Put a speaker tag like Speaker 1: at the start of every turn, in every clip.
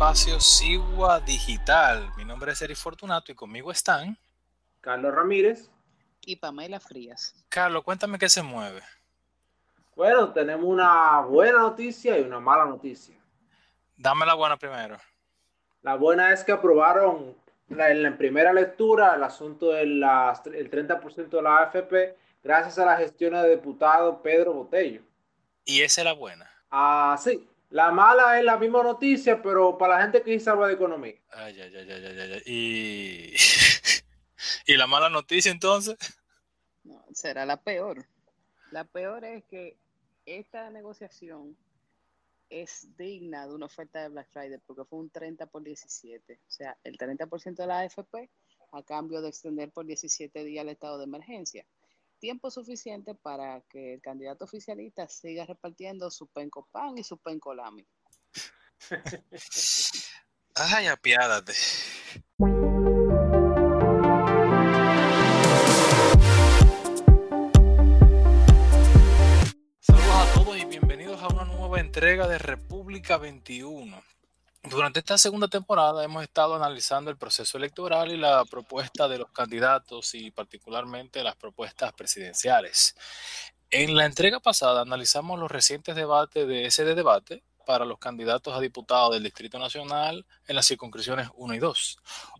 Speaker 1: espacio Sigua Digital. Mi nombre es Eri Fortunato y conmigo están
Speaker 2: Carlos Ramírez
Speaker 3: y Pamela Frías.
Speaker 1: Carlos, cuéntame qué se mueve.
Speaker 2: Bueno, tenemos una buena noticia y una mala noticia.
Speaker 1: Dame la buena primero.
Speaker 2: La buena es que aprobaron en la primera lectura el asunto del 30% de la AFP gracias a la gestión del diputado Pedro Botello.
Speaker 1: ¿Y esa es la buena?
Speaker 2: Ah, sí. La mala es la misma noticia, pero para la gente que sabe de economía.
Speaker 1: Ay, ay, ay, ay, ay, Y... ¿Y la mala noticia entonces?
Speaker 3: No, será la peor. La peor es que esta negociación es digna de una oferta de Black Friday porque fue un 30 por 17. O sea, el 30% de la AFP a cambio de extender por 17 días el estado de emergencia tiempo suficiente para que el candidato oficialista siga repartiendo su penco pan y su penco lami.
Speaker 1: Ay, apiádate. Saludos a todos y bienvenidos a una nueva entrega de República 21. Durante esta segunda temporada hemos estado analizando el proceso electoral y la propuesta de los candidatos y particularmente las propuestas presidenciales. En la entrega pasada analizamos los recientes debates de ese debate para los candidatos a diputados del Distrito Nacional en las circunscripciones 1 y 2.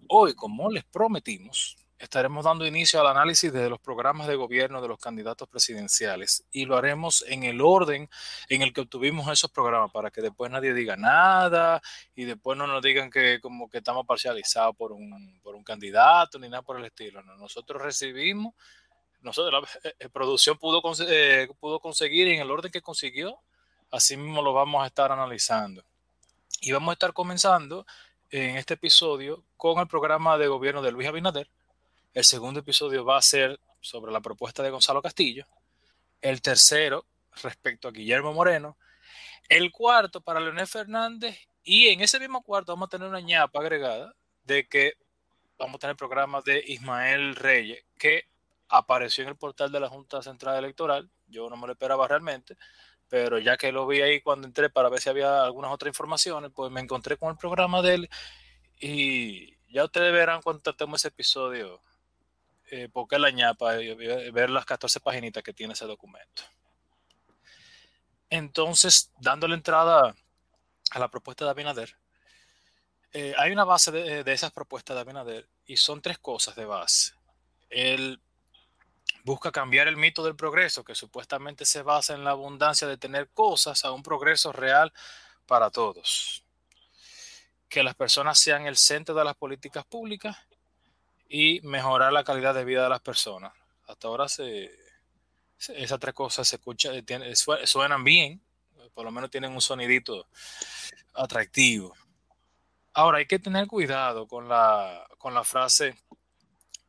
Speaker 1: Hoy, como les prometimos, estaremos dando inicio al análisis de los programas de gobierno de los candidatos presidenciales y lo haremos en el orden en el que obtuvimos esos programas para que después nadie diga nada y después no nos digan que como que estamos parcializados por un, por un candidato ni nada por el estilo. nosotros recibimos, nosotros la, eh, eh, producción pudo, eh, pudo conseguir en el orden que consiguió, así mismo lo vamos a estar analizando. Y vamos a estar comenzando en este episodio con el programa de gobierno de Luis Abinader, el segundo episodio va a ser sobre la propuesta de Gonzalo Castillo. El tercero respecto a Guillermo Moreno. El cuarto para Leonel Fernández. Y en ese mismo cuarto vamos a tener una ñapa agregada de que vamos a tener programas de Ismael Reyes, que apareció en el portal de la Junta Central Electoral. Yo no me lo esperaba realmente, pero ya que lo vi ahí cuando entré para ver si había algunas otras informaciones, pues me encontré con el programa de él y ya ustedes verán cuando tratemos ese episodio eh, porque la ñapa, ver las 14 paginitas que tiene ese documento. Entonces, dándole entrada a la propuesta de Abinader, eh, hay una base de, de, esas propuestas de Abinader y son tres cosas de base. Él busca cambiar el mito del progreso, que supuestamente se basa en la abundancia de tener cosas, a un progreso real para todos. Que las personas sean el centro de las políticas públicas y mejorar la calidad de vida de las personas. Hasta ahora se, esas tres cosas se escuchan, eh, suenan bien, por lo menos tienen un sonidito atractivo. Ahora hay que tener cuidado con la, con la frase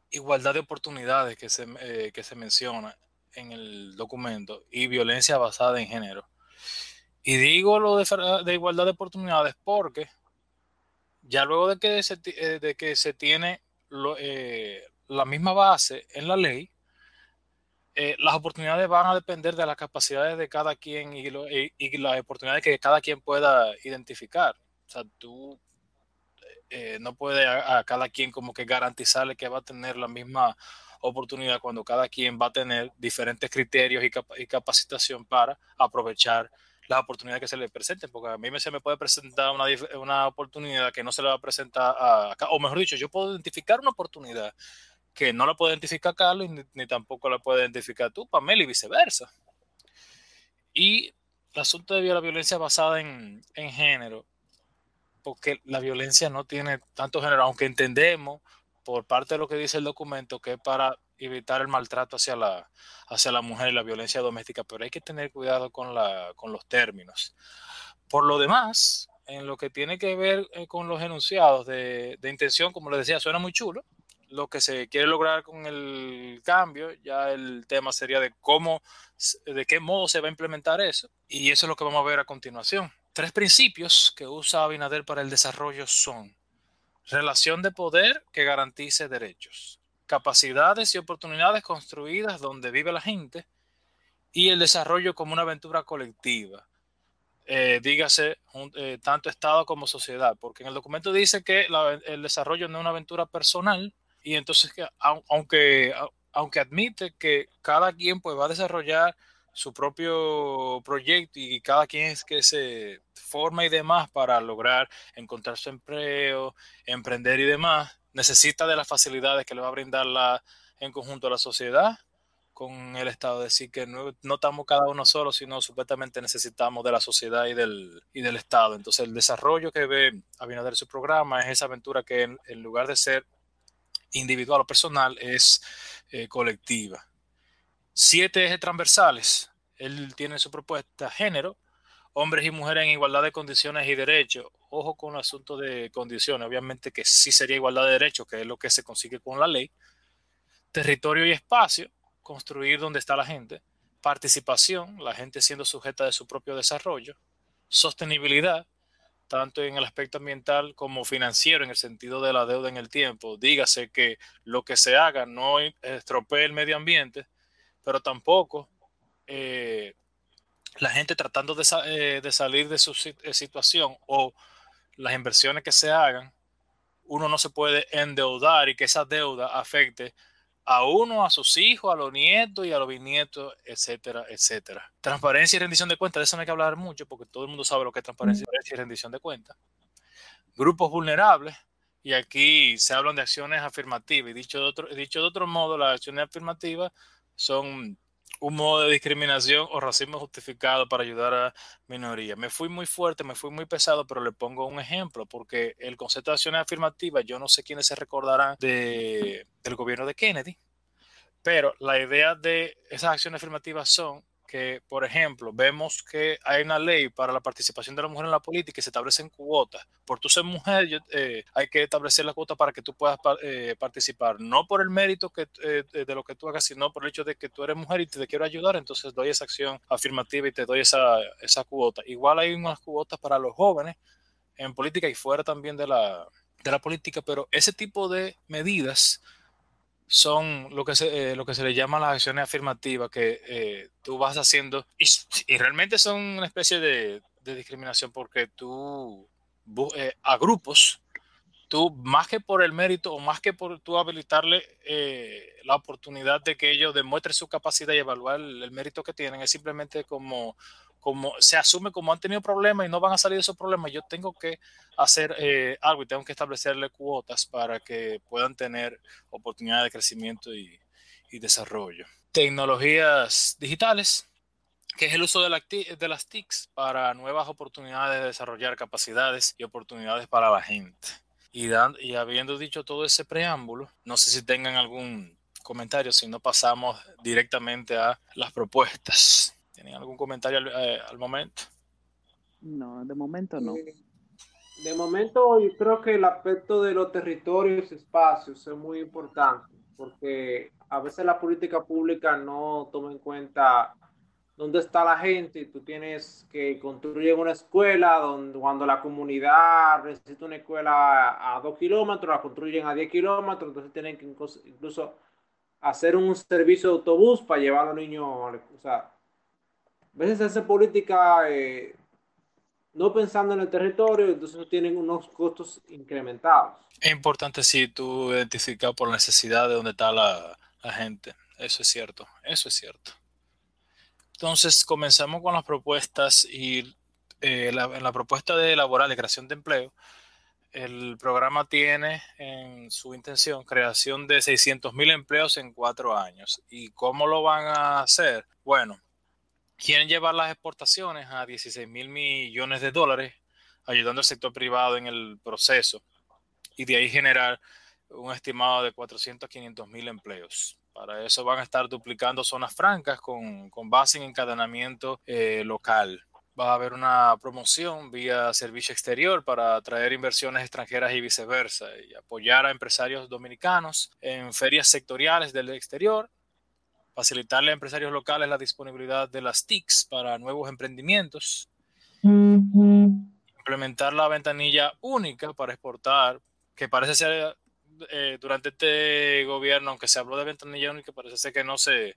Speaker 1: igualdad de oportunidades que se, eh, que se menciona en el documento y violencia basada en género. Y digo lo de, igualdad de oportunidades porque ya luego de que eh, de que se tiene eh, la misma base en la ley, eh, las oportunidades van a depender de las capacidades de cada quien y, y, las oportunidades que cada quien pueda identificar. O sea, tú eh, no puedes a, cada quien como que garantizarle que va a tener la misma oportunidad cuando cada quien va a tener diferentes criterios y, capacitación para aprovechar las oportunidades que se le presenten, porque a mí se me puede presentar una, una oportunidad que no se le va a presentar a, o mejor dicho, yo puedo identificar una oportunidad que no la puede identificar Carlos ni, tampoco la puede identificar tú, Pamela y viceversa. Y el asunto de la violencia basada en, en género, porque la violencia no tiene tanto género, aunque entendemos por parte de lo que dice el documento que es para evitar el maltrato hacia la, hacia la mujer y la violencia doméstica, pero hay que tener cuidado con, la, con los términos. Por lo demás, en lo que tiene que ver eh, con los enunciados de, de, intención, como les decía, suena muy chulo. Lo que se quiere lograr con el cambio, ya el tema sería de cómo, de qué modo se va a implementar eso. Y eso es lo que vamos a ver a continuación. Tres principios que usa Abinader para el desarrollo son relación de poder que garantice derechos, capacidades y oportunidades construidas donde vive la gente y el desarrollo como una aventura colectiva. eh, dígase eh, tanto Estado como sociedad, porque en el documento dice que el desarrollo no es una aventura personal y entonces que aunque, aunque admite que cada quien pues va a desarrollar su propio proyecto y cada quien es que se forma y demás para lograr encontrar su empleo, emprender y demás, necesita de las facilidades que le va a brindar la, en conjunto a la sociedad con el Estado, decir que no, estamos cada uno solo, sino supuestamente necesitamos de la sociedad y del, y del Estado. Entonces el desarrollo que ve Abinader su programa es esa aventura que en, lugar de ser individual o personal es eh, colectiva. Siete ejes transversales. Él tiene su propuesta género, hombres y mujeres en igualdad de condiciones y derechos. Ojo con el asunto de condiciones, obviamente que sí sería igualdad de derechos, que es lo que se consigue con la ley. Territorio y espacio, construir donde está la gente, participación, la gente siendo sujeta de su propio desarrollo, sostenibilidad, tanto en el aspecto ambiental como financiero, en el sentido de la deuda en el tiempo. Dígase que lo que se haga no estropee el medio ambiente, pero tampoco eh, la gente tratando de, eh, de, salir de su eh, situación o las inversiones que se hagan, uno no se puede endeudar y que esa deuda afecte a uno, a sus hijos, a los nietos y a los bisnietos, etcétera, etcétera. Transparencia y rendición de cuentas, de eso no hay que hablar mucho porque todo el mundo sabe lo que es transparencia y rendición de cuentas. Grupos vulnerables, y aquí se hablan de acciones afirmativas, y dicho de otro, dicho de otro modo, las acciones afirmativas son un modo de discriminación o racismo justificado para ayudar a minorías. Me fui muy fuerte, me fui muy pesado, pero le pongo un ejemplo, porque el concepto de acciones afirmativas, yo no sé quiénes se recordarán de, del gobierno de Kennedy, pero la idea de esas acciones afirmativas son que, por ejemplo, vemos que hay una ley para la participación de la mujer en la política y se establecen cuotas. Por tu ser mujer, eh, hay que establecer la cuota para que tú puedas eh, participar, no por el mérito que, eh, de lo que tú hagas, sino por el hecho de que tú eres mujer y te, quiero ayudar, entonces doy esa acción afirmativa y te doy esa, esa cuota. Igual hay unas cuotas para los jóvenes en política y fuera también de la, de la política, pero ese tipo de medidas son lo que se, eh, lo que se le llama las acciones afirmativas que eh, tú vas haciendo y, realmente son una especie de, discriminación porque tú eh, a grupos, tú más que por el mérito o más que por tú habilitarle la oportunidad de que ellos demuestren su capacidad y evaluar el mérito que tienen, es simplemente como como se asume como han tenido problemas y no van a salir de esos problemas, yo tengo que hacer eh, algo y tengo que establecerle cuotas para que puedan tener oportunidades de crecimiento y, desarrollo. Tecnologías digitales, que es el uso de, las TICs para nuevas oportunidades de desarrollar capacidades y oportunidades para la gente. Y, y habiendo dicho todo ese preámbulo, no sé si tengan algún comentario, si no pasamos directamente a las propuestas. ¿Tienen algún comentario eh, al, momento?
Speaker 3: No, de momento no.
Speaker 2: Eh, de momento yo creo que el aspecto de los territorios y espacios es muy importante porque a veces la política pública no toma en cuenta dónde está la gente y tú tienes que construir una escuela donde cuando la comunidad necesita una escuela a dos kilómetros, la construyen a 10 kilómetros, entonces tienen que incluso hacer un servicio de autobús para llevar a los niños, o sea, a veces hace política eh, no pensando en el territorio, entonces tienen unos costos incrementados.
Speaker 1: Es importante si tú identificas por necesidad de dónde está la, gente. Eso es cierto, eso es cierto. Entonces comenzamos con las propuestas y eh, en la propuesta de laboral de creación de empleo, el programa tiene en su intención creación de 600 mil empleos en cuatro años. ¿Y cómo lo van a hacer? Bueno, quieren llevar las exportaciones a 16 mil millones de dólares, ayudando al sector privado en el proceso y de ahí generar un estimado de 400 a 500 mil empleos. Para eso van a estar duplicando zonas francas con, base en encadenamiento eh, local. Va a haber una promoción vía servicio exterior para atraer inversiones extranjeras y viceversa y apoyar a empresarios dominicanos en ferias sectoriales del exterior facilitarle a empresarios locales la disponibilidad de las TICs para nuevos emprendimientos, implementar la ventanilla única para exportar, que parece ser eh, durante este gobierno, aunque se habló de ventanilla única, parece ser que no se,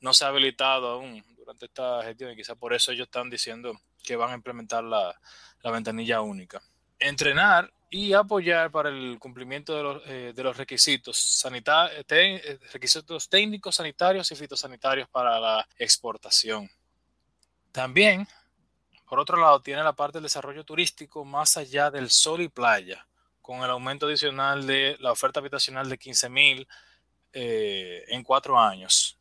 Speaker 1: no se ha habilitado aún durante esta gestión y quizá por eso ellos están diciendo que van a implementar la, ventanilla única. Entrenar y apoyar para el cumplimiento de los, eh, de los requisitos, eh, requisitos técnicos, sanitarios y fitosanitarios para la exportación. También, por otro lado, tiene la parte del desarrollo turístico más allá del sol y playa, con el aumento adicional de la oferta habitacional de 15.000 eh, en cuatro años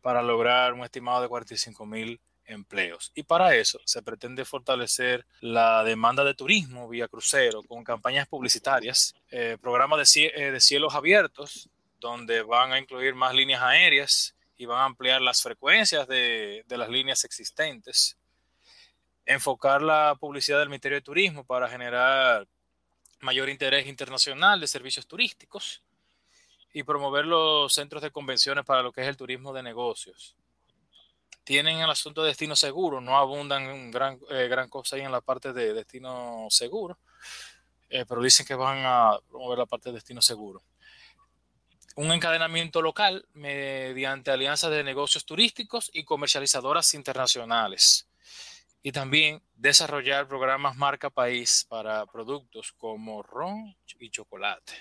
Speaker 1: para lograr un estimado de 45.000 empleos. Y para eso se pretende fortalecer la demanda de turismo vía crucero con campañas publicitarias, eh, programas de, eh, de cielos abiertos, donde van a incluir más líneas aéreas y van a ampliar las frecuencias de, de las líneas existentes, enfocar la publicidad del Ministerio de Turismo para generar mayor interés internacional de servicios turísticos y promover los centros de convenciones para lo que es el turismo de negocios. Tienen el asunto de destino seguro, no abundan gran, eh, gran cosa ahí en la parte de destino seguro, eh, pero dicen que van a promover la parte de destino seguro. Un encadenamiento local mediante alianzas de negocios turísticos y comercializadoras internacionales. Y también desarrollar programas marca país para productos como ron y chocolate.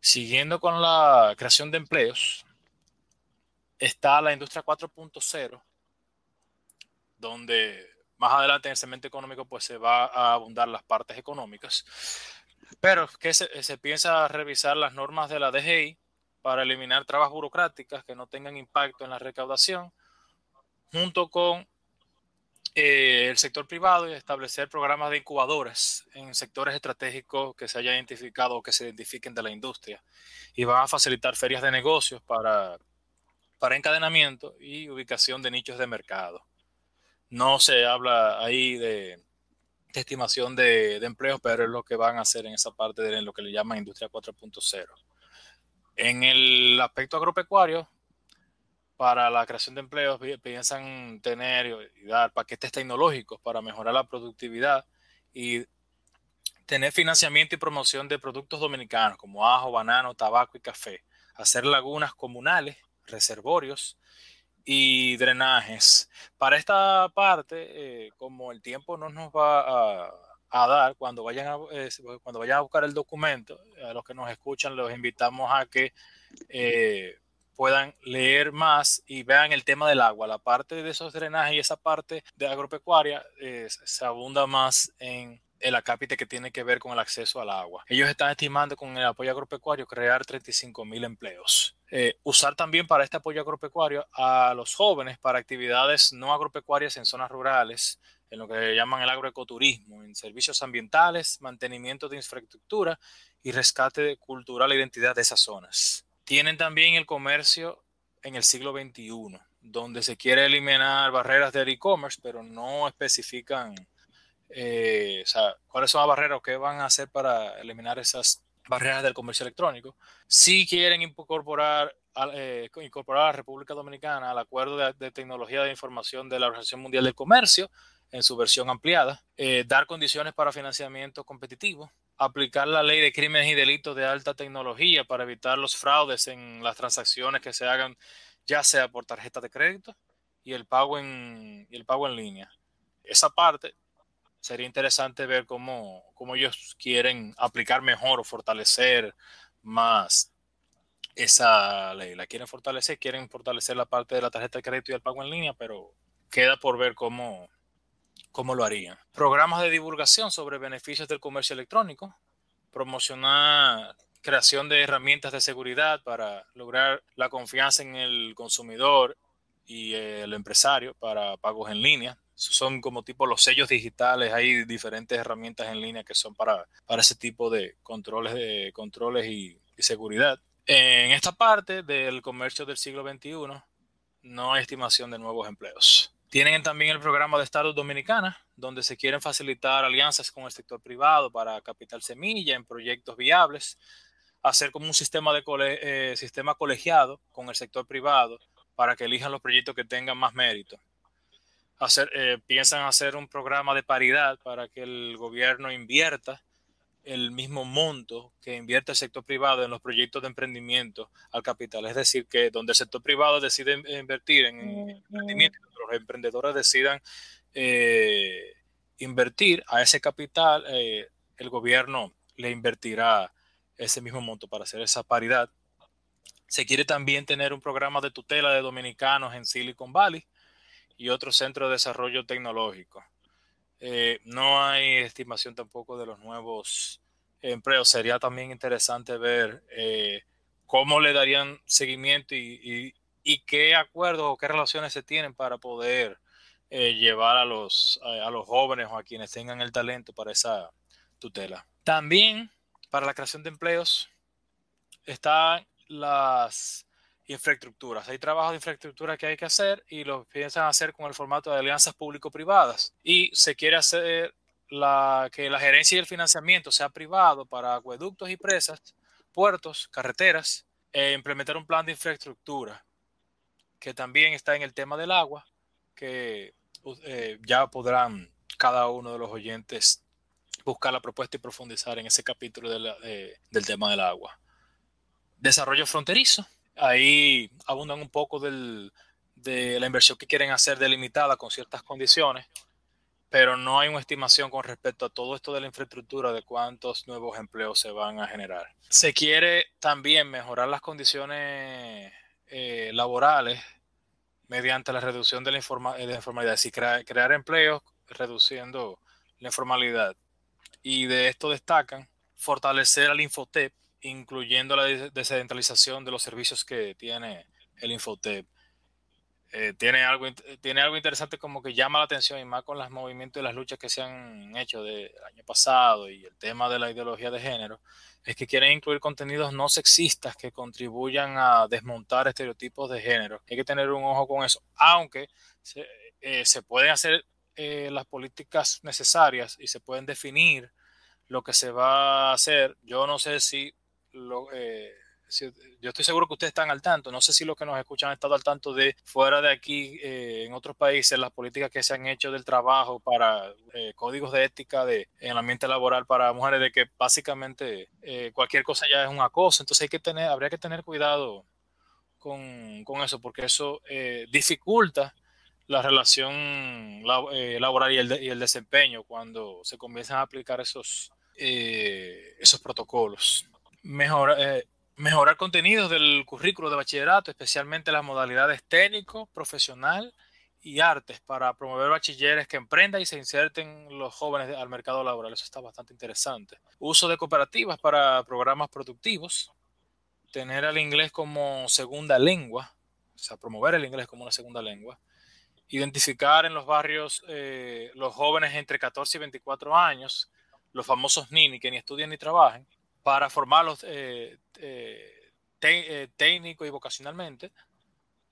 Speaker 1: Siguiendo con la creación de empleos, está la industria 4.0, donde más adelante en el segmento económico pues se va a abundar las partes económicas, pero que se, piensa revisar las normas de la DGI para eliminar trabas burocráticas que no tengan impacto en la recaudación, junto con eh, el sector privado y establecer programas de incubadoras en sectores estratégicos que se hayan identificado o que se identifiquen de la industria. Y van a facilitar ferias de negocios para, para encadenamiento y ubicación de nichos de mercado. No se habla ahí de, estimación de, de, empleos, pero es lo que van a hacer en esa parte de lo que le llaman industria 4.0. En el aspecto agropecuario, para la creación de empleos piensan tener y dar paquetes tecnológicos para mejorar la productividad y tener financiamiento y promoción de productos dominicanos como ajo, banano, tabaco y café, hacer lagunas comunales, reservorios y drenajes. Para esta parte, eh, como el tiempo no nos va a, dar, cuando vayan a, eh, cuando vayan a buscar el documento, a los que nos escuchan, los invitamos a que eh, puedan leer más y vean el tema del agua. La parte de esos drenajes y esa parte de agropecuaria eh, se abunda más en el acápite que tiene que ver con el acceso al agua. Ellos están estimando con el apoyo agropecuario crear 35 mil empleos. Eh, usar también para este apoyo agropecuario a los jóvenes para actividades no agropecuarias en zonas rurales, en lo que llaman el agroecoturismo, en servicios ambientales, mantenimiento de infraestructura y rescate cultural e identidad de esas zonas. Tienen también el comercio en el siglo XXI, donde se quiere eliminar barreras del e-commerce, pero no especifican eh, cuáles son las barreras o qué van a hacer para eliminar esas barreras del comercio electrónico. Si quieren incorporar, eh, incorporar a la República Dominicana al acuerdo de, tecnología de información de la Organización Mundial del Comercio en su versión ampliada, eh, dar condiciones para financiamiento competitivo, aplicar la ley de crímenes y delitos de alta tecnología para evitar los fraudes en las transacciones que se hagan, ya sea por tarjeta de crédito y el pago en, el pago en línea. Esa parte sería interesante ver cómo, cómo ellos quieren aplicar mejor o fortalecer más esa ley. La quieren fortalecer, quieren fortalecer la parte de la tarjeta de crédito y el pago en línea, pero queda por ver cómo, ¿Cómo lo harían? Programas de divulgación sobre beneficios del comercio electrónico, promocionar creación de herramientas de seguridad para lograr la confianza en el consumidor y el empresario para pagos en línea. Son como tipo los sellos digitales, hay diferentes herramientas en línea que son para, para ese tipo de controles, de controles y, seguridad. En esta parte del comercio del siglo XXI no hay estimación de nuevos empleos. Tienen también el programa de Estados Dominicana, donde se quieren facilitar alianzas con el sector privado para capital semilla en proyectos viables, hacer como un sistema, de eh, sistema colegiado con el sector privado para que elijan los proyectos que tengan más mérito. Hacer, eh, piensan hacer un programa de paridad para que el gobierno invierta el mismo monto que invierte el sector privado en los proyectos de emprendimiento al capital. Es decir, que donde el sector privado decide invertir en emprendimiento, los emprendedores decidan eh, invertir a ese capital, eh, el gobierno le invertirá ese mismo monto para hacer esa paridad. Se quiere también tener un programa de tutela de dominicanos en Silicon Valley y otro centro de desarrollo tecnológico. Eh, no hay estimación tampoco de los nuevos empleos. Sería también interesante ver eh, cómo le darían seguimiento y, qué acuerdos o qué relaciones se tienen para poder eh, llevar a los, a los jóvenes o a quienes tengan el talento para esa tutela. También para la creación de empleos están las infraestructuras. Hay trabajos de infraestructura que hay que hacer y lo piensan hacer con el formato de alianzas público-privadas. Y se quiere hacer que la gerencia y el financiamiento sea privado para acueductos y presas, puertos, carreteras, e implementar un plan de infraestructura que también está en el tema del agua, que eh, ya podrán cada uno de los oyentes buscar la propuesta y profundizar en ese capítulo del tema del agua. Desarrollo fronterizo. Ahí abundan un poco de la inversión que quieren hacer delimitada con ciertas condiciones, pero no hay una estimación con respecto a todo esto de la infraestructura de cuántos nuevos empleos se van a generar. Se quiere también mejorar las condiciones eh, laborales mediante la reducción de la, informalidad, es decir, crear empleos reduciendo la informalidad y de esto destacan fortalecer al Infotep, incluyendo la descentralización de los servicios que tiene el Infotep. Eh, tiene, algo, tiene algo interesante como que llama la atención y más con los movimientos y las luchas que se han hecho del año pasado y el tema de la ideología de género, es que quieren incluir contenidos no sexistas que contribuyan a desmontar estereotipos de género. Hay que tener un ojo con eso, aunque se, eh, pueden hacer eh, las políticas necesarias y se pueden definir lo que se va a hacer. Yo no sé si, eh, yo estoy seguro que ustedes están al tanto. No sé si los que nos escuchan han estado al tanto de fuera de aquí, eh, en otros países, las políticas que se han hecho del trabajo para códigos de ética de, en el ambiente laboral para mujeres, de que básicamente cualquier cosa ya es un acoso. Entonces hay que tener, habría que tener cuidado con, con eso, porque eso dificulta la relación eh, laboral y el, desempeño cuando se comienzan a aplicar esos, eh, esos protocolos. Eh, mejorar contenidos del currículo de bachillerato, especialmente las modalidades técnico, profesional y artes, para promover bachilleres que emprendan y se inserten los jóvenes al mercado laboral. Eso está bastante interesante. Uso de cooperativas para programas productivos. Tener el inglés como segunda lengua, o sea, promover el inglés como una segunda lengua identificar en los barrios eh, los jóvenes entre 14 y 24 años, los famosos NINI que ni estudian ni trabajan, para formarlos eh, eh, técnico y vocacionalmente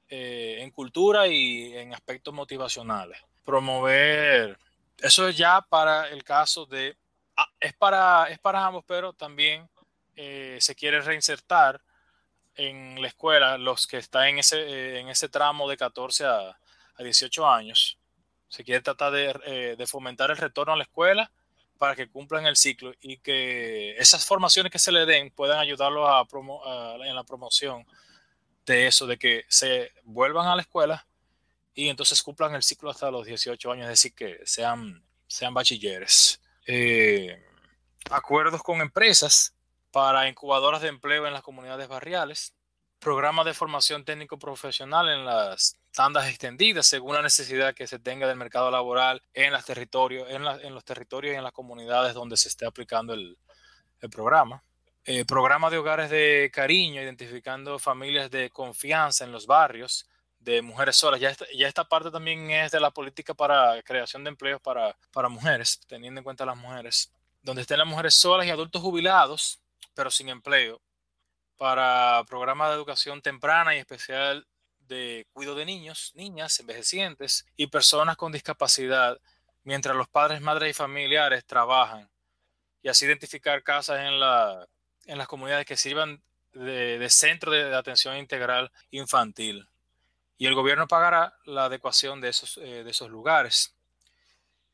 Speaker 1: en cultura y en aspectos motivacionales. Promover, eso es ya para el caso de, ah, es, para, es para ambos, pero también se quiere reinsertar en la escuela los que están en ese, en ese tramo de 14 a, a 18 años. Se quiere tratar eh, de, fomentar el retorno a la escuela para que cumplan el ciclo y que esas formaciones que se le den puedan ayudarlos a, en la promoción de eso, de que se vuelvan a la escuela y entonces cumplan el ciclo hasta los 18 años, es decir, que sean, sean bachilleres. Eh, acuerdos con empresas para incubadoras de empleo en las comunidades barriales, programas de formación técnico profesional en las tandas extendidas según la necesidad que se tenga del mercado laboral en, los territorios, en, los territorios y en las comunidades donde se esté aplicando el, programa. Eh, programa de hogares de cariño, identificando familias de confianza en los barrios de mujeres solas. Ya esta, ya esta parte también es de la política para creación de empleos para, para mujeres, teniendo en cuenta las mujeres, donde estén las mujeres solas y adultos jubilados, pero sin empleo, para programas de educación temprana y especial de cuidado de niños, niñas, envejecientes y personas con discapacidad, mientras los padres, madres y familiares trabajan, y así identificar casas en, la, en las comunidades que sirvan de, centro de, atención integral infantil. Y el gobierno pagará la adecuación de esos, eh, de esos lugares.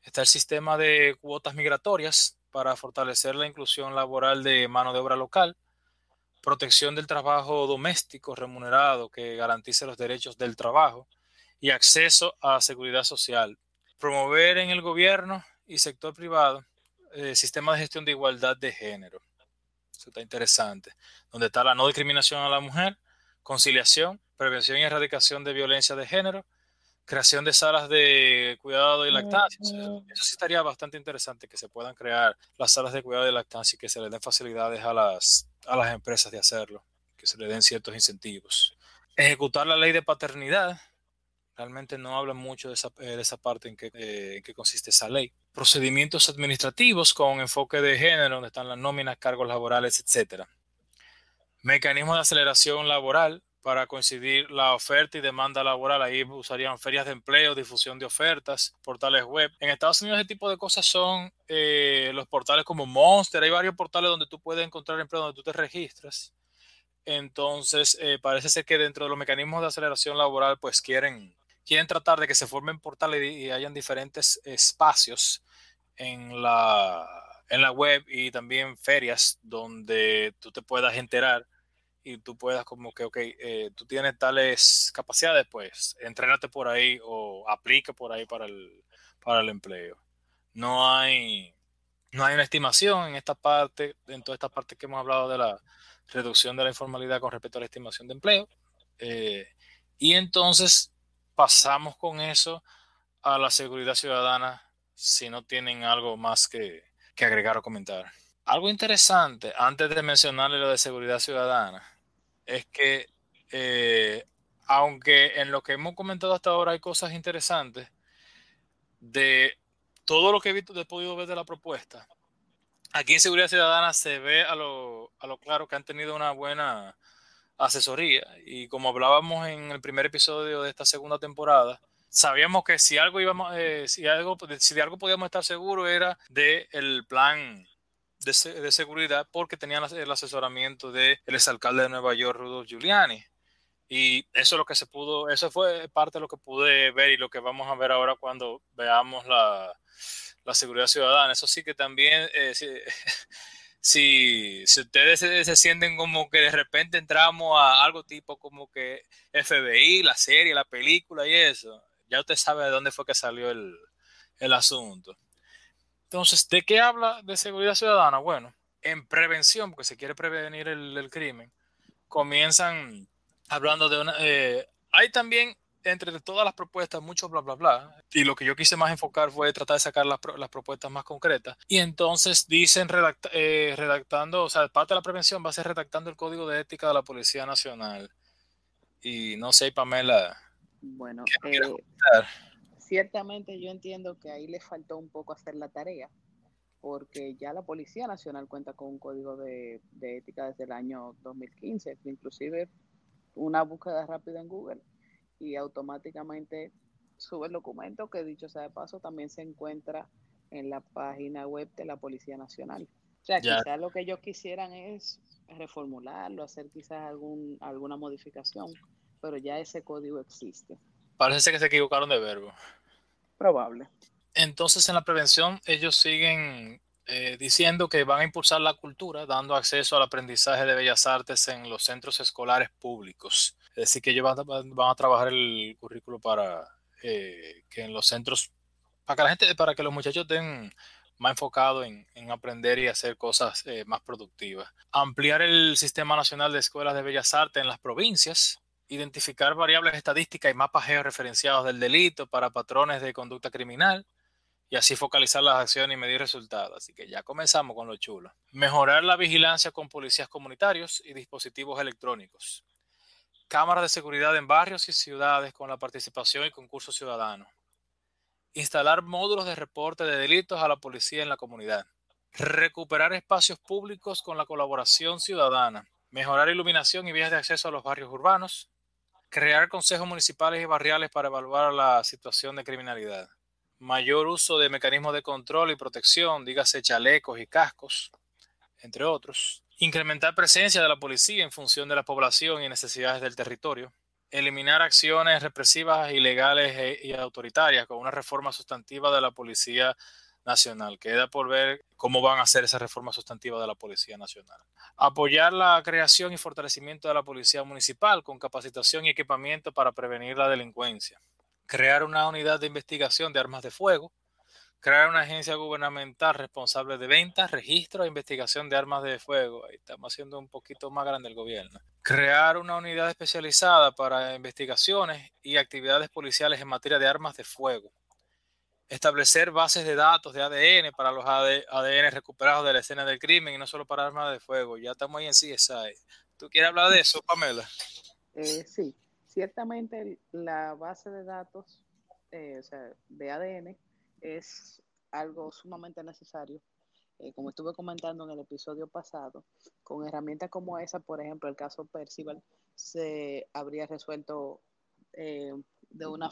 Speaker 1: Está el sistema de cuotas migratorias para fortalecer la inclusión laboral de mano de obra local protección del trabajo doméstico remunerado que garantice los derechos del trabajo y acceso a seguridad social, promover en el gobierno y sector privado eh, sistemas de gestión de igualdad de género. Eso está interesante. Donde está la no discriminación a la mujer, conciliación, prevención y erradicación de violencia de género, creación de salas de cuidado y lactancia. Eso sí estaría bastante interesante que se puedan crear las salas de cuidado y lactancia y que se les den facilidades a las, a las empresas de hacerlo, que se les den ciertos incentivos. Ejecutar la ley de paternidad. Realmente no habla mucho de esa, eh, de esa parte en que, eh, en qué consiste esa ley. Procedimientos administrativos con enfoque de género, donde están las nóminas, cargos laborales, etcétera. Mecanismos de aceleración laboral, para coincidir la oferta y demanda laboral. Ahí usarían ferias de empleo, difusión de ofertas, portales web. En Estados Unidos ese tipo de cosas son eh, los portales como Monster. Hay varios portales donde tú puedes encontrar empleo, donde tú te registras. Entonces, eh, parece ser que dentro de los mecanismos de aceleración laboral, pues quieren, quieren tratar de que se formen portales y, hayan diferentes espacios en la, en la web y también ferias donde tú te puedas enterar y tú puedas como que, ok, eh, tú tienes tales capacidades, pues entrénate por ahí o aplica por ahí para el, para el empleo. No hay, no hay una estimación en esta parte, en toda esta parte que hemos hablado de la reducción de la informalidad con respecto a la estimación de empleo. Eh, y entonces pasamos con eso a la seguridad ciudadana si no tienen algo más que, que agregar o comentar. Algo interesante, antes de mencionarle lo de seguridad ciudadana, es que eh, aunque en lo que hemos comentado hasta ahora hay cosas interesantes, de todo lo que he, visto, he podido ver de la propuesta, aquí en Seguridad Ciudadana se ve a lo, a lo claro que han tenido una buena asesoría. Y como hablábamos en el primer episodio de esta segunda temporada, sabíamos que si algo íbamos, eh, si algo, si de algo podíamos estar seguros era del el plan de, seguridad porque tenían el asesoramiento del el exalcalde de Nueva York, Rudolf Giuliani. Y eso es lo que se pudo, eso fue parte de lo que pude ver y lo que vamos a ver ahora cuando veamos la, la seguridad ciudadana. Eso sí que también, eh, si, si, ustedes se, sienten como que de repente entramos a algo tipo como que FBI, la serie, la película y eso, ya usted sabe de dónde fue que salió el, el asunto. Entonces, ¿de qué habla de seguridad ciudadana? Bueno, en prevención, porque se quiere prevenir el, crimen, comienzan hablando de una... Eh, hay también, entre todas las propuestas, mucho bla, bla, bla. Y lo que yo quise más enfocar fue tratar de sacar las, propuestas más concretas. Y entonces dicen eh, redactando, o sea, parte de la prevención va a ser redactando el código de ética de la Policía Nacional. Y no sé, Pamela.
Speaker 3: Bueno, ciertamente yo entiendo que ahí le faltó un poco hacer la tarea, porque ya la Policía Nacional cuenta con un código de, ética desde el año 2015, inclusive una búsqueda rápida en Google y automáticamente sube el documento que dicho sea de paso también se encuentra en la página web de la Policía Nacional. O sea, quizás lo que ellos quisieran es reformularlo, hacer quizás algún, alguna modificación, pero ya ese código existe.
Speaker 1: Parece que se equivocaron de verbo.
Speaker 3: Probable.
Speaker 1: Entonces, en la prevención, ellos siguen eh, diciendo que van a impulsar la cultura, dando acceso al aprendizaje de bellas artes en los centros escolares públicos. Es decir, que ellos van, a trabajar el currículo para eh, que en los centros, para que la gente, para que los muchachos estén más enfocados en, aprender y hacer cosas eh, más productivas. Ampliar el Sistema Nacional de Escuelas de Bellas Artes en las provincias, identificar variables estadísticas y mapas georreferenciados del delito para patrones de conducta criminal y así focalizar las acciones y medir resultados. Así que ya comenzamos con lo chulo. Mejorar la vigilancia con policías comunitarios y dispositivos electrónicos. Cámaras de seguridad en barrios y ciudades con la participación y concurso ciudadano. Instalar módulos de reporte de delitos a la policía en la comunidad. Recuperar espacios públicos con la colaboración ciudadana. Mejorar iluminación y vías de acceso a los barrios urbanos crear consejos municipales y barriales para evaluar la situación de criminalidad, mayor uso de mecanismos de control y protección, dígase chalecos y cascos, entre otros, incrementar presencia de la policía en función de la población y necesidades del territorio, eliminar acciones represivas, ilegales e, y autoritarias con una reforma sustantiva de la policía nacional. Queda por ver cómo van a hacer esa reforma sustantiva de la Policía Nacional. Apoyar la creación y fortalecimiento de la Policía Municipal con capacitación y equipamiento para prevenir la delincuencia. crear una unidad de investigación de armas de fuego, crear una agencia gubernamental responsable de ventas, registro e investigación de armas de fuego. Ahí estamos haciendo un poquito más grande el gobierno. Crear una unidad especializada para investigaciones y actividades policiales en materia de armas de fuego. Establecer bases de datos de ADN para los ADN recuperados de la escena del crimen y no solo para armas de fuego. Ya estamos ahí en CSI. ¿Tú quieres hablar de eso, Pamela?
Speaker 3: Eh, sí, ciertamente la base de datos eh, o sea, de ADN es algo sumamente necesario. Eh, como estuve comentando en el episodio pasado, con herramientas como esa, por ejemplo, el caso Percival, se habría resuelto eh, de una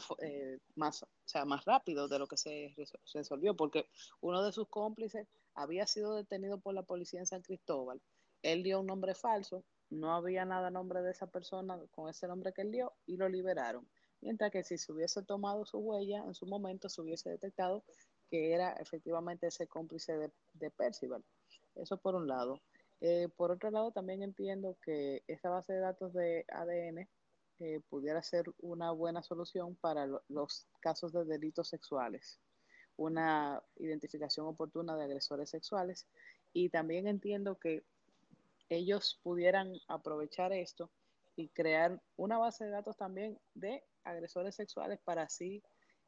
Speaker 3: más, o sea, más rápido de lo que se resolvió, porque uno de sus cómplices había sido detenido por la policía en San Cristóbal. Él dio un nombre falso, no había nada nombre de esa persona con ese nombre que él dio y lo liberaron. Mientras que si se hubiese tomado su huella en su momento, se hubiese detectado que era efectivamente ese cómplice de, de Percival. Eso por un lado. Eh, por otro lado, también entiendo que esta base de datos de ADN pudiera ser una buena solución para los casos de delitos sexuales, una identificación oportuna de agresores sexuales. Y también entiendo que ellos pudieran aprovechar esto y crear una base de datos también de agresores sexuales para así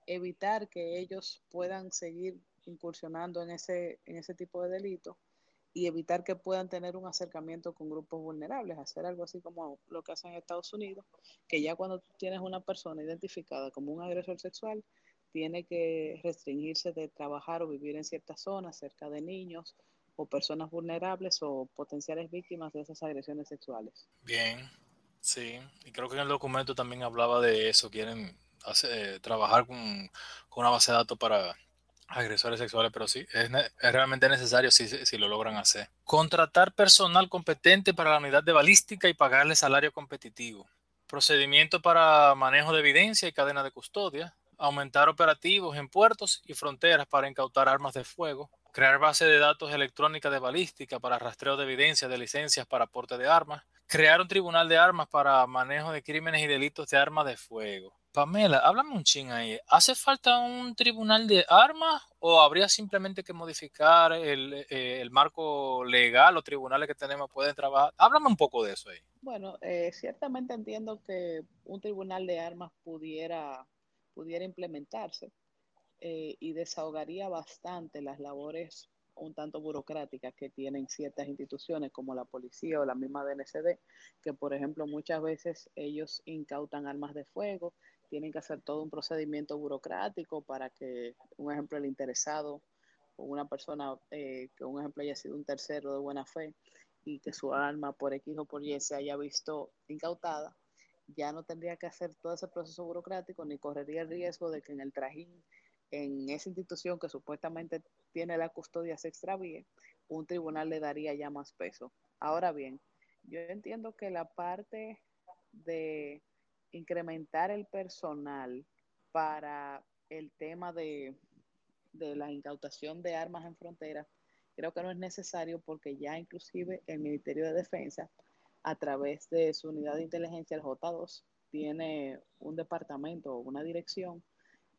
Speaker 3: evitar que ellos puedan seguir incursionando en ese, en ese tipo de delito y evitar que puedan tener un acercamiento con grupos vulnerables, hacer algo así como lo que hacen en Estados Unidos, que ya cuando tienes una persona identificada como un agresor sexual, tiene que restringirse de trabajar o vivir en ciertas zonas cerca de niños o personas vulnerables o potenciales víctimas de esas agresiones sexuales.
Speaker 1: Bien, sí, y creo que en el documento también hablaba de eso, quieren hacer, trabajar con, una base de datos para agresores sexuales, pero sí, es, realmente necesario si, si, lo logran hacer. Contratar personal competente para la unidad de balística y pagarle salario competitivo. Procedimiento para manejo de evidencia y cadena de custodia. Aumentar operativos en puertos y fronteras para incautar armas de fuego crear base de datos electrónica de balística para rastreo de evidencia de licencias para porte de armas, crear un tribunal de armas para manejo de crímenes y delitos de armas de fuego. Pamela, háblame un ching ahí. ¿Hace falta un tribunal de armas o habría simplemente que modificar el, eh, marco legal? Los tribunales que tenemos pueden trabajar. Háblame un poco de eso ahí.
Speaker 3: Bueno, eh, ciertamente entiendo que un tribunal de armas pudiera, pudiera implementarse eh, y desahogaría bastante las labores un tanto burocráticas que tienen ciertas instituciones como la policía o la misma DNCD, que por ejemplo muchas veces ellos incautan armas de fuego, tienen que hacer todo un procedimiento burocrático para que, un ejemplo, el interesado o una persona eh, que un ejemplo haya sido un tercero de buena fe y que su arma por X o por Y se haya visto incautada, ya no tendría que hacer todo ese proceso burocrático ni correría el riesgo de que en el trajín en esa institución que supuestamente tiene la custodia se extravíe, un tribunal le daría ya más peso. Ahora bien, yo entiendo que la parte de incrementar el personal para el tema de, de la incautación de armas en frontera, creo que no es necesario porque ya inclusive el Ministerio de Defensa, a través de su unidad de inteligencia, el J2, tiene un departamento o una dirección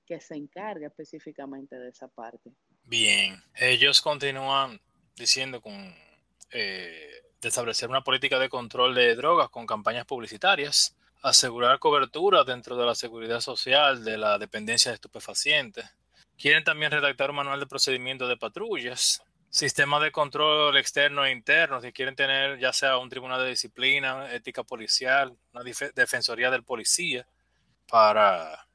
Speaker 3: que se encarga específicamente de esa parte.
Speaker 1: Bien, ellos continúan diciendo con eh, de establecer una política de control de drogas con campañas publicitarias, asegurar cobertura dentro de la seguridad social de la dependencia de estupefacientes. Quieren también redactar un manual de procedimiento de patrullas, sistema de control externo e interno, si quieren tener ya sea un tribunal de disciplina, ética policial, una defensoría del policía, para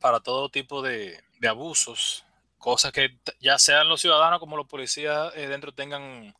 Speaker 1: para todo tipo de, abusos, cosas que ya sean los ciudadanos como los policías eh, dentro tengan,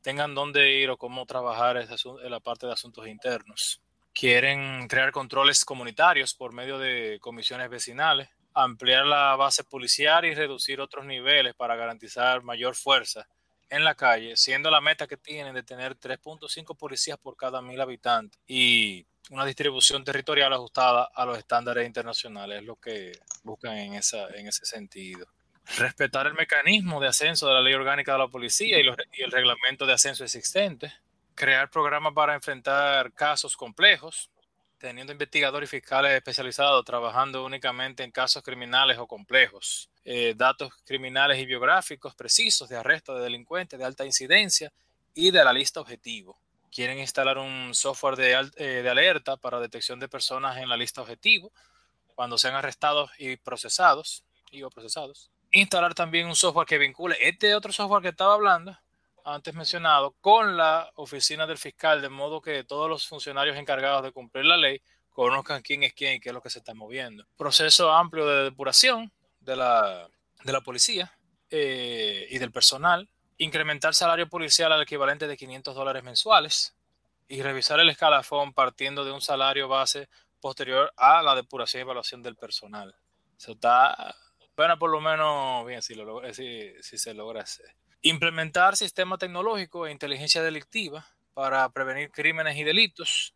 Speaker 1: tengan dónde ir o cómo trabajar en la parte de asuntos internos. Quieren crear controles comunitarios por medio de comisiones vecinales, ampliar la base policial y reducir otros niveles para garantizar mayor fuerza en la calle, siendo la meta que tienen de tener 3.5 policías por cada mil habitantes y una distribución territorial ajustada a los estándares internacionales, es lo que buscan en, esa, en ese sentido. Respetar el mecanismo de ascenso de la ley orgánica de la policía y, y el reglamento de ascenso existente. Crear programas para enfrentar casos complejos. teniendo investigadores y fiscales especializados trabajando únicamente en casos criminales o complejos, eh, datos criminales y biográficos precisos de arresto de delincuentes de alta incidencia y de la lista objetivo. Quieren instalar un software de, eh, de alerta para detección de personas en la lista objetivo cuando sean arrestados y procesados y procesados. Instalar también un software que vincule este otro software que estaba hablando antes mencionado con la oficina del fiscal, de modo que todos los funcionarios encargados de cumplir la ley conozcan quién es quién y qué es lo que se está moviendo. Proceso amplio de depuración de la, de la policía eh, y del personal. Incrementar salario policial al equivalente de 500 dólares mensuales y revisar el escalafón partiendo de un salario base posterior a la depuración y evaluación del personal. Eso está, bueno, por lo menos bien si, lo, si, si se logra hacer. Implementar sistema tecnológico e inteligencia delictiva para prevenir crímenes y delitos.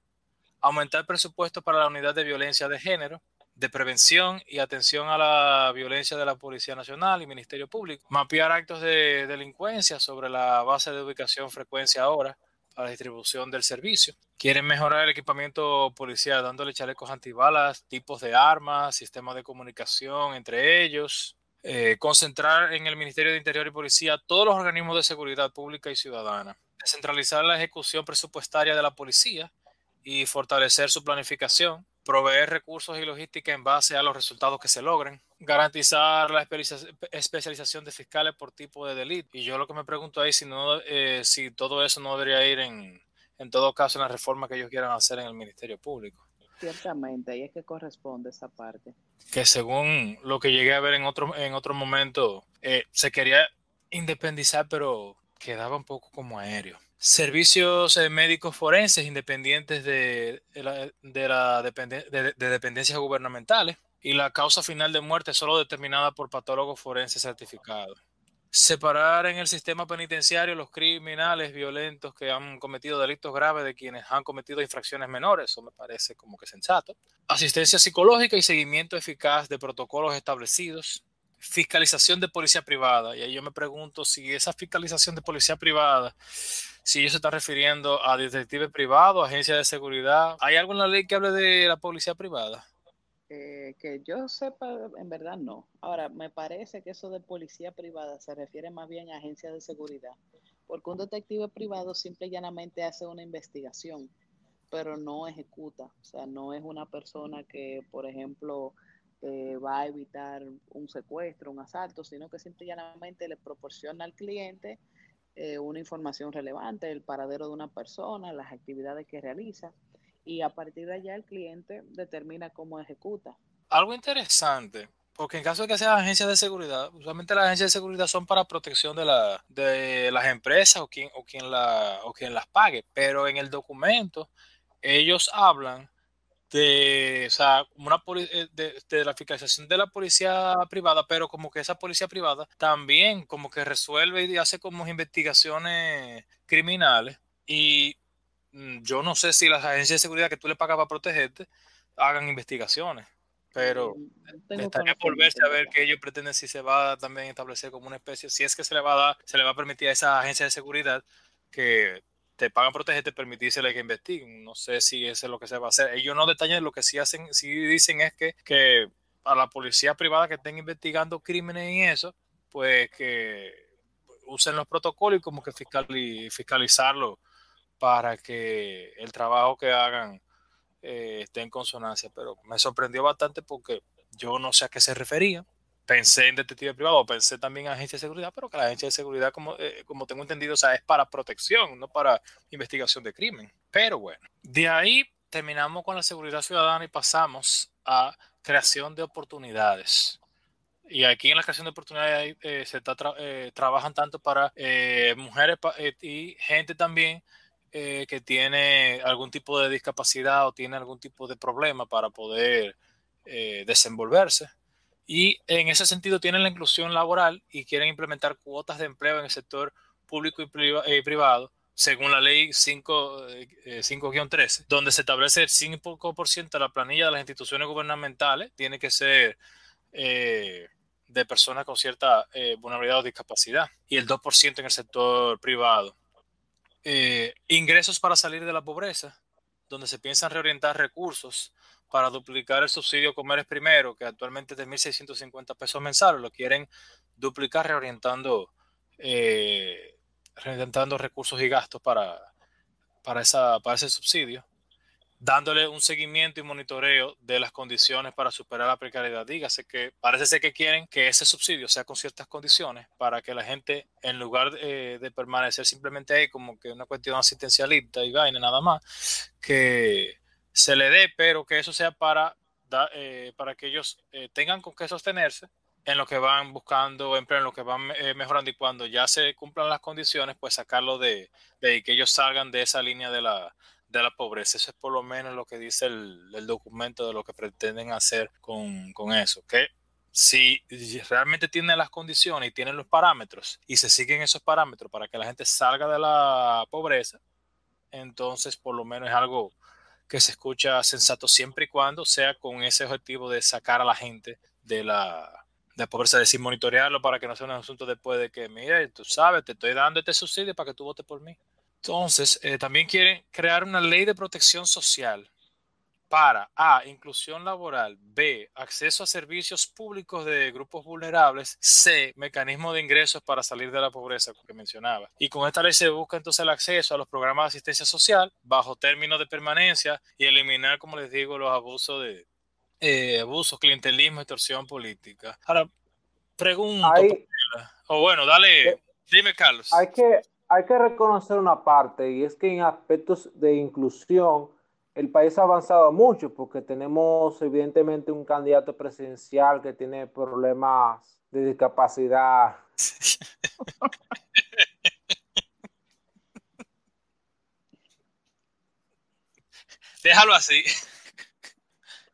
Speaker 1: Aumentar presupuesto para la unidad de violencia de género, de prevención y atención a la violencia de la Policía Nacional y Ministerio Público. Mapear actos de delincuencia sobre la base de ubicación, frecuencia, ahora para la distribución del servicio. Quieren mejorar el equipamiento policial dándole chalecos antibalas, tipos de armas, sistemas de comunicación entre ellos, eh, concentrar en el Ministerio de Interior y Policía todos los organismos de seguridad pública y ciudadana, descentralizar la ejecución presupuestaria de la policía y fortalecer su planificación, proveer recursos y logística en base a los resultados que se logren, garantizar la especialización de fiscales por tipo de delito. Y yo lo que me pregunto ahí si, no, eh, si todo eso no debería ir en, en todo caso en la reforma que ellos quieran hacer en el Ministerio Público.
Speaker 3: Ciertamente, ahí es que corresponde esa parte.
Speaker 1: Que según lo que llegué a ver en otro, en otro momento, eh, se quería independizar, pero quedaba un poco como aéreo. Servicios eh, médicos forenses independientes de, la, de, la de, dependencias gubernamentales y la causa final de muerte solo determinada por patólogos forenses certificados separar en el sistema penitenciario los criminales violentos que han cometido delitos graves de quienes han cometido infracciones menores, eso me parece como que sensato. Asistencia psicológica y seguimiento eficaz de protocolos establecidos. Fiscalización de policía privada. Y ahí yo me pregunto si esa fiscalización de policía privada, si ellos se están refiriendo a detectives privados, agencias de seguridad. ¿Hay algo en la ley que hable de la policía privada?
Speaker 3: Eh, que yo sepa, en verdad no. Ahora, me parece que eso de policía privada se refiere más bien a agencias de seguridad, porque un detective privado simple y llanamente hace una investigación, pero no ejecuta. O sea, no es una persona que, por ejemplo, va a evitar un secuestro, un asalto, sino que simple y llanamente le proporciona al cliente eh, una información relevante, el paradero de una persona, las actividades que realiza y a partir de allá el cliente determina cómo ejecuta.
Speaker 1: Algo interesante, porque en caso de que sea agencias de seguridad, usualmente las agencias de seguridad son para protección de, la, de las empresas o quien, o, quien la, o quien las pague, pero en el documento ellos hablan de, o sea, una eh, de, de, la fiscalización de la policía privada, pero como que esa policía privada también como que resuelve y hace como investigaciones criminales y yo no sé si las agencias de seguridad que tú le pagas para protegerte hagan investigaciones, pero mm, estaría por verse a ver qué ellos pretenden si se va a también establecer como una especie, si es que se le va a dar, se le va a permitir a esa agencia de seguridad que te pagan protegerte, permitírsele que investiguen. No sé si eso es lo que se va a hacer. Ellos no detallan lo que sí hacen, sí dicen es que, que a la policía privada que estén investigando crímenes y eso, pues que usen los protocolos y como que fiscalizarlo para que el trabajo que hagan eh, esté en consonancia. Pero me sorprendió bastante porque yo no sé a qué se refería. Pensé en detective privado, pensé también en agencia de seguridad, pero que la agencia de seguridad, como, eh, como tengo entendido, o sea, es para protección, no para investigación de crimen. Pero bueno, de ahí terminamos con la seguridad ciudadana y pasamos a creación de oportunidades. Y aquí en la creación de oportunidades eh, se trabajan tanto para mujeres y gente también eh, que tiene algún tipo de discapacidad o tiene algún tipo de problema para poder eh, desenvolverse. Y en ese sentido tienen la inclusión laboral y quieren implementar cuotas de empleo en el sector público y eh, privado, según la ley 5-13, donde se establece el 5% de la planilla de las instituciones gubernamentales tiene que ser de personas con cierta vulnerabilidad o discapacidad y el 2% en el sector privado. Eh, ingresos para salir de la pobreza, donde se piensan reorientar recursos para duplicar el subsidio Comer Primero, que actualmente es de 1.650 pesos mensuales, lo quieren duplicar reorientando, eh, reorientando recursos y gastos para, para, esa, para ese subsidio dándole un seguimiento y monitoreo de las condiciones para superar la precariedad. Dígase que parece ser que quieren que ese subsidio sea con ciertas condiciones para que la gente, en lugar de, permanecer simplemente ahí como que una cuestión asistencialista y vaina nada más, que se le dé, pero que eso sea para, eh, para que ellos eh, tengan con qué sostenerse en lo que van buscando empleo, en lo que van eh, mejorando y cuando ya se cumplan las condiciones, pues sacarlo de, de que ellos salgan de esa línea de la, de la pobreza. Eso es por lo menos lo que dice el, documento de lo que pretenden hacer con, eso. Que si realmente tienen las condiciones y tienen los parámetros y se siguen esos parámetros para que la gente salga de la pobreza, entonces por lo menos es algo que se escucha sensato siempre y cuando sea con ese objetivo de sacar a la gente de la, de pobreza, decir, monitorearlo para que no sea un asunto después de que, mire, tú sabes, te estoy dando este subsidio para que tú votes por mí. Entonces, eh, también quieren crear una ley de protección social para A, inclusión laboral, B, acceso a servicios públicos de grupos vulnerables, C, mecanismo de ingresos para salir de la pobreza, que mencionaba. Y con esta ley se busca entonces el acceso a los programas de asistencia social bajo términos de permanencia y eliminar, como les digo, los abusos de eh, abusos, clientelismo, extorsión política. Ahora, pregunto, o bueno, dale, eh, dime Carlos.
Speaker 2: Hay que, hay que reconocer una parte y es que en aspectos de inclusión el país ha avanzado mucho porque tenemos evidentemente un candidato presidencial que tiene problemas de discapacidad.
Speaker 1: Déjalo así.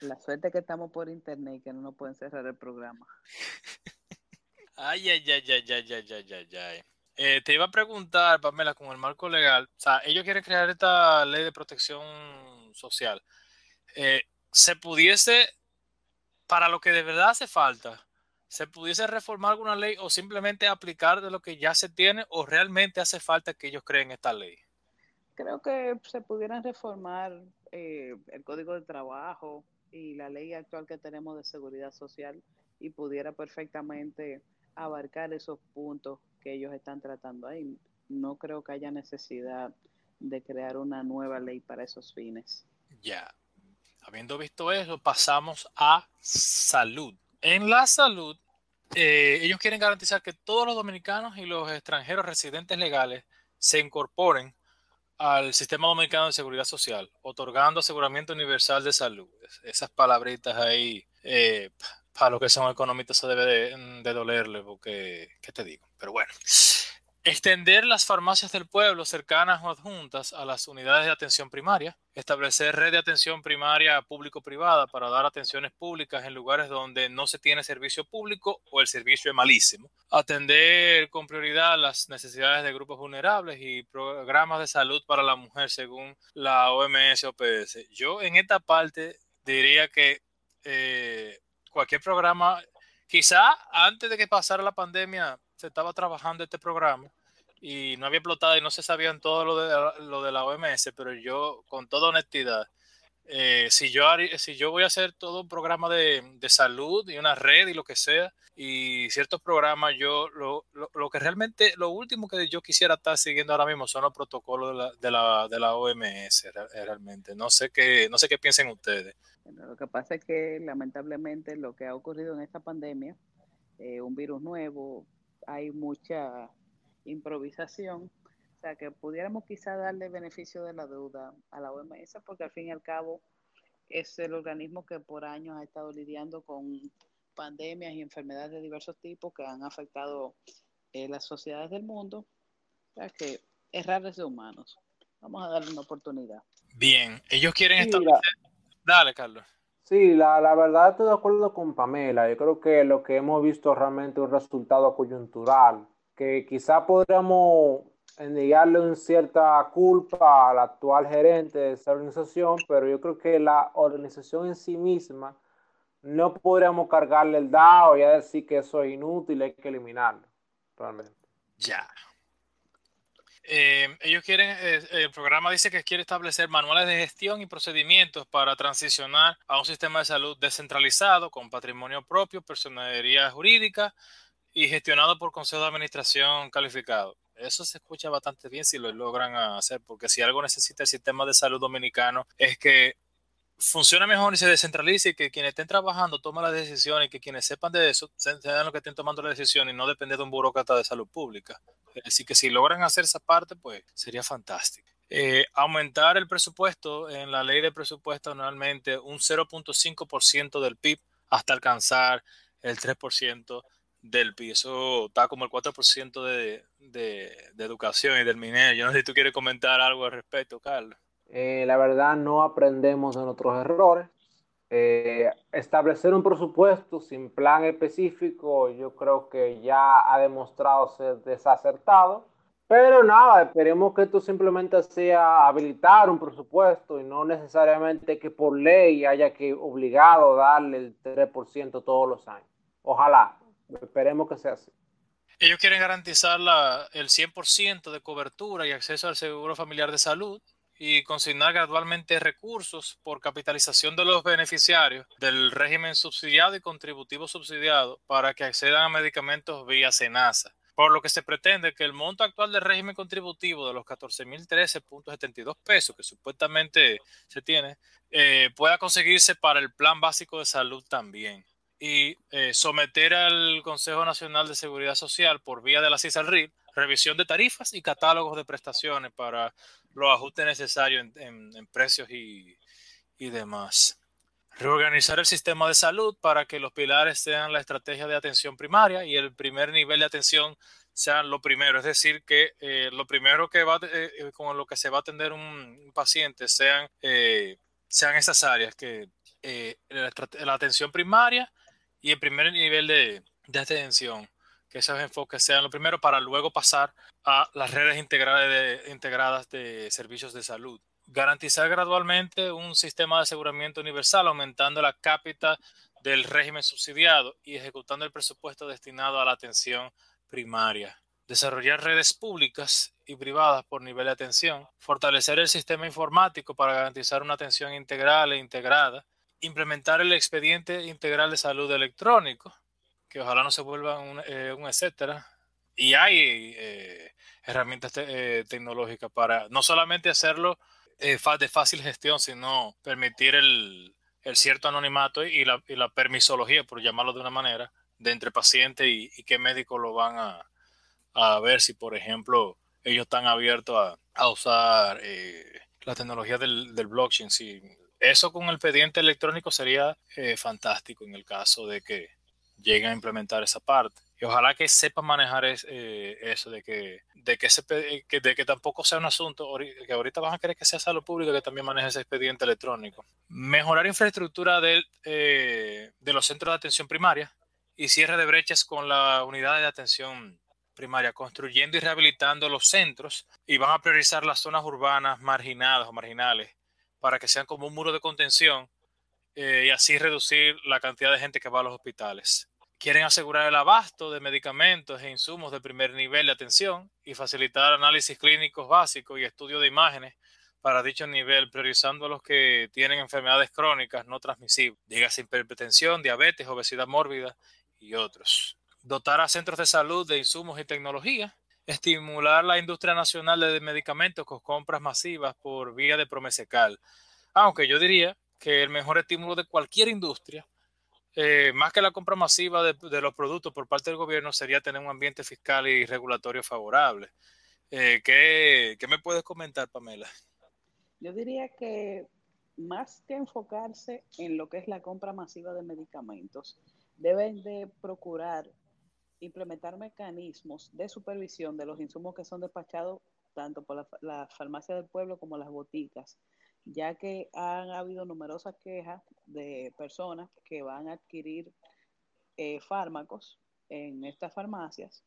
Speaker 3: La suerte que estamos por internet y que no nos pueden cerrar el programa.
Speaker 1: Ay, ay, ay, ay, ay, ay, ay, ay. Eh, te iba a preguntar, Pamela, con el marco legal, o sea, ellos quieren crear esta ley de protección social. Eh, ¿Se pudiese, para lo que de verdad hace falta, se pudiese reformar alguna ley o simplemente aplicar de lo que ya se tiene o realmente hace falta que ellos creen esta ley?
Speaker 3: Creo que se pudieran reformar eh, el Código de Trabajo y la ley actual que tenemos de seguridad social y pudiera perfectamente abarcar esos puntos que ellos están tratando ahí. No creo que haya necesidad de crear una nueva ley para esos fines.
Speaker 1: Ya, habiendo visto eso, pasamos a salud. En la salud, eh, ellos quieren garantizar que todos los dominicanos y los extranjeros residentes legales se incorporen al sistema dominicano de seguridad social, otorgando aseguramiento universal de salud. Esas palabritas ahí eh, para los que son economistas se debe de, dolerle, porque, ¿qué te digo? Pero bueno, extender las farmacias del pueblo cercanas o adjuntas a las unidades de atención primaria, establecer red de atención primaria público-privada para dar atenciones públicas en lugares donde no se tiene servicio público o el servicio es malísimo, atender con prioridad las necesidades de grupos vulnerables y programas de salud para la mujer según la OMS o OPS. Yo en esta parte diría que eh, cualquier programa, quizá antes de que pasara la pandemia se estaba trabajando este programa y no había explotado y no se sabían todo lo de, lo de la OMS, pero yo con toda honestidad, eh, si, yo, si yo voy a hacer todo un programa de, de, salud y una red y lo que sea, y ciertos programas, yo lo, lo, lo, que realmente, lo último que yo quisiera estar siguiendo ahora mismo son los protocolos de la, de la, de la OMS realmente. No sé qué, no sé qué piensen ustedes
Speaker 3: lo que pasa es que lamentablemente lo que ha ocurrido en esta pandemia, eh, un virus nuevo, hay mucha improvisación, sea que pudiéramos quizá darle beneficio de la duda a la OMS porque al fin y al cabo es el organismo que por años ha estado lidiando con pandemias y enfermedades de diversos tipos que han afectado eh, las sociedades del mundo. O sea que errores de humanos. Vamos a darle una oportunidad.
Speaker 1: Bien, ellos quieren establecer Dale, Carlos.
Speaker 2: Sí, la, la, verdad estoy de acuerdo con Pamela. Yo creo que lo que hemos visto realmente es un resultado coyuntural, que quizá podríamos negarle una cierta culpa al actual gerente de esa organización, pero yo creo que la organización en sí misma no podríamos cargarle el dado y decir que eso es inútil, hay que eliminarlo, realmente.
Speaker 1: Ya. Eh, ellos quieren, eh, el programa dice que quiere establecer manuales de gestión y procedimientos para transicionar a un sistema de salud descentralizado con patrimonio propio, personería jurídica y gestionado por consejo de administración calificado. Eso se escucha bastante bien si lo logran hacer, porque si algo necesita el sistema de salud dominicano es que funcione mejor y se descentralice y que quienes estén trabajando tomen las decisiones y que quienes sepan de eso sean los que estén tomando la decisión y no depender de un burócrata de salud pública. Así que si logran hacer esa parte, pues sería fantástico. Eh, aumentar el presupuesto en la ley de presupuesto anualmente un 0.5% del PIB hasta alcanzar el 3% del PIB. Eso está como el 4% de, de, de educación y del minero. Yo no sé si tú quieres comentar algo al respecto, Carlos.
Speaker 2: Eh, la verdad no aprendemos de nuestros errores. Eh, establecer un presupuesto sin plan específico yo creo que ya ha demostrado ser desacertado. Pero nada, esperemos que esto simplemente sea habilitar un presupuesto y no necesariamente que por ley haya que obligado darle el 3% todos los años. Ojalá, esperemos que sea así.
Speaker 1: Ellos quieren garantizar la, el 100% de cobertura y acceso al seguro familiar de salud y consignar gradualmente recursos por capitalización de los beneficiarios del régimen subsidiado y contributivo subsidiado para que accedan a medicamentos vía SENASA. Por lo que se pretende que el monto actual del régimen contributivo de los 14.013.72 pesos que supuestamente se tiene eh, pueda conseguirse para el plan básico de salud también y eh, someter al Consejo Nacional de Seguridad Social por vía de la CISALRIL revisión de tarifas y catálogos de prestaciones para los ajustes necesarios en, precios y, demás. Reorganizar el sistema de salud para que los pilares sean la estrategia de atención primaria y el primer nivel de atención sean lo primero. Es decir, que eh, lo primero que va, eh, eh, con lo que se va a atender un, paciente sean, sean esas áreas, que la, atención primaria y el primer nivel de, de atención que esos enfoques sean lo primero para luego pasar a las redes integradas de, integradas de servicios de salud. Garantizar gradualmente un sistema de aseguramiento universal, aumentando la cápita del régimen subsidiado y ejecutando el presupuesto destinado a la atención primaria. Desarrollar redes públicas y privadas por nivel de atención. Fortalecer el sistema informático para garantizar una atención integral e integrada. Implementar el expediente integral de salud electrónico que ojalá no se vuelva un, eh, etcétera. Y hay eh, herramientas eh, tecnológicas para no solamente hacerlo de fácil gestión, sino permitir el, cierto anonimato y la, permisología, por llamarlo de una manera, de entre paciente y, qué médico lo van a, ver si, por ejemplo, ellos están abiertos a, usar la tecnología del, del blockchain. Si eso con el expediente electrónico sería fantástico en el caso de que lleguen a implementar esa parte. Y ojalá que sepan manejar eh, eso, de que, de, que de que tampoco sea un asunto, que ahorita van a querer que sea salud pública que también maneje ese expediente electrónico. Mejorar infraestructura de, eh, de los centros de atención primaria y cierre de brechas con la unidad de atención primaria, construyendo y rehabilitando los centros y van a priorizar las zonas urbanas marginadas o marginales para que sean como un muro de contención eh, y así reducir la cantidad de gente que va a los hospitales. Quieren asegurar el abasto de medicamentos e insumos de primer nivel de atención y facilitar análisis clínicos básicos y estudio de imágenes para dicho nivel, priorizando a los que tienen enfermedades crónicas no transmisibles, dígase hipertensión, diabetes, obesidad mórbida y otros. Dotar a centros de salud de insumos y tecnología. Estimular la industria nacional de medicamentos con compras masivas por vía de promesecal. Aunque yo diría que el mejor estímulo de cualquier industria eh, más que la compra masiva de, los productos por parte del gobierno, sería tener un ambiente fiscal y regulatorio favorable. Eh, ¿qué, me puedes comentar, Pamela?
Speaker 3: Yo diría que más que enfocarse en lo que es la compra masiva de medicamentos, deben de procurar implementar mecanismos de supervisión de los insumos que son despachados tanto por la, la farmacia del pueblo como las boticas ya que han habido numerosas quejas de personas que van a adquirir eh, fármacos en estas farmacias,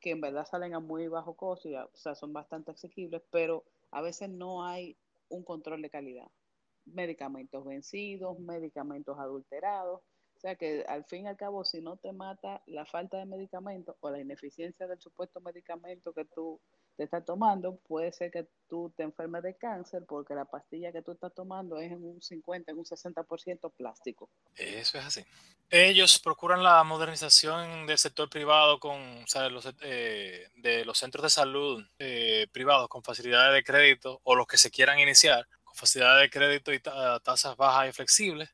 Speaker 3: que en verdad salen a muy bajo costo, y, o sea, son bastante asequibles, pero a veces no hay un control de calidad. Medicamentos vencidos, medicamentos adulterados, sea que al fin y al cabo, si no te mata la falta de medicamentos o la ineficiencia del supuesto medicamento que tú te estás tomando, puede ser que tú te enfermes de cáncer porque la pastilla que tú estás tomando es en un 50, en un 60% plástico.
Speaker 1: Eso es así. Ellos procuran la modernización del sector privado con los, eh, de los centros de salud eh, privados con facilidades de crédito o los que se quieran iniciar con facilidades de crédito y tasas bajas y flexibles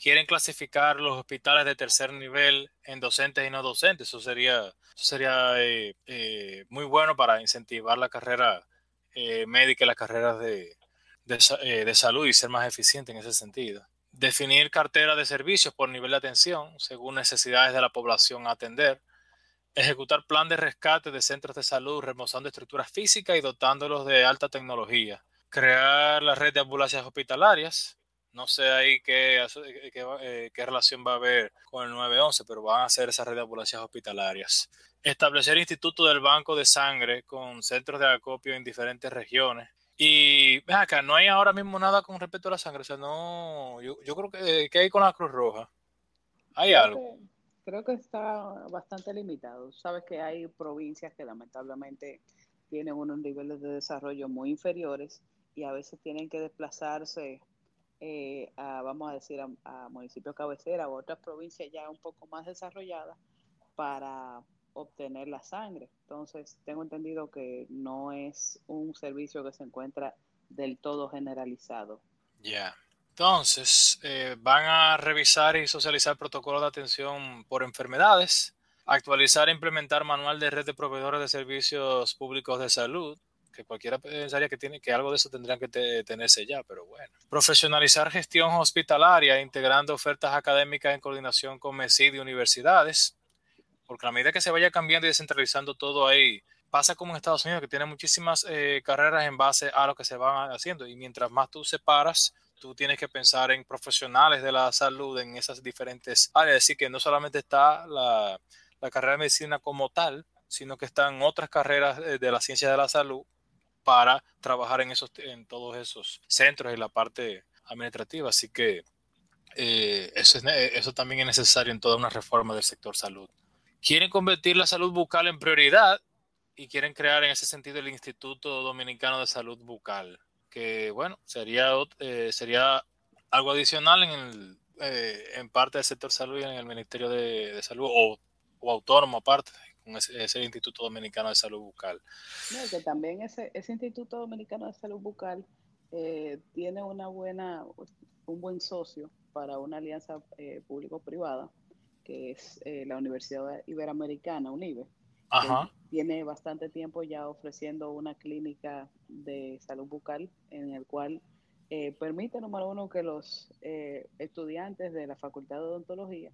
Speaker 1: quieren clasificar los hospitales de tercer nivel en docentes y no docentes. Eso sería, sería eh, eh, muy bueno para incentivar la carrera eh, médica y las carreras de, de, salud y ser más eficiente en ese sentido. Definir cartera de servicios por nivel de atención según necesidades de la población a atender. Ejecutar plan de rescate de centros de salud remozando estructuras físicas y dotándolos de alta tecnología. Crear la red de ambulancias hospitalarias no sé ahí qué, eh, qué, relación va a haber con el 911, pero van a hacer esa red de ambulancias hospitalarias. Establecer instituto del banco de sangre con centros de acopio en diferentes regiones. Y ven acá, no hay ahora mismo nada con respecto a la sangre. O sea, no. Yo, creo que, que, hay con la Cruz Roja. ¿Hay algo?
Speaker 3: creo que está bastante limitado. Sabes que hay provincias que lamentablemente tienen unos niveles de desarrollo muy inferiores y a veces tienen que desplazarse eh, a, vamos a decir, a, municipios cabecera o otras provincias ya un poco más desarrolladas para obtener la sangre. Entonces, tengo entendido que no es un servicio que se encuentra del todo generalizado.
Speaker 1: Ya. Entonces, eh, van a revisar y socializar protocolos de atención por enfermedades, actualizar e implementar manual de red de proveedores de servicios públicos de salud, que cualquiera pensaría que tiene que algo de eso tendrían que tenerse ya, pero bueno. Profesionalizar gestión hospitalaria, integrando ofertas académicas en coordinación con MESID y universidades, porque a medida que se vaya cambiando y descentralizando todo ahí, pasa como en Estados Unidos, que tiene muchísimas eh, carreras en base a lo que se van haciendo, y mientras más tú separas, tú tienes que pensar en profesionales de la salud en esas diferentes áreas, es decir, que no solamente está la, la carrera de medicina como tal, sino que están otras carreras eh, de la ciencia de la salud para trabajar en, esos, en todos esos centros y la parte administrativa. Así que eh, eso, eso también es necesario en toda una reforma del sector salud. Quieren convertir la salud bucal en prioridad y quieren crear en ese sentido el Instituto Dominicano de Salud Bucal, que bueno, sería, eh, sería algo adicional en, el, eh, en parte del sector salud y en el Ministerio de, Salud o, o autónomo aparte, ese, Instituto Dominicano de Salud Bucal.
Speaker 3: que también ese, ese Instituto Dominicano de Salud Bucal eh, tiene una buena, un buen socio para una alianza eh, público-privada, que es eh, la Universidad Iberoamericana, UNIBE. tiene bastante tiempo ya ofreciendo una clínica de salud bucal en el cual permite, número uno, que los estudiantes de la Facultad de Odontología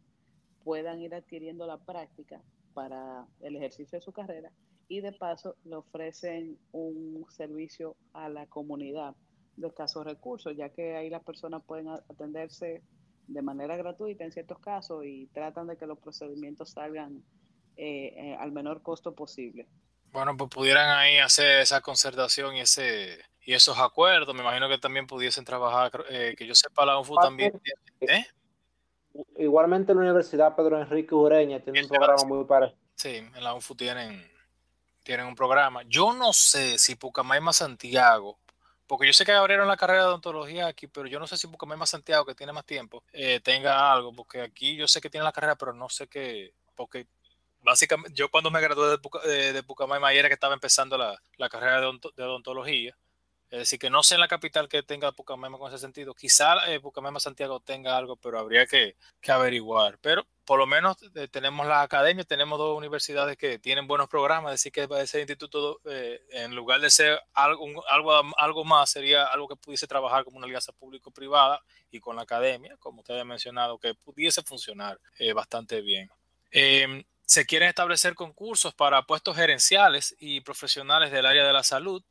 Speaker 3: puedan ir adquiriendo la práctica para el ejercicio de su carrera y de paso le ofrecen un servicio a la comunidad de escasos recursos, ya que ahí las personas pueden atenderse de manera gratuita en ciertos casos y tratan de que los procedimientos salgan eh, eh, al menor costo posible.
Speaker 1: Bueno, pues pudieran ahí hacer esa concertación y ese y esos acuerdos. Me imagino que también pudiesen trabajar, eh, que yo sepa, la UNFU también. ¿eh?
Speaker 2: Igualmente la Universidad Pedro Enrique Ureña tiene un programa muy parecido.
Speaker 1: Sí, en la UNFU tienen, tienen un programa. Yo no sé si Pucamaima Santiago, porque yo sé que abrieron la carrera de odontología aquí, pero yo no sé si Pucamaima Santiago, que tiene más tiempo, eh, tenga algo, porque aquí yo sé que tiene la carrera, pero no sé qué, porque básicamente yo cuando me gradué de, de, Pucamaima era que estaba empezando la, carrera de odontología es decir, que no sé en la capital que tenga Pucamaima con ese sentido. Quizá eh, Pucamaima Santiago tenga algo, pero habría que, averiguar. Pero por lo menos eh, tenemos la academia, tenemos dos universidades que tienen buenos programas. Es decir, que ese instituto, eh, en lugar de ser algo, algo, algo más, sería algo que pudiese trabajar como una alianza público-privada y con la academia, como usted ha mencionado, que pudiese funcionar eh, bastante bien. Em, se quieren establecer concursos para puestos gerenciales y profesionales del área de la salud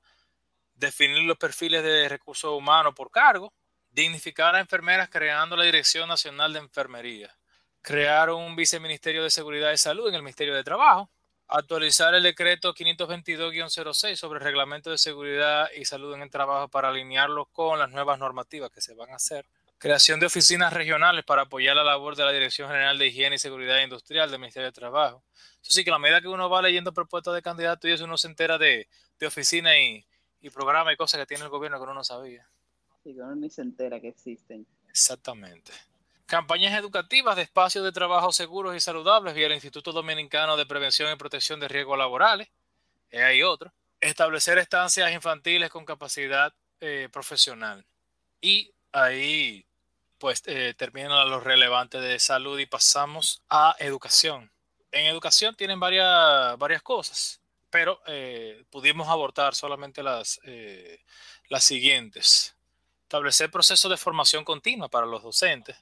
Speaker 1: definir los perfiles de recursos humanos por cargo, dignificar a enfermeras creando la Dirección Nacional de Enfermería, crear un viceministerio de Seguridad y Salud en el Ministerio de Trabajo, actualizar el decreto 522-06 sobre el reglamento de seguridad y salud en el trabajo para alinearlo con las nuevas normativas que se van a hacer, creación de oficinas regionales para apoyar la labor de la Dirección General de Higiene y Seguridad Industrial del Ministerio de Trabajo. Que a medida que uno va leyendo propuestas de candidatos y eso uno se entera de, de oficina y, y programa y cosas que tiene el gobierno que uno no sabía.
Speaker 3: Sí, que uno ni se entera que existen.
Speaker 1: Exactamente. Campañas educativas de espacios de trabajo seguros y saludables vía el Instituto Dominicano de Prevención y Protección de Riesgos Laborales. Y hay otro. Establecer estancias infantiles con capacidad eh, profesional. Y ahí pues eh, terminan los relevantes de salud y pasamos a educación. En educación tienen varias, varias cosas, pero eh, pudimos abortar solamente las, eh, las siguientes. Establecer procesos de formación continua para los docentes.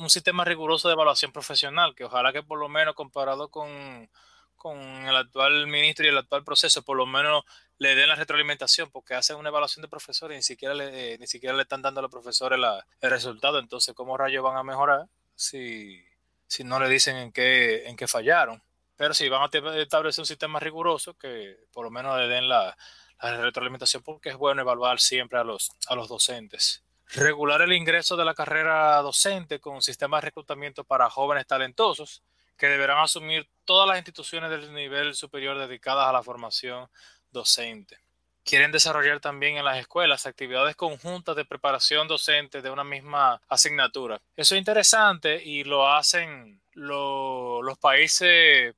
Speaker 1: Un sistema riguroso de evaluación profesional, que ojalá que por lo menos comparado con, con el actual ministro y el actual proceso, por lo menos le den la retroalimentación, porque hacen una evaluación de profesores y ni siquiera le, eh, ni siquiera le están dando a los profesores el resultado. Entonces, ¿cómo rayos van a mejorar si, si no le dicen en qué, en qué fallaron? Pero sí, van a establecer un sistema riguroso que por lo menos le den la, retroalimentación, porque es bueno evaluar siempre a los, a los docentes. Regular el ingreso de la carrera docente con un sistema de reclutamiento para jóvenes talentosos que deberán asumir todas las instituciones del nivel superior dedicadas a la formación docente. Quieren desarrollar también en las escuelas actividades conjuntas de preparación docente de una misma asignatura. Eso es interesante y lo hacen los países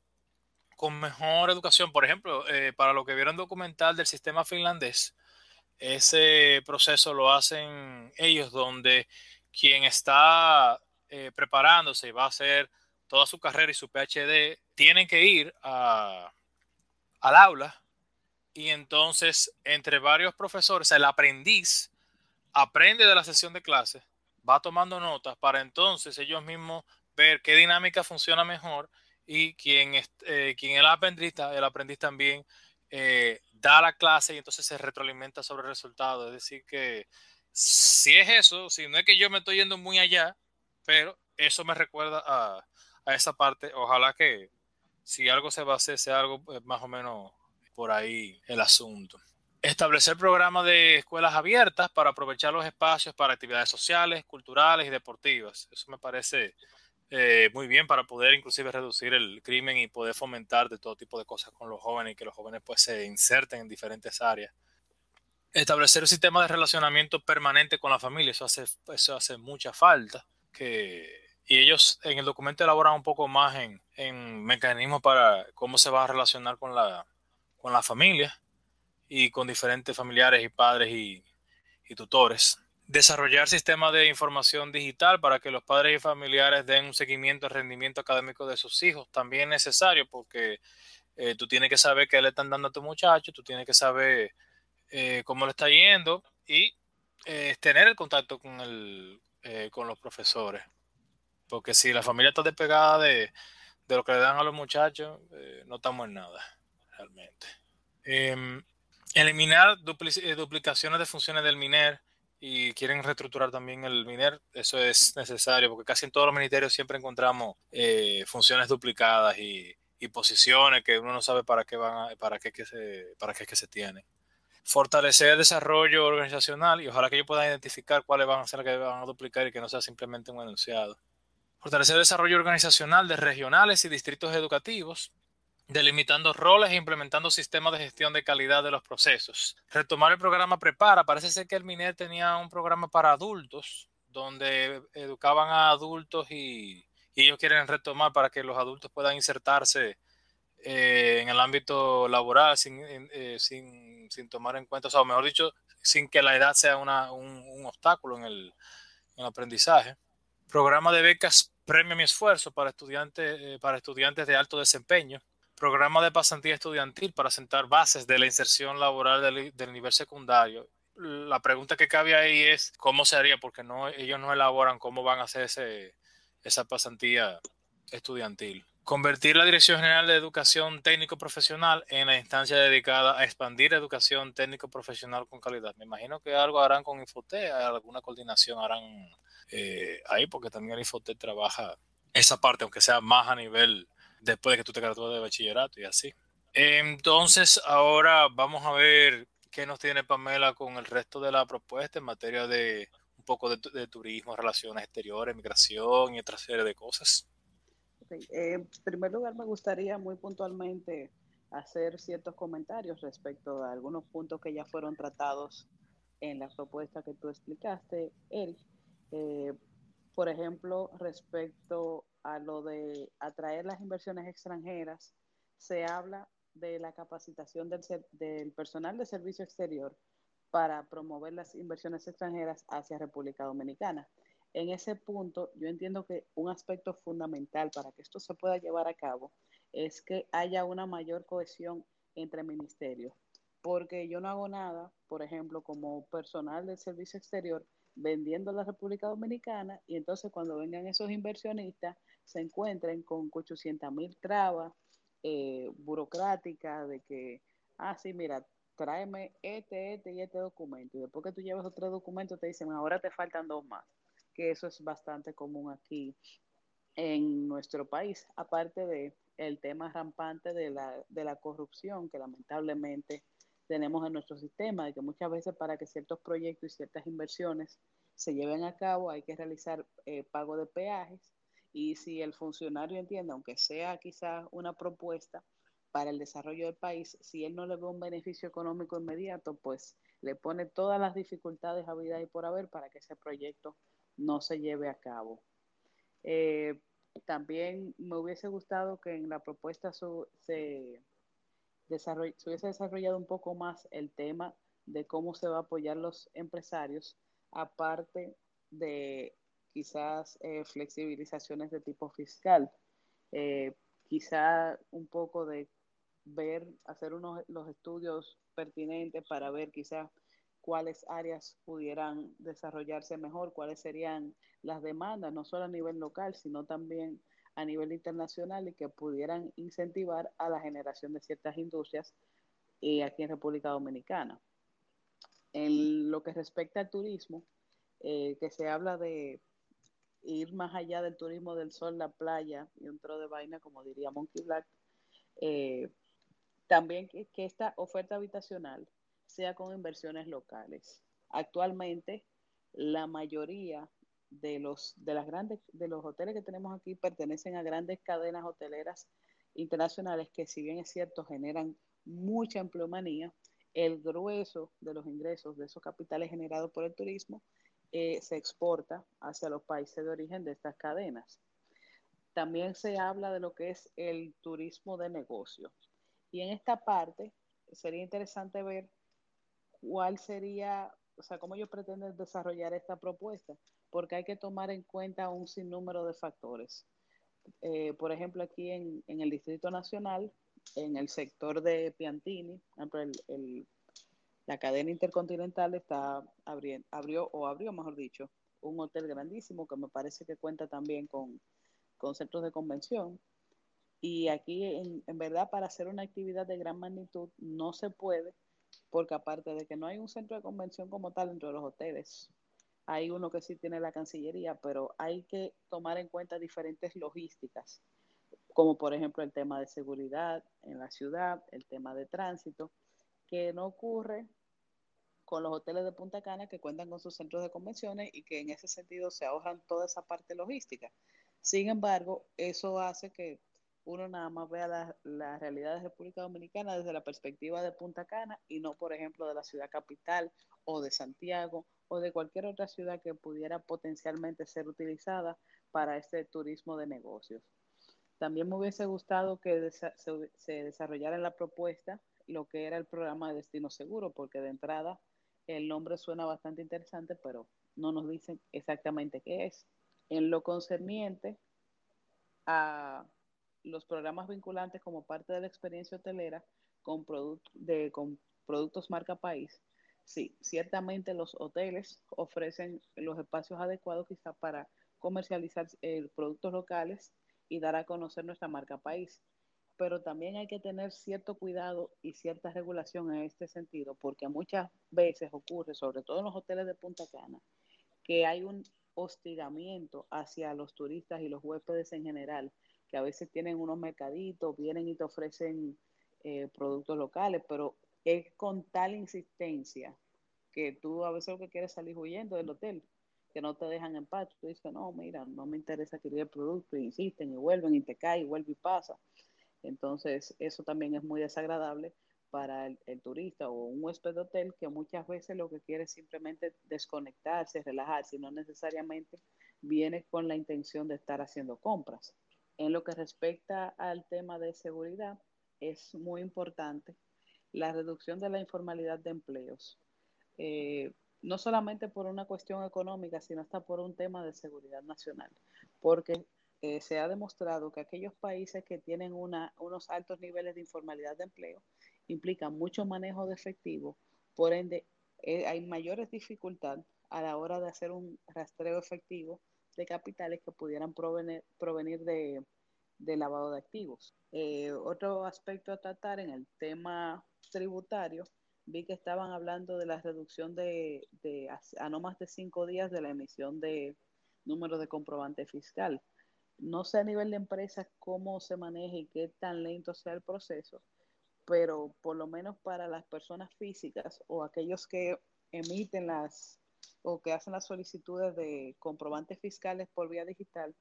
Speaker 1: con mejor educación. Por ejemplo, eh, para lo que vieron documental del sistema finlandés, ese proceso lo hacen ellos donde quien está eh, preparándose y va a hacer toda su carrera y su PhD tienen que ir a, al aula y entonces entre varios profesores, el aprendiz aprende de la sesión de clase, va tomando notas para entonces ellos mismos ver qué dinámica funciona mejor y quien, eh, quien el aprendiz, el aprendiz también eh, da la clase y entonces se retroalimenta sobre el resultado. Es decir, que si es eso, si no es que yo me estoy yendo muy allá, pero eso me recuerda a, a esa parte. Ojalá que si algo se va a hacer, sea algo eh, más o menos por ahí el asunto. Establecer programas de escuelas abiertas para aprovechar los espacios para actividades sociales, culturales y deportivas. Eso me parece eh, muy bien para poder inclusive reducir el crimen y poder fomentar de todo tipo de cosas con los jóvenes y que los jóvenes pues se inserten en diferentes áreas. Establecer un sistema de relacionamiento permanente con la familia, eso hace, eso hace mucha falta. Que, y ellos en el documento elaboran un poco más en, en mecanismos para cómo se va a relacionar con la, con la familia y con diferentes familiares y padres y, tutores. Desarrollar sistemas de información digital para que los padres y familiares den un seguimiento al rendimiento académico de sus hijos. También es necesario porque eh, tú tienes que saber qué le están dando a tu muchacho, tú tienes que saber eh, cómo le está yendo y eh, tener el contacto con, el, con los profesores. Porque si la familia está despegada de, de lo que le dan a los muchachos, no estamos en nada realmente. Em, eliminar eh, duplicaciones de funciones del MINER y quieren reestructurar también el MINER, eso es necesario porque casi en todos los ministerios siempre encontramos eh, funciones duplicadas y, posiciones que uno no sabe para qué van para qué, que se, para qué que se tienen. Fortalecer el desarrollo organizacional y ojalá que ellos puedan identificar cuáles van a ser las que van a duplicar y que no sea simplemente un enunciado. Fortalecer el desarrollo organizacional de regionales y distritos educativos delimitando roles e implementando sistemas de gestión de calidad de los procesos. Retomar el programa Prepara. Parece ser que el MINER tenía un programa para adultos, donde educaban a adultos y, ellos quieren retomar para que los adultos puedan insertarse eh, en el ámbito laboral eh, sin, sin, tomar en cuenta, o sea, mejor dicho, sin que la edad sea un, obstáculo en el, en el aprendizaje. Programa de becas Premio Mi Esfuerzo para estudiantes, eh, para estudiantes de alto desempeño programa de pasantía estudiantil para sentar bases de la inserción laboral del, nivel secundario. La pregunta que cabe ahí es cómo se haría, porque no, ellos no elaboran cómo van a hacer ese, esa pasantía estudiantil. Convertir la Dirección General de Educación Técnico Profesional en la instancia dedicada a expandir educación técnico profesional con calidad. Me imagino que algo harán con Infote, alguna coordinación harán eh, ahí, porque también el trabaja esa parte, aunque sea más a nivel después de que tú te gradúes de bachillerato y así. Entonces, ahora vamos a ver qué nos tiene Pamela con el resto de la propuesta en materia de un poco de, turismo, relaciones exteriores, migración y otra serie de cosas.
Speaker 3: Eh, en primer lugar, me gustaría muy puntualmente hacer ciertos comentarios respecto a algunos puntos que ya fueron tratados en la propuesta que tú explicaste, Eric. Eh, por ejemplo, respecto a lo de atraer las inversiones extranjeras, se habla de la capacitación del, personal de servicio exterior para promover las inversiones extranjeras hacia República Dominicana. En ese punto, yo entiendo que un aspecto fundamental para que esto se pueda llevar a cabo es que haya una mayor cohesión entre ministerios, porque yo no hago nada, por ejemplo, como personal del servicio exterior, vendiendo la República Dominicana y entonces cuando vengan esos inversionistas se encuentren con 800 mil trabas eh, burocráticas de que, ah, sí, mira, tráeme este, este y este documento. Y después que tú llevas otro documento, te dicen, ahora te faltan dos más. Que eso es bastante común aquí en nuestro país, aparte de el tema rampante de la, de la corrupción que lamentablemente tenemos en nuestro sistema, de que muchas veces para que ciertos proyectos y ciertas inversiones se lleven a cabo hay que realizar eh, pago de peajes y si el funcionario entiende, aunque sea quizás una propuesta, para el desarrollo del país, si él no le ve un beneficio económico inmediato, pues le pone todas las dificultades a vida y por haber para que ese proyecto no se lleve a cabo. Eh, también me hubiese gustado que en la propuesta se, se hubiese desarrollado un poco más el tema de cómo se va a apoyar los empresarios, aparte de quizás eh, flexibilizaciones de tipo fiscal. Eh, quizá un poco de ver, hacer unos los estudios pertinentes para ver quizás cuáles áreas pudieran desarrollarse mejor, cuáles serían las demandas, no solo a nivel local, sino también a nivel internacional y que pudieran incentivar a la generación de ciertas industrias eh, aquí en República Dominicana. En lo que respecta al turismo, eh, que se habla de ir más allá del turismo del sol, la playa y un tro de vaina, como diría Monkey Black, eh, también que, esta oferta habitacional sea con inversiones locales. Actualmente, la mayoría de los, de las grandes, de los hoteles que tenemos aquí pertenecen a grandes cadenas hoteleras internacionales que, si bien es cierto, generan mucha empleomanía, el grueso de los ingresos de esos capitales generados por el turismo eh, se exporta hacia los países de origen de estas cadenas. También se habla de lo que es el turismo de negocio. Y en esta parte sería interesante ver cuál sería, o sea, cómo ellos pretenden desarrollar esta propuesta, porque hay que tomar en cuenta un sinnúmero de factores. Eh, por ejemplo, aquí en, el Distrito Nacional, en el sector de Piantini, la cadena intercontinental está abrió, o abrió, mejor dicho, un hotel grandísimo que me parece que cuenta también con, centros de convención. Y aquí, en, verdad, para hacer una actividad de gran magnitud no se puede, porque aparte de que no hay un centro de convención como tal dentro de los hoteles, hay uno que sí tiene la Cancillería, pero hay que tomar en cuenta diferentes logísticas, como por ejemplo el tema de seguridad en la ciudad, el tema de tránsito, que no ocurre con los hoteles de Punta Cana que cuentan con sus centros de convenciones y que en ese sentido se ahorran toda esa parte logística. Sin embargo, eso hace que uno nada más vea la, la, realidad de República Dominicana desde la perspectiva de Punta Cana y no, por ejemplo, de la ciudad capital o de Santiago o de cualquier otra ciudad que pudiera potencialmente ser utilizada para este turismo de negocios. También me hubiese gustado que se, se desarrollara la propuesta lo que era el programa de destino seguro, porque de entrada el nombre suena bastante interesante, pero no nos dicen exactamente qué es. En lo concerniente a los programas vinculantes como parte de la experiencia hotelera con, de, con productos marca país, sí, ciertamente los hoteles ofrecen los espacios adecuados quizá para comercializar eh, productos locales y dar a conocer nuestra marca país. Pero también hay que tener cierto cuidado y cierta regulación en este sentido, porque muchas veces ocurre, sobre todo en los hoteles de Punta Cana, que hay un hostigamiento hacia los turistas y los huéspedes en general que a veces tienen unos mercaditos, vienen y te ofrecen eh, productos locales, pero es con tal insistencia que tú a veces lo que quieres salir huyendo del hotel, que no te dejan en paz. Tú dices, no, mira, no me interesa adquirir el producto, y insisten y vuelven y te cae y vuelve y pasa. Entonces, eso también es muy desagradable para el, turista o un huésped de hotel que muchas veces lo que quiere es simplemente desconectarse, relajarse y no necesariamente viene con la intención de estar haciendo compras. En lo que respecta al tema de seguridad, es muy importante la reducción de la informalidad de empleos. Eh, no solamente por una cuestión económica, sino hasta por un tema de seguridad nacional, porque eh, se ha demostrado que aquellos países que tienen una, unos altos niveles de informalidad de empleo implican mucho manejo de efectivo, por ende eh, hay mayores dificultades a la hora de hacer un rastreo efectivo de capitales que pudieran provenir, provenir de, lavado de activos. Eh, otro aspecto a tratar en el tema tributario vi que estaban hablando de la reducción de, a, no más de cinco días de la emisión de número de comprobante fiscal. No sé a nivel de empresa cómo se maneja y qué tan lento sea el proceso, pero por lo menos para las personas físicas o aquellos que emiten las o que hacen las solicitudes de comprobantes fiscales por vía digital,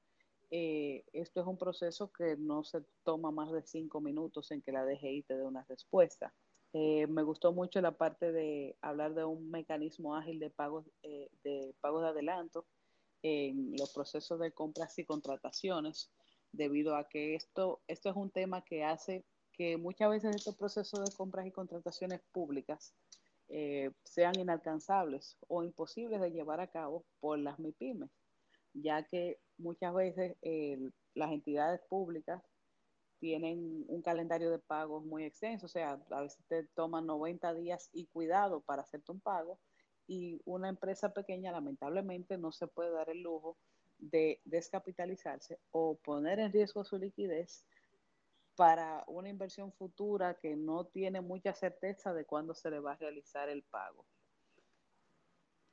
Speaker 3: eh, esto es un proceso que no se toma más de cinco minutos en que la DGI te dé una respuesta. Eh, me gustó mucho la parte de hablar de un mecanismo ágil de pagos, eh, de pagos de adelanto en los procesos de compras y contrataciones, debido a que esto, esto es un tema que hace que muchas veces estos procesos de compras y contrataciones públicas eh, sean inalcanzables o imposibles de llevar a cabo por las MIPIMES, ya que muchas veces las entidades públicas tienen un calendario de pagos muy extenso, o sea, a veces te toman 90 días y cuidado para hacerte un pago y una empresa pequeña lamentablemente no se puede dar el lujo de descapitalizarse o poner en riesgo su liquidez para una inversión futura que no tiene mucha certeza de cuándo se le va a realizar el pago.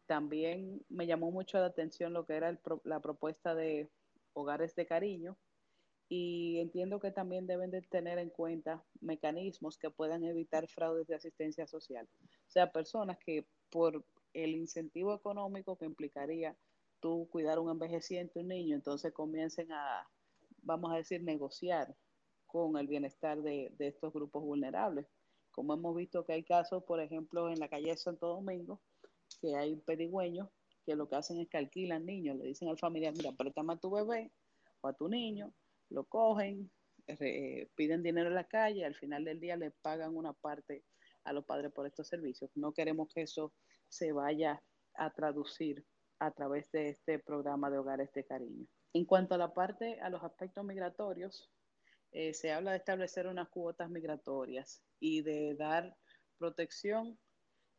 Speaker 3: También me llamó mucho la atención lo que era la propuesta de hogares de cariño, y entiendo que también deben de tener en cuenta mecanismos que puedan evitar fraudes de asistencia social. O sea, personas que por el incentivo económico que implicaría tú cuidar un envejeciente, un niño, entonces comiencen a, vamos a decir, negociar con el bienestar de, de estos grupos vulnerables. Como hemos visto que hay casos, por ejemplo, en la calle de Santo Domingo, que hay pedigüeños que lo que hacen es que alquilan niños, le dicen al familiar, mira, préstame a tu bebé o a tu niño, lo cogen, piden dinero en la calle, al final del día le pagan una parte a los padres por estos servicios. No queremos que eso se vaya a traducir a través de este programa de hogares de cariño. En cuanto a la parte, a los aspectos migratorios, eh, se habla de establecer unas cuotas migratorias y de dar protección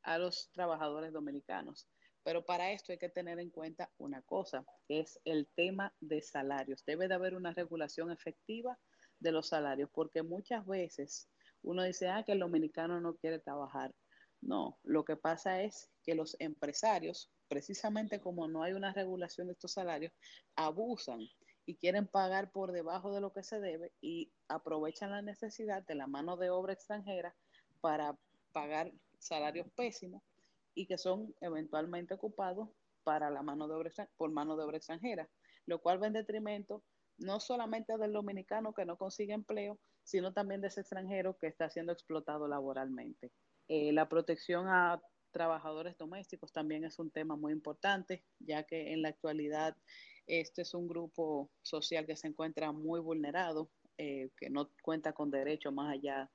Speaker 3: a los trabajadores dominicanos. Pero para esto hay que tener en cuenta una cosa, que es el tema de salarios. Debe de haber una regulación efectiva de los salarios, porque muchas veces uno dice, ah, que el dominicano no quiere trabajar. No, lo que pasa es que los empresarios, precisamente como no hay una regulación de estos salarios, abusan y quieren pagar por debajo de lo que se debe y aprovechan la necesidad de la mano de obra extranjera para pagar salarios pésimos y que son eventualmente ocupados para la mano de obra por mano de obra extranjera, lo cual va en detrimento no solamente del dominicano que no consigue empleo, sino también de ese extranjero que está siendo explotado laboralmente. Eh, la protección a trabajadores domésticos también es un tema muy importante, ya que en la actualidad este es un grupo social que se encuentra muy vulnerado, eh, que no cuenta con derecho más allá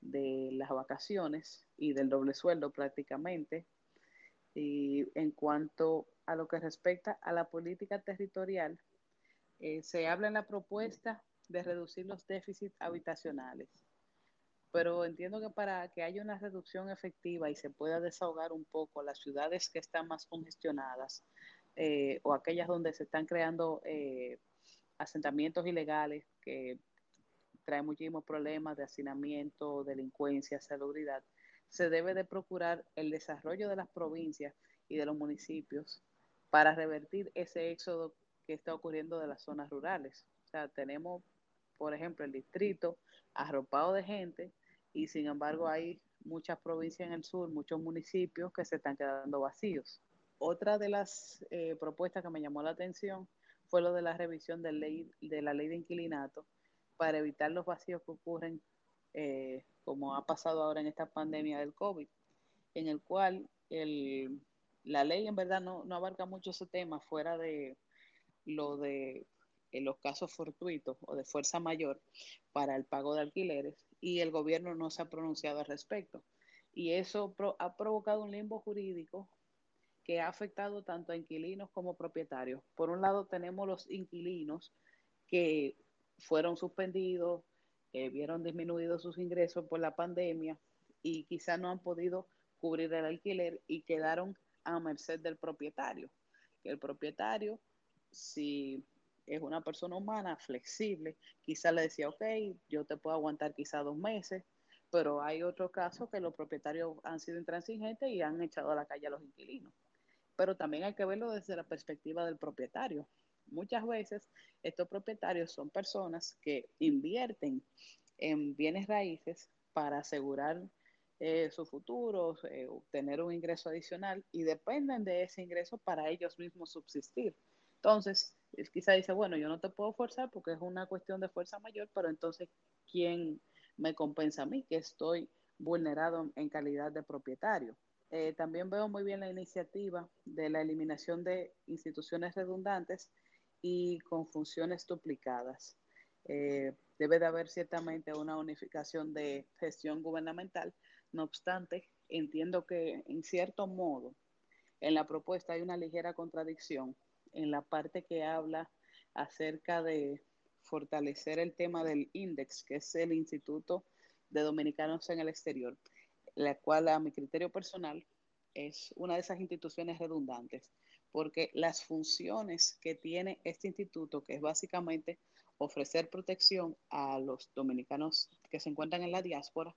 Speaker 3: de las vacaciones y del doble sueldo prácticamente, y en cuanto a lo que respecta a la política territorial, eh, se habla en la propuesta de reducir los déficits habitacionales. Pero entiendo que para que haya una reducción efectiva y se pueda desahogar un poco las ciudades que están más congestionadas eh, o aquellas donde se están creando eh, asentamientos ilegales que traen muchísimos problemas de hacinamiento, delincuencia, salubridad, se debe de procurar el desarrollo de las provincias y de los municipios para revertir ese éxodo que está ocurriendo de las zonas rurales. O sea, tenemos, por ejemplo, el distrito arropado de gente y sin embargo hay muchas provincias en el sur, muchos municipios que se están quedando vacíos. Otra de las eh, propuestas que me llamó la atención fue lo de la revisión de, ley, de la ley de inquilinato para evitar los vacíos que ocurren, eh, como ha pasado ahora en esta pandemia del COVID, en el cual el, la ley en verdad no, no abarca mucho ese tema fuera de lo de en los casos fortuitos o de fuerza mayor para el pago de alquileres y el gobierno no se ha pronunciado al respecto. Y eso ha provocado un limbo jurídico que ha afectado tanto a inquilinos como propietarios. Por un lado tenemos los inquilinos que fueron suspendidos, eh, vieron disminuidos sus ingresos por la pandemia y quizás no han podido cubrir el alquiler y quedaron a merced del propietario. El propietario, si es una persona humana, flexible, quizás le decía, ok, yo te puedo aguantar quizás dos meses, pero hay otros casos que los propietarios han sido intransigentes y han echado a la calle a los inquilinos. Pero también hay que verlo desde la perspectiva del propietario. Muchas veces estos propietarios son personas que invierten en bienes raíces para asegurar eh, su futuro, eh, obtener un ingreso adicional y dependen de ese ingreso para ellos mismos subsistir. Entonces, quizá dice, bueno, yo no te puedo forzar porque es una cuestión de fuerza mayor, pero entonces, ¿quién me compensa a mí que estoy vulnerado en calidad de propietario? Eh, también veo muy bien la iniciativa de la eliminación de instituciones redundantes y con funciones duplicadas. Eh, debe de haber ciertamente una unificación de gestión gubernamental. No obstante, entiendo que en cierto modo en la propuesta hay una ligera contradicción en la parte que habla acerca de fortalecer el tema del INDEX, que es el Instituto de Dominicanos en el Exterior, la cual a mi criterio personal es una de esas instituciones redundantes, porque las funciones que tiene este instituto, que es básicamente ofrecer protección a los dominicanos que se encuentran en la diáspora,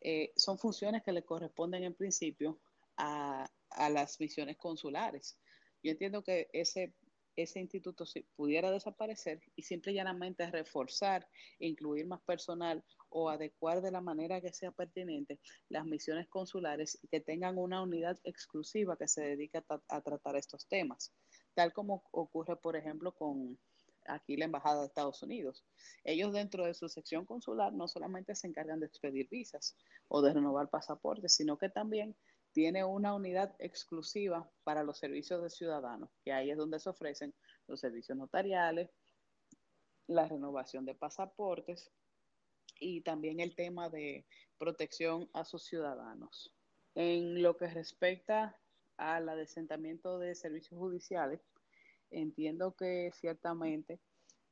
Speaker 3: eh, son funciones que le corresponden en principio a, a las misiones consulares. Yo entiendo que ese, ese instituto pudiera desaparecer y simple y llanamente reforzar, incluir más personal o adecuar de la manera que sea pertinente las misiones consulares y que tengan una unidad exclusiva que se dedique a, tratar estos temas, tal como ocurre, por ejemplo, con aquí la Embajada de Estados Unidos. Ellos dentro de su sección consular no solamente se encargan de expedir visas o de renovar pasaportes, sino que también tiene una unidad exclusiva para los servicios de ciudadanos, que ahí es donde se ofrecen los servicios notariales, la renovación de pasaportes y también el tema de protección a sus ciudadanos. En lo que respecta al adesentamiento de servicios judiciales, entiendo que ciertamente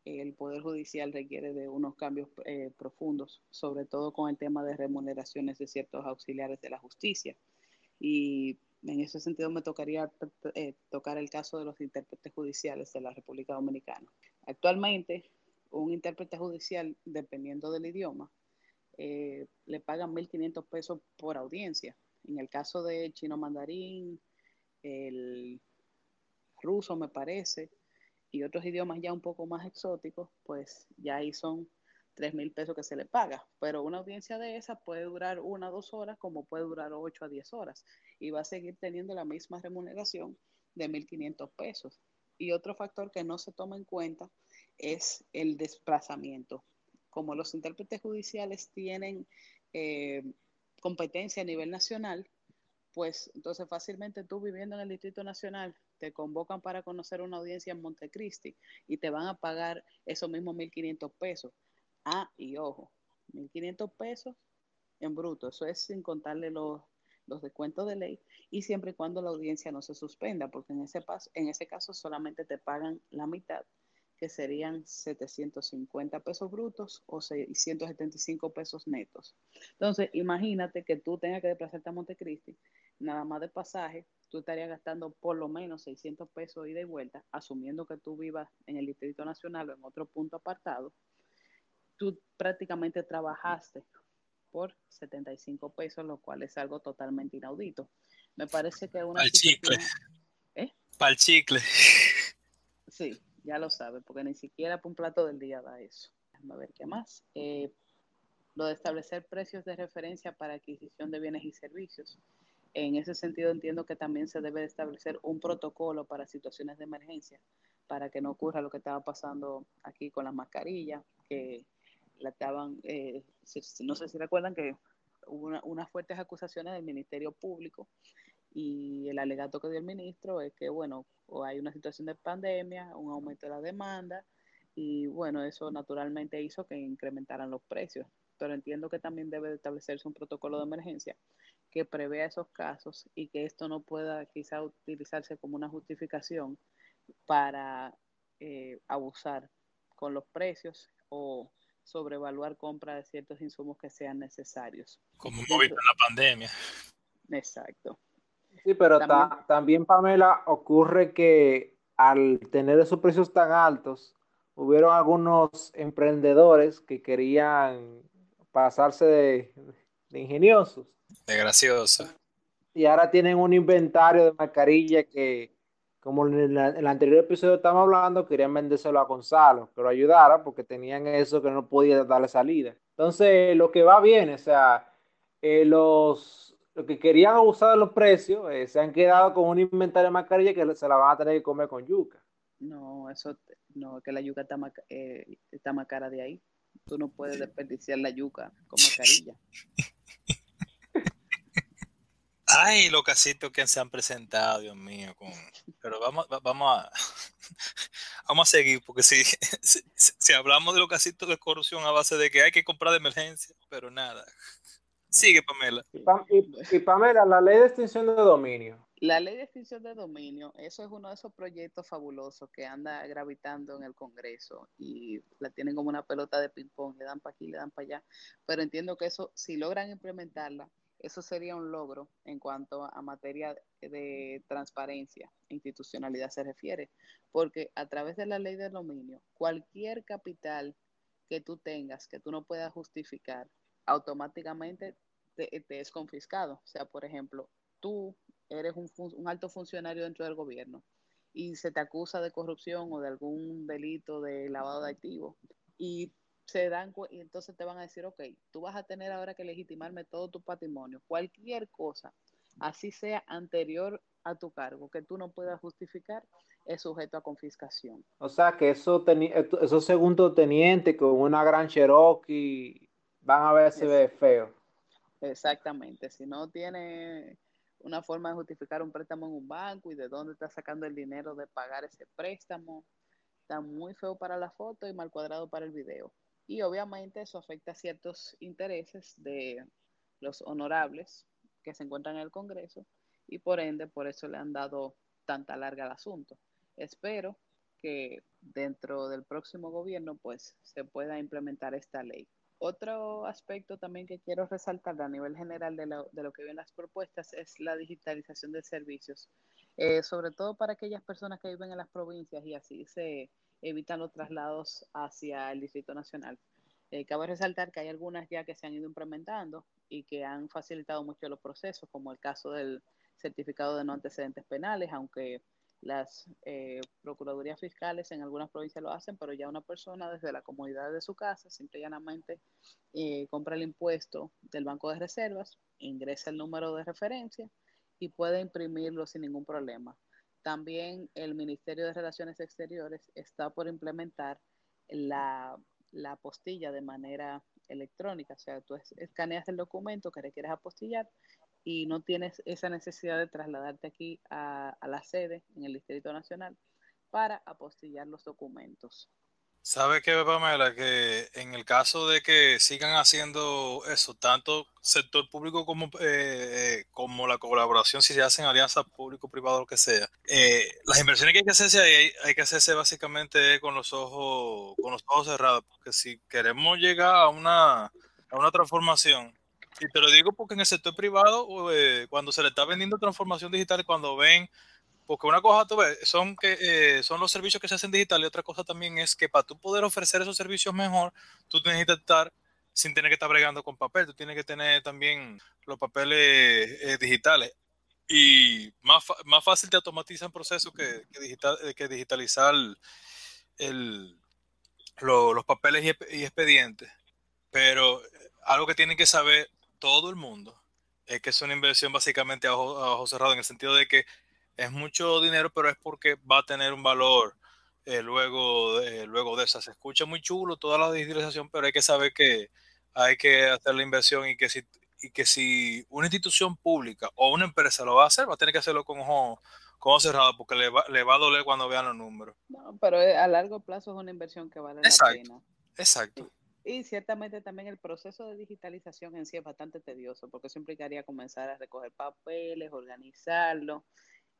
Speaker 3: el Poder Judicial requiere de unos cambios eh, profundos, sobre todo con el tema de remuneraciones de ciertos auxiliares de la justicia y en ese sentido me tocaría eh, tocar el caso de los intérpretes judiciales de la República Dominicana. Actualmente, un intérprete judicial, dependiendo del idioma, eh, le pagan 1.500 pesos por audiencia. En el caso de chino mandarín, el ruso me parece, y otros idiomas ya un poco más exóticos, pues ya ahí son tres mil pesos que se le paga, pero una audiencia de esa puede durar una o dos horas como puede durar ocho a diez horas y va a seguir teniendo la misma remuneración de 1.500 pesos. Y otro factor que no se toma en cuenta es el desplazamiento. Como los intérpretes judiciales tienen eh, competencia a nivel nacional, pues entonces fácilmente tú viviendo en el Distrito Nacional te convocan para conocer una audiencia en Montecristi y te van a pagar esos mismos 1.500 pesos. Ah, y ojo, 1.500 pesos en bruto, eso es sin contarle los, los descuentos de ley y siempre y cuando la audiencia no se suspenda, porque en ese, paso, en ese caso solamente te pagan la mitad, que serían 750 pesos brutos o 675 pesos netos. Entonces, imagínate que tú tengas que desplazarte a Montecristi, nada más de pasaje, tú estarías gastando por lo menos 600 pesos ida y vuelta, asumiendo que tú vivas en el Distrito Nacional o en otro punto apartado tú prácticamente trabajaste por 75 pesos, lo cual es algo totalmente inaudito. Me parece que una...
Speaker 1: Para el chicle. ¿Eh? Para el chicle.
Speaker 3: Sí, ya lo sabe, porque ni siquiera para un plato del día da eso. Déjame ver qué más. Eh, lo de establecer precios de referencia para adquisición de bienes y servicios. En ese sentido entiendo que también se debe establecer un protocolo para situaciones de emergencia, para que no ocurra lo que estaba pasando aquí con las mascarillas, que la estaban, eh, no sé si recuerdan que hubo unas fuertes acusaciones del Ministerio Público y el alegato que dio el ministro es que, bueno, hay una situación de pandemia, un aumento de la demanda y, bueno, eso naturalmente hizo que incrementaran los precios. Pero entiendo que también debe establecerse un protocolo de emergencia que prevea esos casos y que esto no pueda quizá utilizarse como una justificación para eh, abusar con los precios o sobrevaluar compra de ciertos insumos que sean necesarios.
Speaker 1: Como un en la pandemia.
Speaker 3: Exacto.
Speaker 2: Sí, pero también, Pamela, ocurre que al tener esos precios tan altos, hubieron algunos emprendedores que querían pasarse de, ingeniosos.
Speaker 1: De gracioso.
Speaker 2: Y ahora tienen un inventario de mascarilla que, como en, el anterior episodio estamos hablando, querían vendérselo a Gonzalo, que lo ayudara porque tenían eso que no podía darle salida. Entonces, lo que va bien, o sea, eh, los los que querían abusar de los precios eh, se han quedado con un inventario de mascarilla que se la van a tener que comer con yuca.
Speaker 3: No, eso no, que la yuca está más, eh, está más cara de ahí. Tú no puedes desperdiciar la yuca con mascarilla.
Speaker 1: Ay, los casitos que se han presentado, Dios mío. Pero vamos, vamos a vamos a seguir, porque si, si, hablamos de los casitos de corrupción a base de que hay que comprar de emergencia, pero nada. Sigue, Pamela.
Speaker 2: Y, Pamela, la ley de extinción de dominio.
Speaker 3: La ley de extinción de dominio, eso es uno de esos proyectos fabulosos que anda gravitando en el Congreso y la tienen como una pelota de ping-pong, le dan para aquí, le dan para allá. Pero entiendo que eso, si logran implementarla, eso sería un logro en cuanto a materia de transparencia e institucionalidad se refiere, porque a través de la ley de dominio, cualquier capital que tú tengas que tú no puedas justificar automáticamente te, es confiscado. O sea, por ejemplo, tú eres un, un, alto funcionario dentro del gobierno y se te acusa de corrupción o de algún delito de lavado de activos y se dan y entonces te van a decir, ok, tú vas a tener ahora que legitimarme todo tu patrimonio, cualquier cosa, así sea anterior a tu cargo, que tú no puedas justificar, es sujeto a confiscación.
Speaker 2: O sea que eso esos segundos tenientes con una gran Cherokee van a verse feo.
Speaker 3: Exactamente, si no tiene una forma de justificar un préstamo en un banco y de dónde está sacando el dinero de pagar ese préstamo, está muy feo para la foto y mal cuadrado para el video. Y obviamente eso afecta ciertos intereses de los honorables que se encuentran en el Congreso y por ende por eso le han dado tanta larga al asunto. Espero que dentro del próximo gobierno pues se pueda implementar esta ley. Otro aspecto también que quiero resaltar a nivel general de lo, de lo que ven las propuestas es la digitalización de servicios, eh, sobre todo para aquellas personas que viven en las provincias y así se evitan los traslados hacia el Distrito Nacional. Eh, cabe resaltar que hay algunas ya que se han ido implementando y que han facilitado mucho los procesos, como el caso del certificado de no antecedentes penales, aunque las eh, procuradurías fiscales en algunas provincias lo hacen, pero ya una persona desde la comunidad de su casa, simple y llanamente, eh, compra el impuesto del Banco de Reservas, ingresa el número de referencia y puede imprimirlo sin ningún problema. También el Ministerio de Relaciones Exteriores está por implementar la, la apostilla de manera electrónica, o sea, tú escaneas el documento que requieres apostillar y no tienes esa necesidad de trasladarte aquí a, la sede en el Distrito Nacional para apostillar los documentos.
Speaker 1: ¿Sabe qué, Pamela? Que en el caso de que sigan haciendo eso, tanto sector público como, eh, como la colaboración, si se hacen alianzas público-privado, lo que sea, eh, las inversiones que hay que hacerse hay, hay que hacerse básicamente con los ojos, con los ojos cerrados, porque si queremos llegar a una, a una transformación y te lo digo porque en el sector privado, eh, cuando se le está vendiendo transformación digital, cuando ven, porque una cosa tú ves, son, que, eh, son los servicios que se hacen digital y otra cosa también es que para tú poder ofrecer esos servicios mejor, tú que estar sin tener que estar bregando con papel, tú tienes que tener también los papeles eh, digitales. Y más, más fácil te automatizan procesos que, que, que digitalizar el, los papeles y, expedientes. Pero algo que tienen que saber todo el mundo es que es una inversión básicamente a ojo, cerrado, en el sentido de que es mucho dinero, pero es porque va a tener un valor eh, luego, de, luego de esa. Se escucha muy chulo toda la digitalización, pero hay que saber que hay que hacer la inversión y que si, y que si una institución pública o una empresa lo va a hacer, va a tener que hacerlo con ojo, con cerrado porque le va, le va a doler cuando vean los números.
Speaker 3: No, pero eh, a largo plazo es una inversión que vale la pena.
Speaker 1: Exacto.
Speaker 3: Y ciertamente también el proceso de digitalización en sí es bastante tedioso, porque eso implicaría comenzar a recoger papeles, organizarlo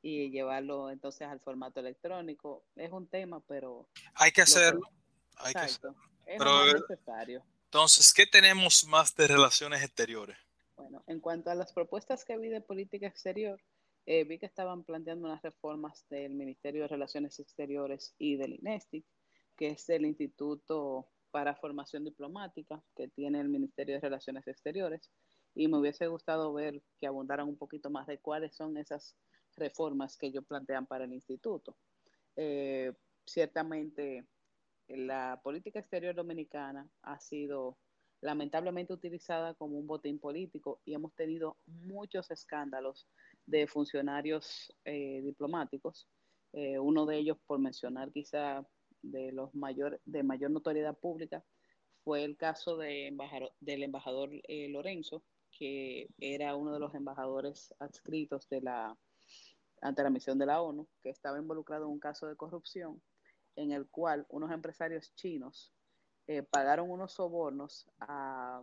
Speaker 3: y llevarlo entonces al formato electrónico. Es un tema, pero...
Speaker 1: Hay que hacerlo. hay que hacerlo. Es pero, eh, necesario. Entonces, ¿qué tenemos más de relaciones exteriores?
Speaker 3: Bueno, en cuanto a las propuestas que vi de política exterior, eh, vi que estaban planteando unas reformas del Ministerio de Relaciones Exteriores y del INESTIC, que es el Instituto para Formación Diplomática que tiene el Ministerio de Relaciones Exteriores. Y me hubiese gustado ver que abundaran un poquito más de cuáles son esas reformas que ellos plantean para el instituto. Eh, ciertamente, la política exterior dominicana ha sido lamentablemente utilizada como un botín político y hemos tenido muchos escándalos de funcionarios eh, diplomáticos. Eh, uno de ellos, por mencionar quizá de los mayor, de mayor notoriedad pública, fue el caso de del embajador Lorenzo, que era uno de los embajadores adscritos de la, ante la misión de la ONU, que estaba involucrado en un caso de corrupción en el cual unos empresarios chinos eh, pagaron unos sobornos a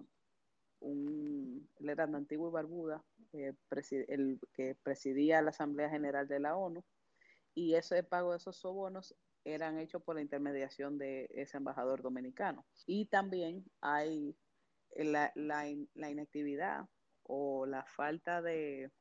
Speaker 3: un, él Antigua y Barbuda, eh, el que presidía la Asamblea General de la ONU, y ese pago de esos sobornos eran hechos por la intermediación de ese embajador dominicano. Y también hay la, la, inactividad o la falta de,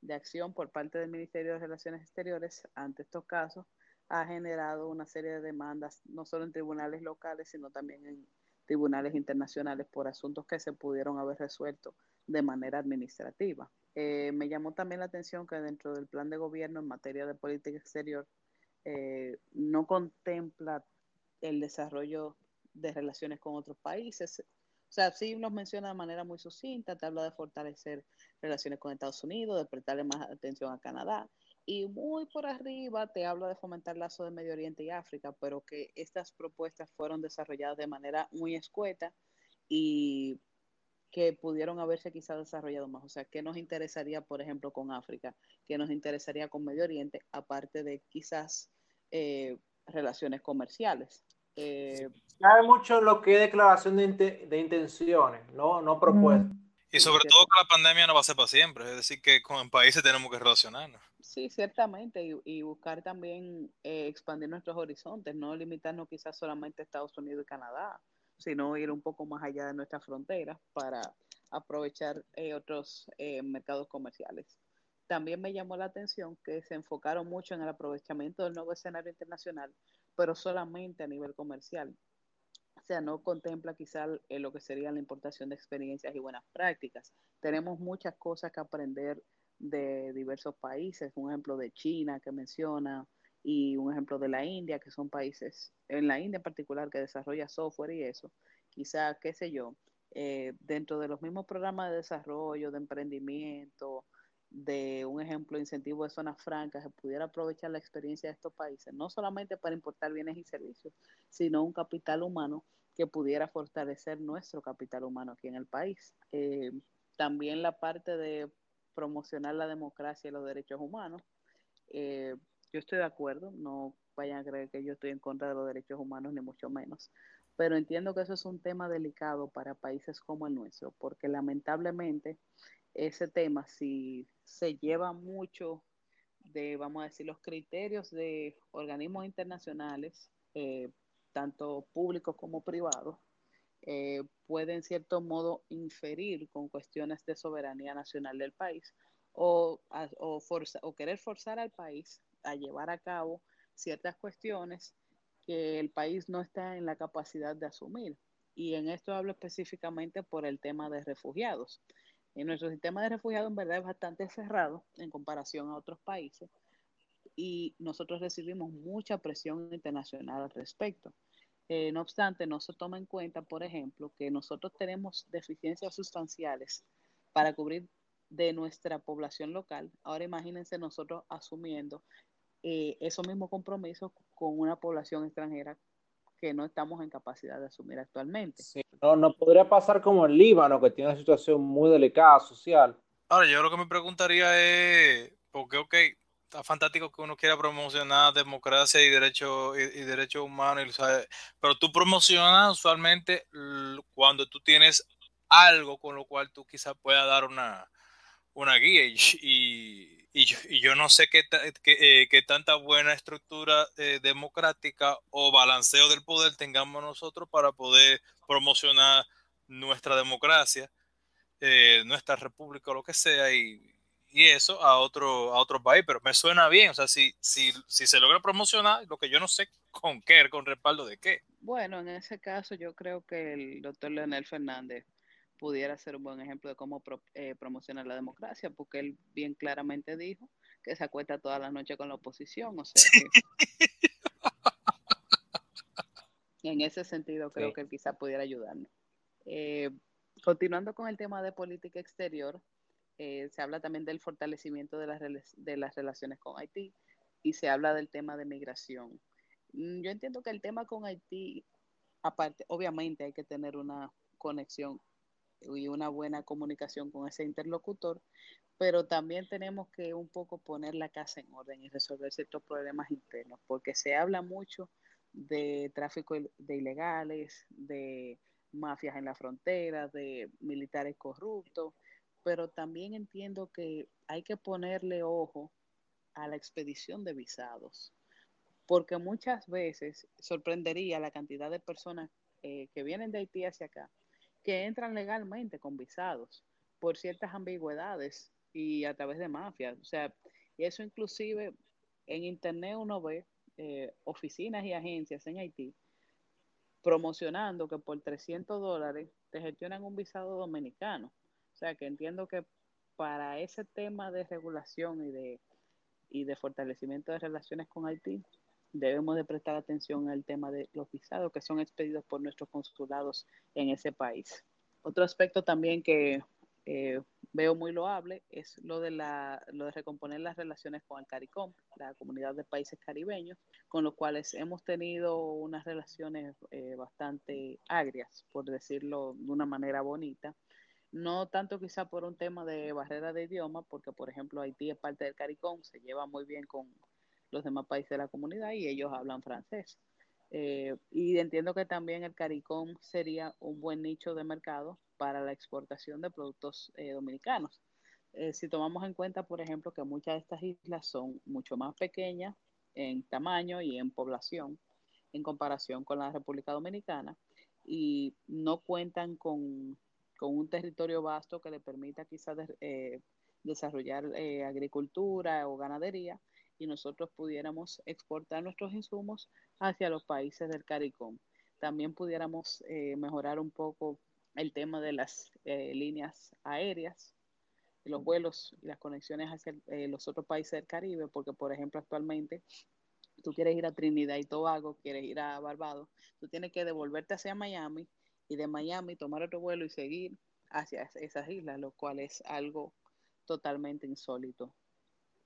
Speaker 3: de acción por parte del Ministerio de Relaciones Exteriores ante estos casos ha generado una serie de demandas, no solo en tribunales locales, sino también en tribunales internacionales por asuntos que se pudieron haber resuelto de manera administrativa. Eh, me llamó también la atención que dentro del plan de gobierno en materia de política exterior eh, no contempla el desarrollo de relaciones con otros países. O sea, sí nos menciona de manera muy sucinta, te habla de fortalecer relaciones con Estados Unidos, de prestarle más atención a Canadá, y muy por arriba te habla de fomentar lazos de Medio Oriente y África, pero que estas propuestas fueron desarrolladas de manera muy escueta y que pudieron haberse quizás desarrollado más. O sea, ¿qué nos interesaría, por ejemplo, con África? ¿Qué nos interesaría con Medio Oriente? Aparte de quizás eh, relaciones comerciales.
Speaker 2: Eh, Cabe mucho lo que es declaración de, de intenciones, no, no propuestas.
Speaker 1: Y sobre todo que la pandemia no va a ser para siempre, es decir, que con países tenemos que relacionarnos.
Speaker 3: Sí, ciertamente, y, buscar también eh, expandir nuestros horizontes, no limitarnos quizás solamente a Estados Unidos y Canadá, sino ir un poco más allá de nuestras fronteras para aprovechar eh, otros eh, mercados comerciales. También me llamó la atención que se enfocaron mucho en el aprovechamiento del nuevo escenario internacional, pero solamente a nivel comercial. O sea, no contempla quizás lo que sería la importación de experiencias y buenas prácticas. Tenemos muchas cosas que aprender de diversos países, un ejemplo de China que menciona y un ejemplo de la India, que son países, en la India en particular, que desarrolla software y eso, quizá, qué sé yo, eh, dentro de los mismos programas de desarrollo, de emprendimiento, de un ejemplo, incentivo de zonas francas, se pudiera aprovechar la experiencia de estos países, no solamente para importar bienes y servicios, sino un capital humano que pudiera fortalecer nuestro capital humano aquí en el país. Eh, también la parte de promocionar la democracia y los derechos humanos. Eh, yo estoy de acuerdo, no vayan a creer que yo estoy en contra de los derechos humanos, ni mucho menos, pero entiendo que eso es un tema delicado para países como el nuestro, porque lamentablemente ese tema, si se lleva mucho de, vamos a decir, los criterios de organismos internacionales, eh, tanto públicos como privados, eh, puede en cierto modo inferir con cuestiones de soberanía nacional del país o, o, o querer forzar al país a llevar a cabo ciertas cuestiones que el país no está en la capacidad de asumir. Y en esto hablo específicamente por el tema de refugiados. En nuestro sistema de refugiados en verdad es bastante cerrado en comparación a otros países y nosotros recibimos mucha presión internacional al respecto. Eh, no obstante, no se toma en cuenta, por ejemplo, que nosotros tenemos deficiencias sustanciales para cubrir de nuestra población local. Ahora imagínense nosotros asumiendo eh, esos mismos compromisos con una población extranjera que no estamos en capacidad de asumir actualmente.
Speaker 2: no, no podría pasar como el Líbano, que tiene una situación muy delicada social.
Speaker 1: Ahora, yo lo que me preguntaría es, porque, ok, está fantástico que uno quiera promocionar democracia y derechos y, derechos humanos, pero tú promocionas usualmente cuando tú tienes algo con lo cual tú quizás puedas dar una, una guía y, y, yo, no sé qué, qué, eh, tanta buena estructura eh, democrática o balanceo del poder tengamos nosotros para poder promocionar nuestra democracia, eh, nuestra república o lo que sea y, y, eso a otro, a otro país, pero me suena bien, o sea, si, si, si se logra promocionar, lo que yo no sé con qué, con respaldo de qué.
Speaker 3: Bueno, en ese caso yo creo que el doctor Leonel Fernández pudiera ser un buen ejemplo de cómo eh, promocionar la democracia, porque él bien claramente dijo que se acuesta toda la noche con la oposición, o sea en ese sentido creo que él quizá pudiera ayudarnos. Eh, continuando con el tema de política exterior, eh, se habla también del fortalecimiento de las, de las relaciones con Haití y se habla del tema de migración. Mm, yo entiendo que el tema con Haití, aparte, obviamente hay que tener una conexión y una buena comunicación con ese interlocutor, pero también tenemos que un poco poner la casa en orden y resolver ciertos problemas internos, porque se habla mucho de tráfico de ilegales, de mafias en la frontera, de militares corruptos, pero también entiendo que hay que ponerle ojo a la expedición de visados, porque muchas veces sorprendería la cantidad de personas eh, que vienen de Haití hacia acá que entran legalmente con visados por ciertas ambigüedades y a través de mafias. O sea, y eso inclusive en Internet uno ve eh, oficinas y agencias en Haití promocionando que por 300 dólares te gestionan un visado dominicano. O sea, que entiendo que para ese tema de regulación y de, y de fortalecimiento de relaciones con Haití, debemos de prestar atención al tema de los visados que son expedidos por nuestros consulados en ese país. Otro aspecto también que eh, veo muy loable es lo de, la, lo de recomponer las relaciones con el CARICOM, la comunidad de países caribeños, con los cuales hemos tenido unas relaciones eh, bastante agrias, por decirlo de una manera bonita. No tanto quizá por un tema de barrera de idioma, porque por ejemplo Haití es parte del CARICOM, se lleva muy bien con, los demás países de la comunidad y ellos hablan francés. Eh, y entiendo que también el CARICOM sería un buen nicho de mercado para la exportación de productos eh, dominicanos. Eh, si tomamos en cuenta, por ejemplo, que muchas de estas islas son mucho más pequeñas en tamaño y en población en comparación con la República Dominicana y no cuentan con, con un territorio vasto que le permita quizás desarrollar agricultura o ganadería, y nosotros pudiéramos exportar nuestros insumos hacia los países del CARICOM. También pudiéramos eh, mejorar un poco el tema de las eh, líneas aéreas, los vuelos y las conexiones hacia eh, los otros países del Caribe, porque por ejemplo actualmente tú quieres ir a Trinidad y Tobago, quieres ir a Barbados, tú tienes que devolverte hacia Miami y de Miami tomar otro vuelo y seguir hacia esas islas, lo cual es algo totalmente insólito.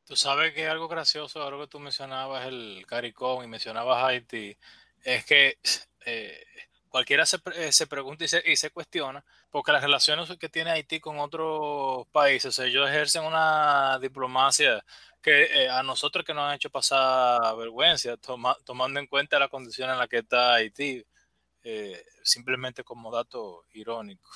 Speaker 1: Tú sabes que algo gracioso, ahora que tú mencionabas el CARICOM y mencionabas Haití, es que eh, cualquiera se, eh, se pregunta y se, cuestiona, porque las relaciones que tiene Haití con otros países, ellos ejercen una diplomacia que eh, a nosotros que nos han hecho pasar vergüenza, tomando en cuenta la condición en la que está Haití, simplemente como dato irónico.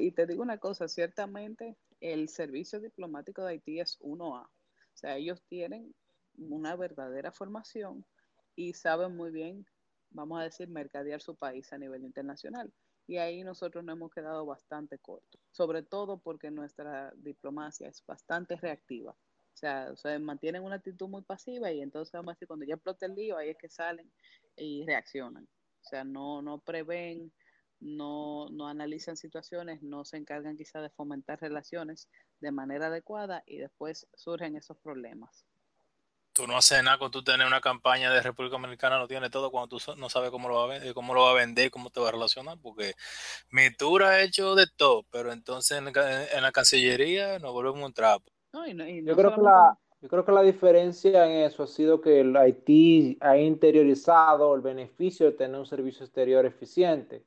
Speaker 3: y te digo una cosa, ciertamente el servicio diplomático de Haití es 1A. O sea, ellos tienen una verdadera formación y saben muy bien, vamos a decir, mercadear su país a nivel internacional. Y ahí nosotros nos hemos quedado bastante cortos, sobre todo porque nuestra diplomacia es bastante reactiva. O sea, mantienen una actitud muy pasiva y entonces vamos a decir, cuando ya explota el lío, ahí es que salen y reaccionan. O sea, no, no prevén no, no analizan situaciones, no se encargan quizá de fomentar relaciones de manera adecuada y después surgen esos problemas.
Speaker 1: Tú no haces nada con tú tener una campaña de República Dominicana, no tiene todo cuando tú no sabes cómo lo va a vender, cómo lo va a vender, cómo te va a relacionar, porque mi tour ha hecho de todo, pero entonces en, la Cancillería nos volvemos un trapo.
Speaker 2: yo, creo que la, Yo creo que la diferencia en eso ha sido que el Haití ha interiorizado el beneficio de tener un servicio exterior eficiente.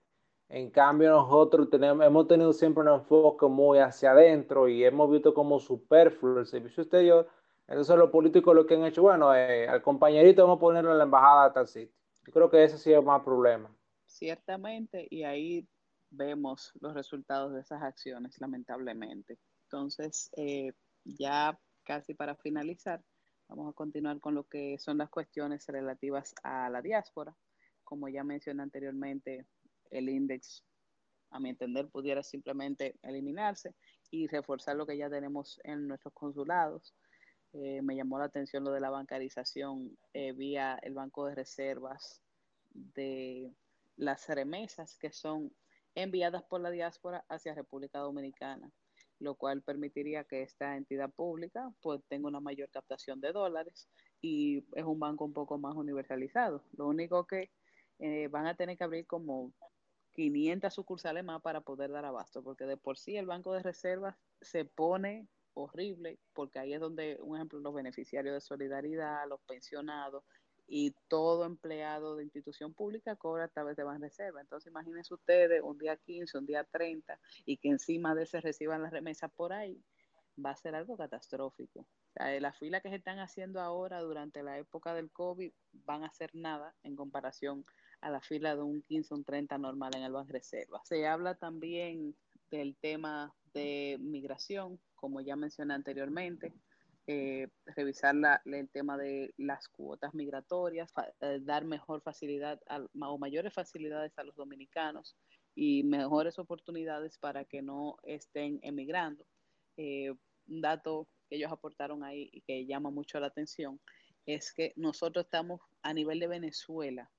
Speaker 2: En cambio, nosotros tenemos, hemos tenido siempre un enfoque muy hacia adentro y hemos visto como superfluo el servicio exterior. Entonces, los políticos lo que han hecho, bueno, eh, al compañerito vamos a ponerlo en la embajada de tal sitio. Yo creo que ese sí es más problema.
Speaker 3: Ciertamente, y ahí vemos los resultados de esas acciones, lamentablemente. Entonces, eh, ya casi para finalizar, vamos a continuar con lo que son las cuestiones relativas a la diáspora. Como ya mencioné anteriormente, el índice, a mi entender, pudiera simplemente eliminarse y reforzar lo que ya tenemos en nuestros consulados. Eh, me llamó la atención lo de la bancarización eh, vía el Banco de Reservas de las remesas que son enviadas por la diáspora hacia República Dominicana lo cual permitiría que esta entidad pública pues tenga una mayor captación de dólares y es un banco un poco más universalizado. Lo único que eh, van a tener que abrir como 500 sucursales más para poder dar abasto, porque de por sí el Banco de Reservas se pone horrible, porque ahí es donde, un ejemplo, los beneficiarios de solidaridad, los pensionados, y todo empleado de institución pública cobra a través de Banreserva. Entonces, imagínense ustedes un día 15, un día 30 y que encima de ese reciban las remesas por ahí, va a ser algo catastrófico. Las filas que se están haciendo ahora durante la época del COVID van a ser nada en comparación a la fila de un 15 o un 30 normal en el Banreserva. Se habla también del tema de migración, como ya mencioné anteriormente, eh, revisar el tema de las cuotas migratorias, eh, dar mejor facilidad o mayores facilidades a los dominicanos y mejores oportunidades para que no estén emigrando. Eh, un dato que ellos aportaron ahí y que llama mucho la atención es que nosotros estamos a nivel de Venezuela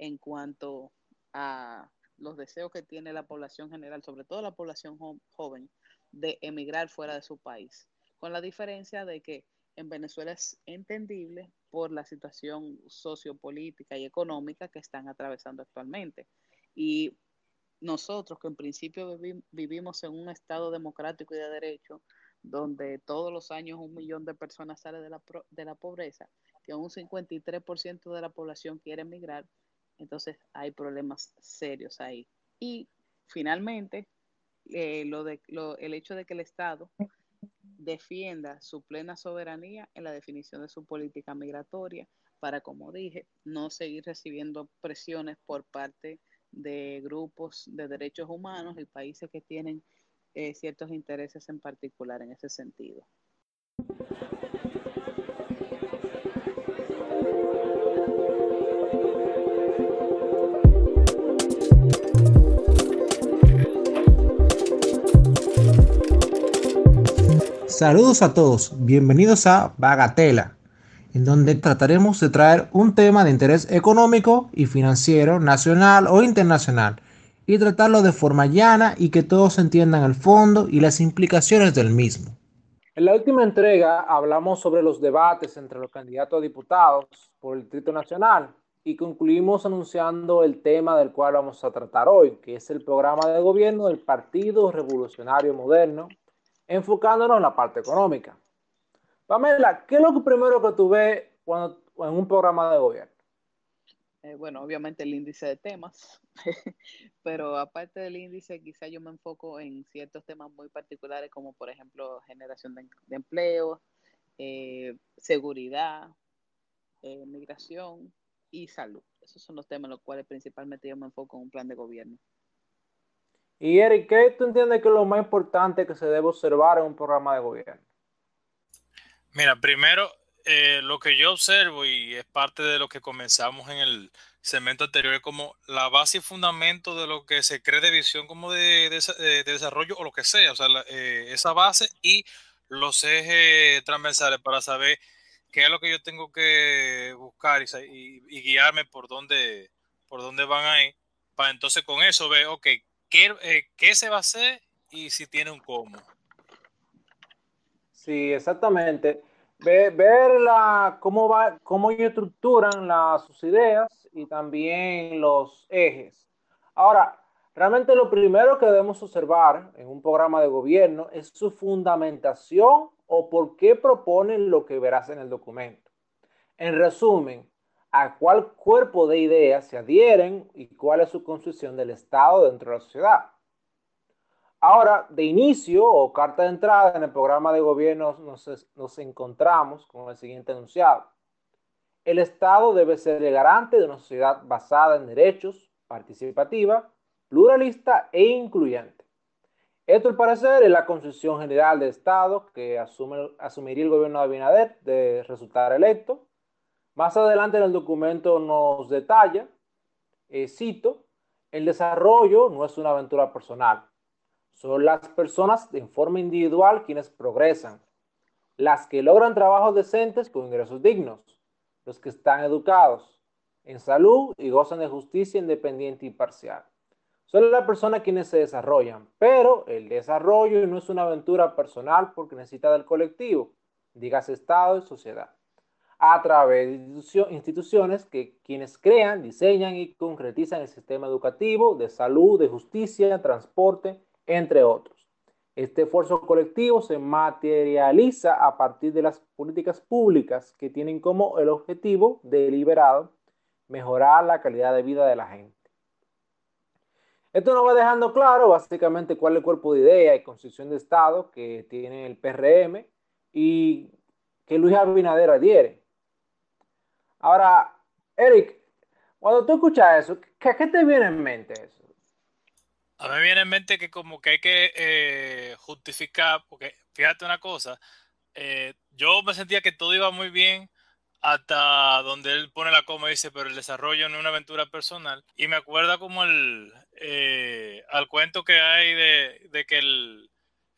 Speaker 3: en cuanto a los deseos que tiene la población general, sobre todo la población joven, de emigrar fuera de su país con la diferencia de que en Venezuela es entendible por la situación sociopolítica y económica que están atravesando actualmente. Y nosotros, que en principio vivimos en un Estado democrático y de derecho, donde todos los años un millón de personas sale de la, de la pobreza, que un 53% de la población quiere emigrar, entonces hay problemas serios ahí. Y finalmente, eh, lo de, lo, el hecho de que el Estado defienda su plena soberanía en la definición de su política migratoria para, como dije, no seguir recibiendo presiones por parte de grupos de derechos humanos y países que tienen eh, ciertos intereses en particular en ese sentido.
Speaker 4: Saludos a todos, bienvenidos a Bagatela, en donde trataremos de traer un tema de interés económico y financiero nacional o internacional y tratarlo de forma llana y que todos entiendan el fondo y las implicaciones del mismo.
Speaker 2: En la última entrega hablamos sobre los debates entre los candidatos a diputados por el Distrito Nacional y concluimos anunciando el tema del cual vamos a tratar hoy, que es el programa de gobierno del Partido Revolucionario Moderno enfocándonos en la parte económica. Pamela, ¿qué es lo primero que tú ves cuando, en un programa de gobierno?
Speaker 3: Eh, bueno, obviamente el índice de temas, pero aparte del índice, quizá yo me enfoco en ciertos temas muy particulares, como por ejemplo generación de, empleo, eh, seguridad, eh, migración y salud. Esos son los temas en los cuales principalmente yo me enfoco en un plan de gobierno.
Speaker 2: Y Eric, ¿qué tú entiendes que es lo más importante que se debe observar en un programa de gobierno?
Speaker 1: Mira, primero, eh, lo que yo observo y es parte de lo que comenzamos en el segmento anterior, es como la base y fundamento de lo que se cree de visión como de, desarrollo o lo que sea, o sea, eh, esa base y los ejes transversales para saber qué es lo que yo tengo que buscar y, guiarme por dónde, por dónde van a ir, para entonces con eso ver, ok, eh, qué, se va a hacer y si tiene un cómo.
Speaker 2: Sí, exactamente. Ver, la, cómo, va, cómo ellos estructuran las, sus ideas y también los ejes. Ahora, realmente lo primero que debemos observar en un programa de gobierno es su fundamentación o por qué proponen lo que verás en el documento. En resumen, a cuál cuerpo de ideas se adhieren y cuál es su concepción del Estado dentro de la sociedad. Ahora, de inicio o carta de entrada en el programa de gobierno nos, encontramos con el siguiente enunciado. El Estado debe ser el garante de una sociedad basada en derechos, participativa, pluralista e incluyente. Esto, al parecer, es la concepción general del Estado que asume, asumiría el gobierno de Abinader de resultar electo. Más adelante en el documento nos detalla, eh, cito, el desarrollo no es una aventura personal. Son las personas en forma individual quienes progresan, las que logran trabajos decentes con ingresos dignos, los que están educados en salud y gozan de justicia independiente y parcial. Son las personas quienes se desarrollan, pero el desarrollo no es una aventura personal porque necesita del colectivo, digas Estado y sociedad, a través de instituciones que quienes crean, diseñan y concretizan el sistema educativo, de salud, de justicia, transporte, entre otros. Este esfuerzo colectivo se materializa a partir de las políticas públicas que tienen como el objetivo deliberado mejorar la calidad de vida de la gente. Esto nos va dejando claro básicamente cuál es el cuerpo de idea y constitución de Estado que tiene el PRM y que Luis Abinader adhiere. Ahora, Eric, cuando tú escuchas eso, ¿qué, te viene en mente eso?
Speaker 1: A mí me viene en mente que como que hay que eh, justificar, porque fíjate una cosa, eh, yo me sentía que todo iba muy bien hasta donde él pone la coma y dice, pero el desarrollo no es una aventura personal. Y me acuerda como el, eh, al cuento que hay de, que el,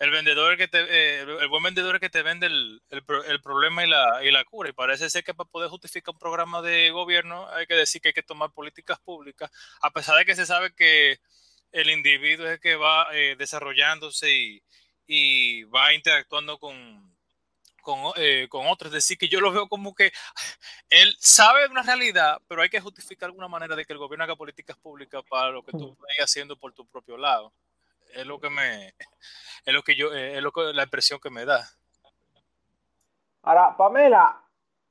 Speaker 1: el, vendedor que te, eh, el buen vendedor que te vende el, el, problema y la, y la cura. Y parece ser que para poder justificar un programa de gobierno hay que decir que hay que tomar políticas públicas, a pesar de que se sabe que el individuo es el que va eh, desarrollándose y, y va interactuando con con, eh, con otros. Es decir, que yo lo veo como que él sabe una realidad, pero hay que justificar alguna manera de que el gobierno haga políticas públicas para lo que tú estás haciendo por tu propio lado. Es lo que me, es lo que yo, eh, es lo que, la impresión que me da.
Speaker 2: Ahora, Pamela,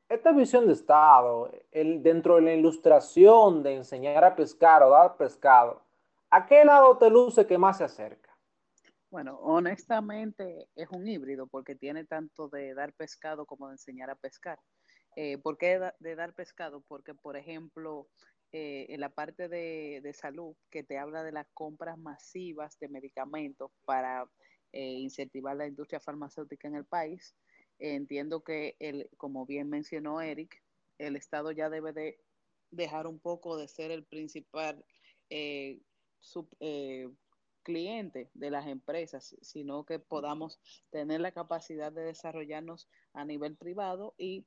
Speaker 2: esta visión de Estado, el, dentro de la ilustración de enseñar a pescar o dar pescado, ¿a qué lado te luce que más se acerca?
Speaker 3: Bueno, honestamente es un híbrido porque tiene tanto de dar pescado como de enseñar a pescar. Eh, ¿Por qué de dar pescado? Porque, por ejemplo, eh, en la parte de, salud, que te habla de las compras masivas de medicamentos para eh, incentivar la industria farmacéutica en el país, entiendo que, el, como bien mencionó Eric, el Estado ya debe de dejar un poco de ser el principal sub, cliente de las empresas, sino que podamos tener la capacidad de desarrollarnos a nivel privado y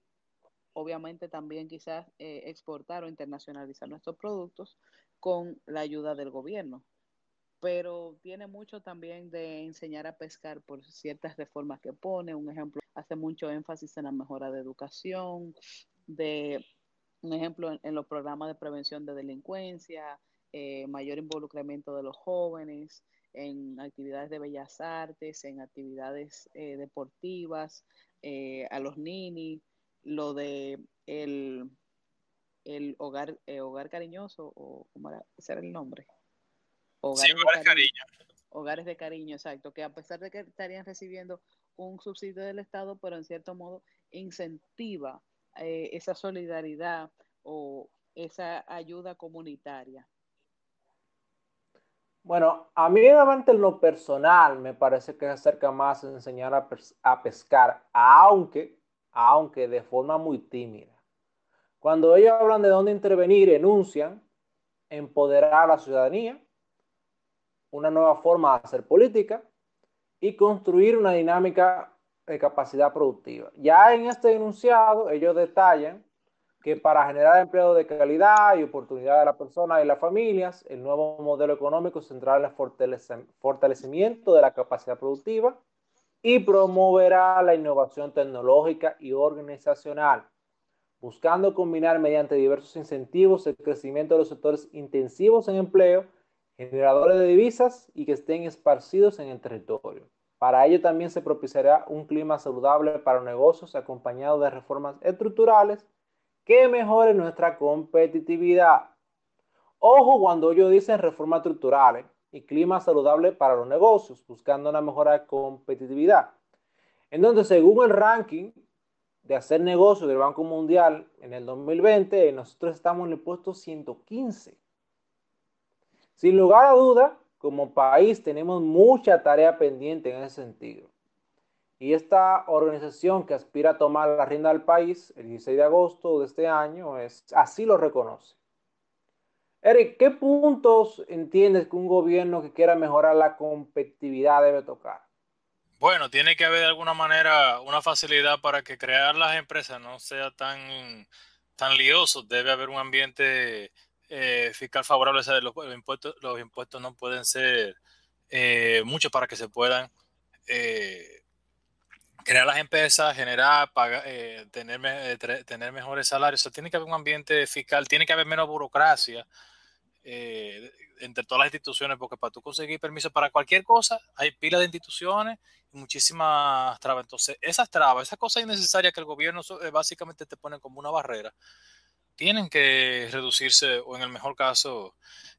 Speaker 3: obviamente también quizás eh, exportar o internacionalizar nuestros productos con la ayuda del gobierno. Pero tiene mucho también de enseñar a pescar por ciertas reformas que pone. Un ejemplo, hace mucho énfasis en la mejora de educación, de un ejemplo en los programas de prevención de delincuencia, eh, mayor involucramiento de los jóvenes en actividades de bellas artes, en actividades eh, deportivas, eh, a los ninis, lo de el, el hogar, hogar cariñoso, o ¿cómo era? ese era el nombre.
Speaker 1: Hogares, de cariño.
Speaker 3: Hogares de cariño, exacto, que a pesar de que estarían recibiendo un subsidio del Estado, pero en cierto modo incentiva esa solidaridad o esa ayuda comunitaria.
Speaker 2: Bueno, a mí realmente en lo personal me parece que se acerca más a enseñar a, pescar, aunque, aunque de forma muy tímida. Cuando ellos hablan de dónde intervenir, enuncian empoderar a la ciudadanía, una nueva forma de hacer política y construir una dinámica de capacidad productiva. Ya en este enunciado ellos detallan que para generar empleo de calidad y oportunidad de las personas y las familias, el nuevo modelo económico centrará en el fortalecimiento de la capacidad productiva y promoverá la innovación tecnológica y organizacional, buscando combinar mediante diversos incentivos el crecimiento de los sectores intensivos en empleo, generadores de divisas y que estén esparcidos en el territorio, Para ello también se propiciará un clima saludable para negocios acompañado de reformas estructurales que mejoren nuestra competitividad. Ojo cuando ellos dicen reformas estructurales y clima saludable para los negocios, buscando una mejora de competitividad. Entonces, según el ranking de hacer negocio del Banco Mundial en el 2020, nosotros estamos en el puesto 115. Sin lugar a duda, como país tenemos mucha tarea pendiente en ese sentido. Y esta organización que aspira a tomar la rienda del país el 16 de agosto de este año es, así lo reconoce. Eric, ¿qué puntos entiendes que un gobierno que quiera mejorar la competitividad debe tocar?
Speaker 1: Bueno, tiene que haber de alguna manera una facilidad para que crear las empresas no sea tan, tan lioso. Debe haber un ambiente eh, fiscal favorable. los, impuestos, los impuestos no pueden ser eh, muchos para que se puedan eh, crear las empresas, generar, pagar, tener, tener mejores salarios. O sea, tiene que haber un ambiente fiscal, tiene que haber menos burocracia eh, entre todas las instituciones, porque para tú conseguir permiso para cualquier cosa, hay pila de instituciones y muchísimas trabas. Entonces, esas trabas, esas cosas innecesarias que el gobierno eh, básicamente te pone como una barrera, tienen que reducirse o en el mejor caso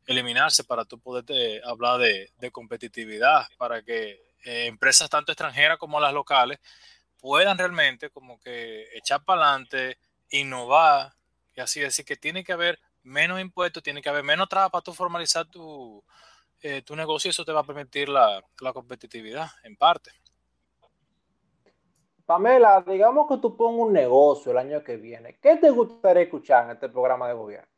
Speaker 1: eliminarse para tú poder hablar de, competitividad, para que eh, empresas tanto extranjeras como las locales puedan realmente como que echar para adelante, innovar y así decir que tiene que haber menos impuestos, tiene que haber menos trabas para tú formalizar tu, eh, tu negocio y eso te va a permitir la, competitividad, en parte.
Speaker 2: Pamela, digamos que tú pongas un negocio el año que viene. ¿Qué te gustaría escuchar en este programa de gobierno?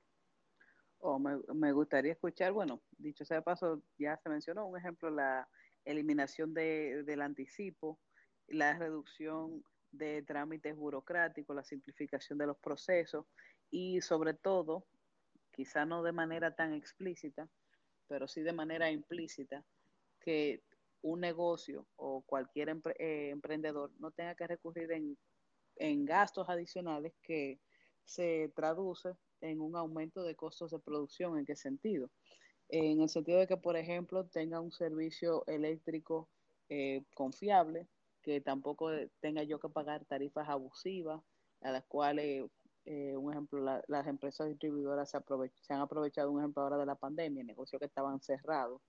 Speaker 3: Oh, me, gustaría escuchar, bueno, dicho sea de paso, ya se mencionó un ejemplo, la eliminación de, del anticipo, la reducción de trámites burocráticos, la simplificación de los procesos y sobre todo quizá no de manera tan explícita, pero sí de manera implícita, que un negocio o cualquier eh, emprendedor no tenga que recurrir en, gastos adicionales que se traduce en un aumento de costos de producción. ¿En qué sentido? En el sentido de que, por ejemplo, tenga un servicio eléctrico eh, confiable, que tampoco tenga yo que pagar tarifas abusivas, a las cuales eh, un ejemplo, las empresas distribuidoras se, han aprovechado, un ejemplo ahora de la pandemia, negocios que estaban cerrados,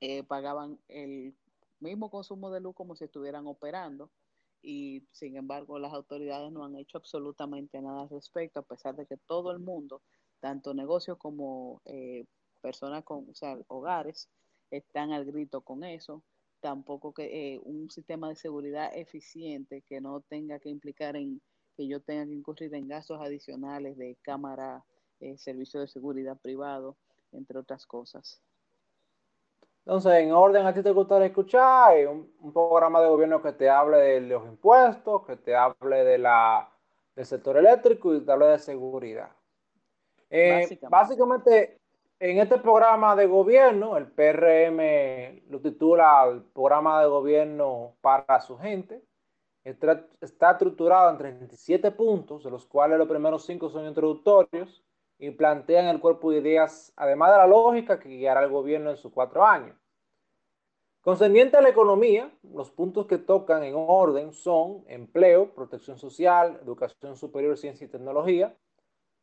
Speaker 3: eh, pagaban el mismo consumo de luz como si estuvieran operando y sin embargo las autoridades no han hecho absolutamente nada al respecto, a pesar de que todo el mundo, tanto negocios como eh, personas con o sea, hogares, están al grito con eso. Tampoco que un sistema de seguridad eficiente que no tenga que implicar en que yo tenga que incurrir en gastos adicionales de cámara, eh, servicio de seguridad privado, entre otras cosas.
Speaker 2: Entonces, en orden, a ti te gustaría escuchar eh, un, programa de gobierno que te hable de los impuestos, que te hable de la, del sector eléctrico y te hable de seguridad. Eh, básicamente. en este programa de gobierno, el PRM lo titula el programa de gobierno para su gente. Está, estructurado en 37 puntos, de los cuales los primeros cinco son introductorios y plantean el cuerpo de ideas, además de la lógica que guiará el gobierno en sus cuatro años. Concerniente a la economía, los puntos que tocan en orden son empleo, protección social, educación superior, ciencia y tecnología,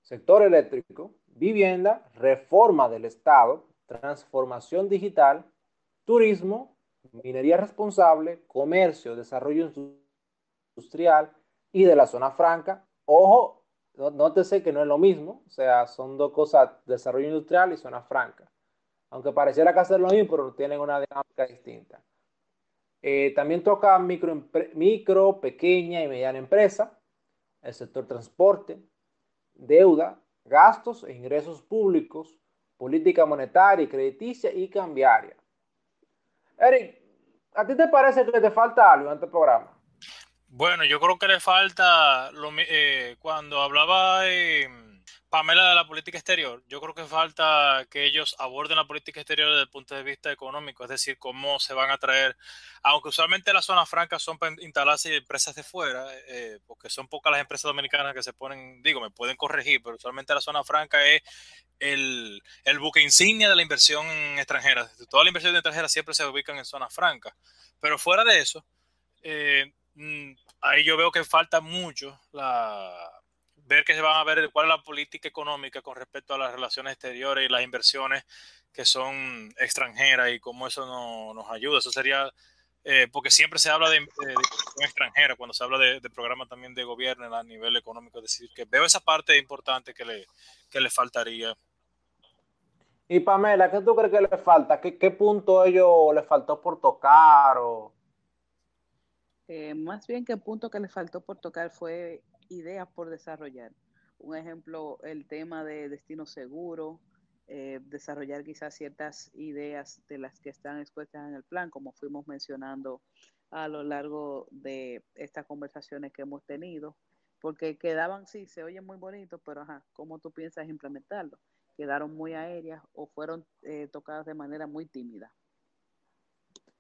Speaker 2: sector eléctrico, vivienda, reforma del Estado, transformación digital, turismo, minería responsable, comercio, desarrollo industrial y de la zona franca. Ojo, nótese que no es lo mismo, o sea, son dos cosas, desarrollo industrial y zona franca. Aunque pareciera que hacer lo mismo, pero tienen una dinámica distinta. Eh, también toca micro, micro, pequeña y mediana empresa, el sector transporte, deuda, gastos e ingresos públicos, política monetaria y crediticia y cambiaria. Eric, ¿a ti te parece que te falta algo en este programa?
Speaker 1: Bueno, yo creo que le falta, lo, eh, cuando hablaba Pamela, de la política exterior, yo creo que falta que ellos aborden la política exterior desde el punto de vista económico, es decir, cómo se van a traer, aunque usualmente las zonas francas son para instalarse empresas de fuera, eh, porque son pocas las empresas dominicanas que se ponen, digo, me pueden corregir, pero usualmente la zona franca es el, el buque insignia de la inversión extranjera. Toda la inversión extranjera siempre se ubican en zonas francas, pero fuera de eso, eh, mm, ahí yo veo que falta mucho la ver que se van a ver cuál es la política económica con respecto a las relaciones exteriores y las inversiones que son extranjeras y cómo eso no, nos ayuda. Eso sería, eh, porque siempre se habla de, de, extranjera cuando se habla de, programas también de gobierno a nivel económico. Es decir, que veo esa parte importante que le, que le faltaría.
Speaker 2: Y Pamela, ¿qué tú crees que le falta? ¿Qué, punto ellos le faltó por tocar? O...
Speaker 3: Eh, más bien que el punto que le faltó por tocar fue ideas por desarrollar. Un ejemplo, el tema de destino seguro, eh, desarrollar quizás ciertas ideas de las que están expuestas en el plan, como fuimos mencionando a lo largo de estas conversaciones que hemos tenido, porque quedaban, sí, se oyen muy bonitos, pero ajá, ¿cómo tú piensas implementarlo? Quedaron muy aéreas o fueron eh, tocadas de manera muy tímida.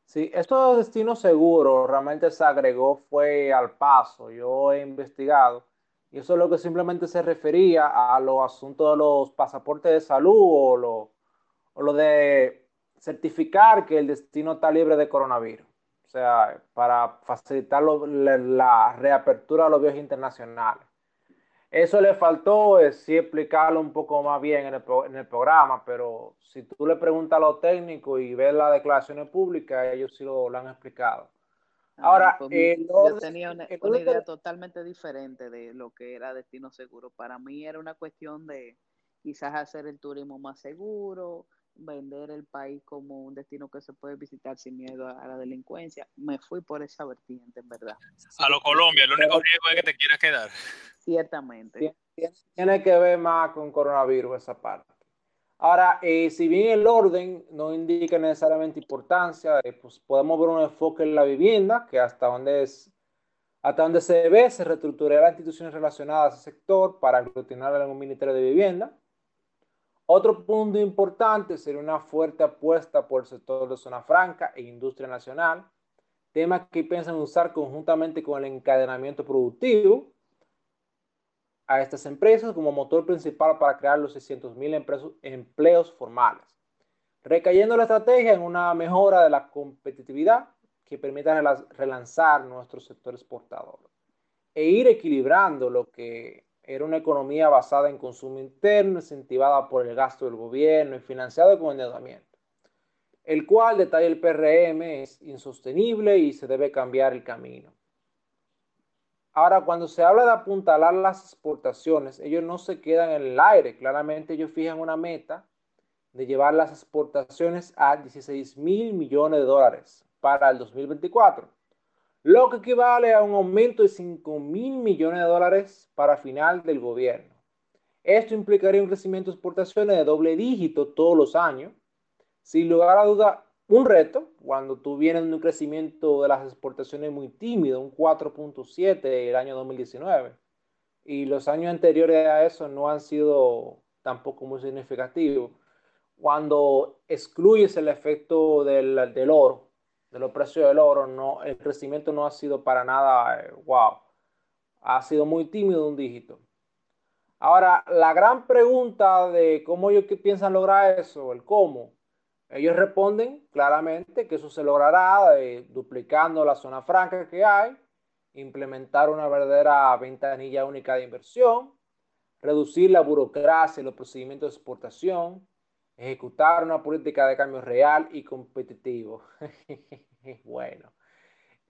Speaker 2: Sí, esto de destino seguro realmente se agregó fue al paso. Yo he investigado y eso es lo que simplemente se refería a los asuntos de los pasaportes de salud o lo, o de certificar que el destino está libre de coronavirus. O sea, para facilitar la, la, reapertura de los viajes internacionales. Eso le faltó es sí explicarlo un poco más bien en el, en el, programa, pero si tú le preguntas a los técnicos y ves las declaraciones públicas, ellos sí lo, lo han explicado.
Speaker 3: Ahora, pues, eh, yo tenía una, una idea totalmente diferente de lo que era destino seguro. Para mí era una cuestión de quizás hacer el turismo más seguro, vender el país como un destino que se puede visitar sin miedo a la delincuencia. Me fui por esa vertiente, en verdad.
Speaker 1: A lo Colombia, el único riesgo es que te quieras quedar.
Speaker 3: Ciertamente.
Speaker 2: Tiene que ver más con coronavirus esa parte. Ahora, eh, si bien el orden no indica necesariamente importancia, eh, pues podemos ver un enfoque en la vivienda, que hasta donde, es, hasta donde se ve, se reestructurará las instituciones relacionadas al sector para aglutinar en un ministerio de vivienda. Otro punto importante sería una fuerte apuesta por el sector de zona franca e industria nacional, temas que piensan usar conjuntamente con el encadenamiento productivo a estas empresas como motor principal para crear los 600.000 empleos formales, recayendo la estrategia en una mejora de la competitividad que permita relanzar nuestro sector exportador e ir equilibrando lo que era una economía basada en consumo interno, incentivada por el gasto del gobierno y financiado con endeudamiento, el cual, detalla el PRM, es insostenible y se debe cambiar el camino. Ahora, cuando se habla de apuntalar las exportaciones, ellos no se quedan en el aire. Claramente ellos fijan una meta de llevar las exportaciones a 16 mil millones de dólares para el 2024, lo que equivale a un aumento de 5 mil millones de dólares para final del gobierno. Esto implicaría un crecimiento de exportaciones de doble dígito todos los años. Sin lugar a duda, un reto cuando tú un crecimiento de las exportaciones muy tímido, un 4.7 el año 2019. Y los años anteriores a eso no han sido tampoco muy significativos. Cuando excluyes el efecto del, del oro, de los precios del oro, no, el crecimiento no ha sido para nada eh, wow. Ha sido muy tímido un dígito. Ahora, la gran pregunta de cómo ellos piensan lograr eso, el cómo, ellos responden claramente que eso se logrará eh, duplicando la zona franca que hay, implementar una verdadera ventanilla única de inversión, reducir la burocracia y los procedimientos de exportación, ejecutar una política de cambio real y competitivo. bueno,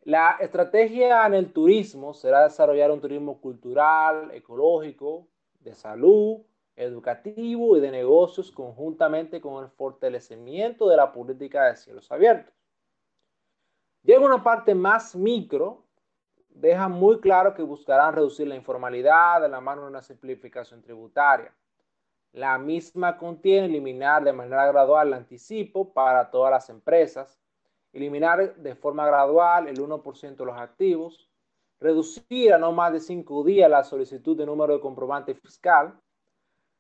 Speaker 2: la estrategia en el turismo será desarrollar un turismo cultural, ecológico, de salud, educativo y de negocios conjuntamente con el fortalecimiento de la política de cielos abiertos. Llega una parte más micro, deja muy claro que buscarán reducir la informalidad de la mano de una simplificación tributaria. La misma contiene eliminar de manera gradual el anticipo para todas las empresas, eliminar de forma gradual el 1% de los activos, reducir a no más de cinco días la solicitud de número de comprobante fiscal,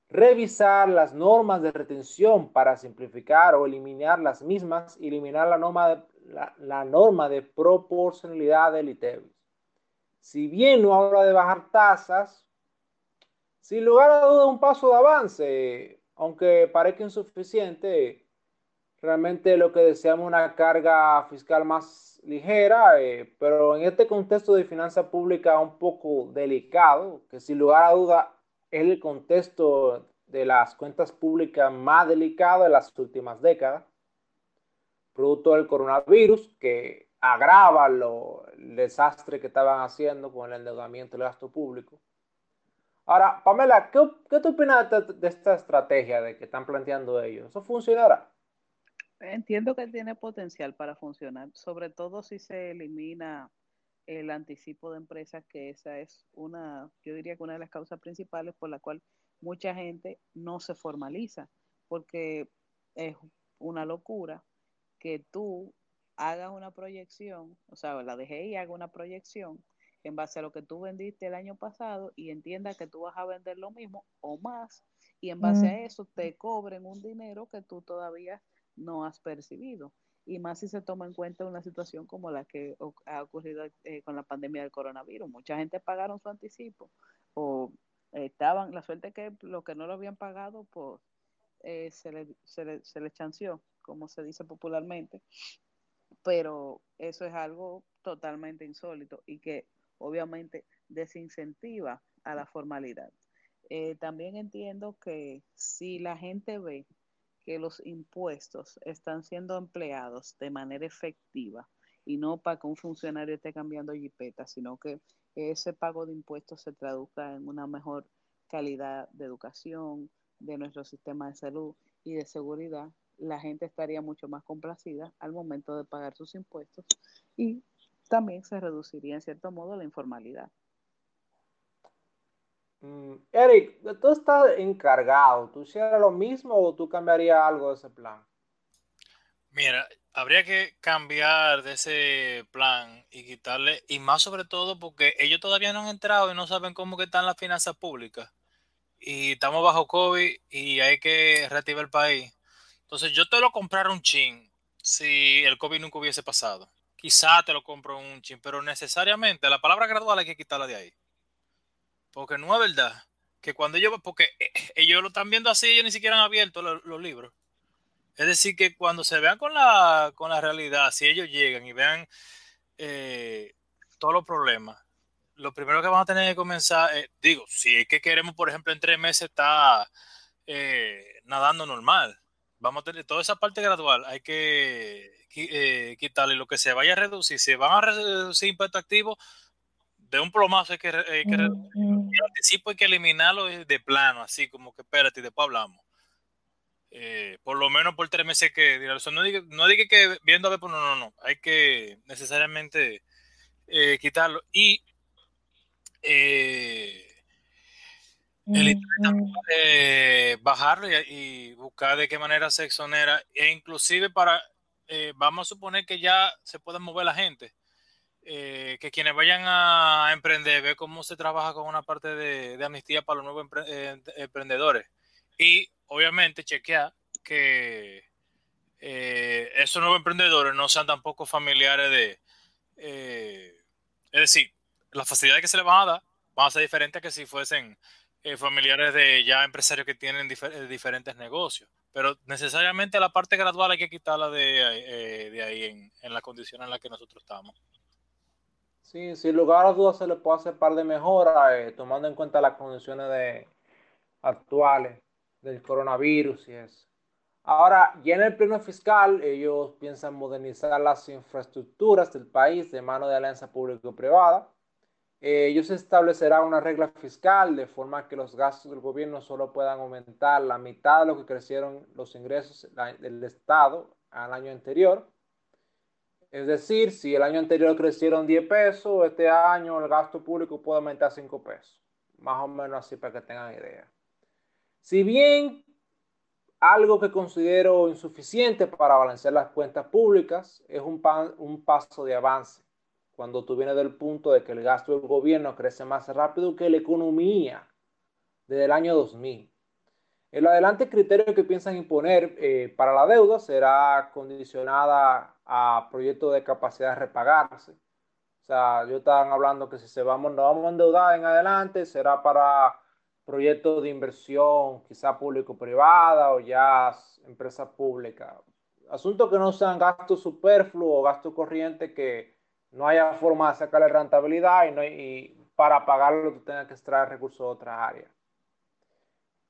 Speaker 2: revisar las normas de retención para simplificar o eliminar las mismas, eliminar la norma de, la, norma de proporcionalidad del ITEVIS. Si bien no habla de bajar tasas, sin lugar a duda un paso de avance, aunque parezca insuficiente, realmente lo que deseamos es una carga fiscal más ligera, eh, pero en este contexto de finanza pública un poco delicado, que sin lugar a duda es el contexto de las cuentas públicas más delicado de las últimas décadas, producto del coronavirus, que agrava lo, el desastre que estaban haciendo con el endeudamiento y el gasto público. Ahora, Pamela, ¿qué, qué tú opinas de, esta estrategia de que están planteando ellos? ¿Eso funcionará?
Speaker 3: Entiendo que tiene potencial para funcionar, sobre todo si se elimina el anticipo de empresas, que esa es una, yo diría que una de las causas principales por la cual mucha gente no se formaliza, porque es una locura que tú hagas una proyección, o sea, la DGI haga una proyección en base a lo que tú vendiste el año pasado y entienda que tú vas a vender lo mismo o más, y en base a eso te cobren un dinero que tú todavía no has percibido. Y más si se toma en cuenta una situación como la que ha ocurrido eh, con la pandemia del coronavirus. Mucha gente pagaron su anticipo o estaban, la suerte que lo que no lo habían pagado, pues eh, se, le, se, le, se le chanció, como se dice popularmente, pero eso es algo totalmente insólito y que obviamente desincentiva a la formalidad. Eh, también entiendo que si la gente ve que los impuestos están siendo empleados de manera efectiva y no para que un funcionario esté cambiando jipeta, sino que ese pago de impuestos se traduzca en una mejor calidad de educación, de nuestro sistema de salud y de seguridad, la gente estaría mucho más complacida al momento de pagar sus impuestos y también se reduciría en cierto modo la informalidad.
Speaker 2: Mm, Eric, tú estás encargado, ¿tú hicieras lo mismo o tú cambiarías algo de ese plan?
Speaker 1: Mira, habría que cambiar de ese plan y quitarle, y más sobre todo porque ellos todavía no han entrado y no saben cómo que están las finanzas públicas. Y estamos bajo COVID y hay que reactivar el país. Entonces yo te lo comprara un chin si el COVID nunca hubiese pasado. Quizá te lo compro un chin, pero necesariamente la palabra gradual hay que quitarla de ahí. Porque no es verdad que cuando ellos, porque eh, ellos lo están viendo así, ellos ni siquiera han abierto los, los libros. Es decir, que cuando se vean con la, con la realidad, si ellos llegan y vean eh, todos los problemas, lo primero que van a tener que comenzar, eh, digo, si es que queremos, por ejemplo, en tres meses estar eh, nadando normal, vamos a tener toda esa parte gradual, hay que eh, quitarle lo que se vaya a reducir. Si van a reducir impuestos activos, de un plomazo hay que, hay que mm, anticipo hay que eliminarlo de plano, así como que espérate, y después hablamos. Eh, por lo menos por tres meses que no diga, no diga que viendo a ver, pues no, no, no, hay que necesariamente eh, quitarlo. Y eh, el bajarlo y, y, buscar de qué manera se exonera. E inclusive para eh, vamos a suponer que ya se puede mover la gente eh, que quienes vayan a emprender, ve cómo se trabaja con una parte de, amnistía para los nuevos eh, emprendedores. Y obviamente chequear que eh, esos nuevos emprendedores no sean tampoco familiares de... Eh, es decir, las facilidades que se les van a dar van a ser diferentes que si fuesen eh, familiares de ya empresarios que tienen difer diferentes negocios. Pero necesariamente la parte gradual hay que quitarla de, de ahí en, en la condición en la que nosotros estamos.
Speaker 2: Sí, sin lugar a dudas se le puede hacer par de mejoras, eh, tomando en cuenta las condiciones de, actuales del coronavirus y eso. Ahora, ya en el pleno fiscal, ellos piensan modernizar las infraestructuras del país de mano de alianza público-privada. Eh, ellos establecerán una regla fiscal de forma que los gastos del gobierno solo puedan aumentar la mitad de lo que crecieron los ingresos del Estado al año anterior. Es decir, si el año anterior crecieron 10 pesos, este año el gasto público puede aumentar 5 pesos. Más o menos así para que tengan idea. Si bien algo que considero insuficiente para balancear las cuentas públicas es un, un paso de avance. Cuando tú vienes del punto de que el gasto del gobierno crece más rápido que la economía desde el año 2000. El adelante criterio que piensan imponer eh, para la deuda será condicionada a proyectos de capacidad de repagarse. O sea, yo estaban hablando que si se vamos, nos vamos a endeudar en adelante, será para proyectos de inversión, quizá público-privada o ya empresas públicas. Asuntos que no sean gastos superfluos o gastos corrientes que no haya forma de sacarle rentabilidad y, no, y para pagarlo tú tengas que extraer recursos de otras áreas.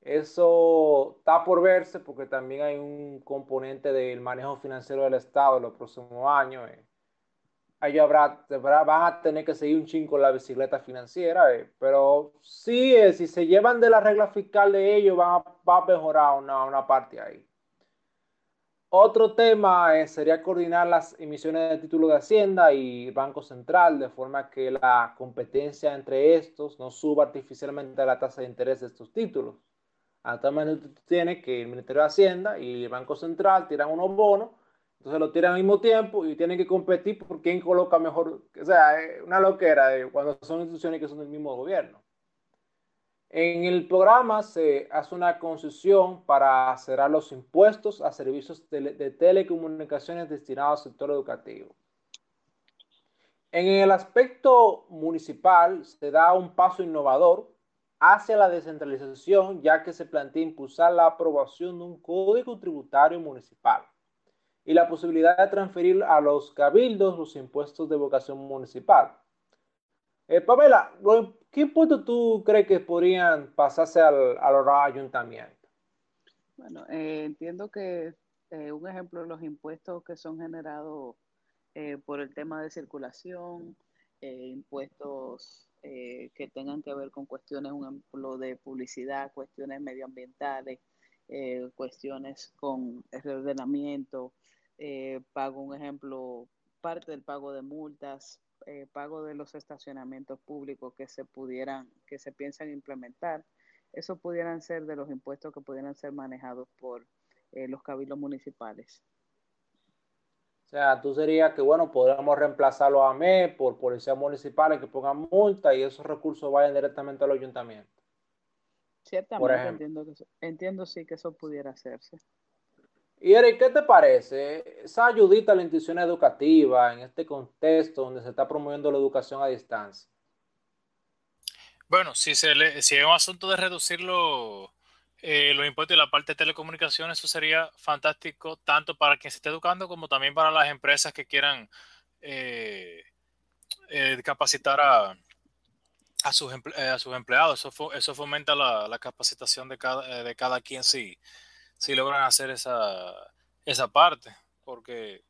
Speaker 2: Eso está por verse porque también hay un componente del manejo financiero del Estado en los próximos años. Eh. Ahí habrá, van a tener que seguir un chingo la bicicleta financiera, eh. pero sí, eh, si se llevan de la regla fiscal de ellos, va a mejorar una, una parte ahí. Otro tema sería coordinar las emisiones de títulos de Hacienda y Banco Central de forma que la competencia entre estos no suba artificialmente la tasa de interés de estos títulos. Actualmente tú tienes que el Ministerio de Hacienda y el Banco Central tiran unos bonos, entonces lo tiran al mismo tiempo y tienen que competir por quién coloca mejor. O sea, es una loquera cuando son instituciones que son del mismo gobierno. En el programa se hace una concesión para cerrar los impuestos a servicios de telecomunicaciones destinados al sector educativo. En el aspecto municipal se da un paso innovador hacia la descentralización, ya que se plantea impulsar la aprobación de un código tributario municipal y la posibilidad de transferir a los cabildos los impuestos de vocación municipal. Eh, Pamela, ¿qué impuestos tú crees que podrían pasarse al, ayuntamiento?
Speaker 3: Bueno, eh, entiendo que eh, un ejemplo los impuestos que son generados eh, por el tema de circulación, impuestos eh, que tengan que ver con cuestiones, un ejemplo de publicidad, cuestiones medioambientales, cuestiones con el reordenamiento, pago un ejemplo, parte del pago de multas, pago de los estacionamientos públicos que se pudieran, que se piensan implementar. Eso pudieran ser de los impuestos que pudieran ser manejados por los cabildos municipales.
Speaker 2: O sea, tú serías que, bueno, podríamos reemplazarlo a MEP por policías municipales que pongan multa y esos recursos vayan directamente al ayuntamiento.
Speaker 3: Ciertamente, entiendo, que entiendo sí que eso pudiera hacerse.
Speaker 2: Y Eric, ¿qué te parece? Esa ayudita a la institución educativa en este contexto donde se está promoviendo la educación a distancia.
Speaker 1: Bueno, si, se le, si es un asunto de reducirlo eh, los impuestos y la parte de telecomunicaciones, eso sería fantástico tanto para quien se esté educando como también para las empresas que quieran eh, eh, capacitar a, a, sus, a sus empleados. Eso, eso fomenta la, capacitación de cada, de cada quien si, si logran hacer esa, esa parte, porque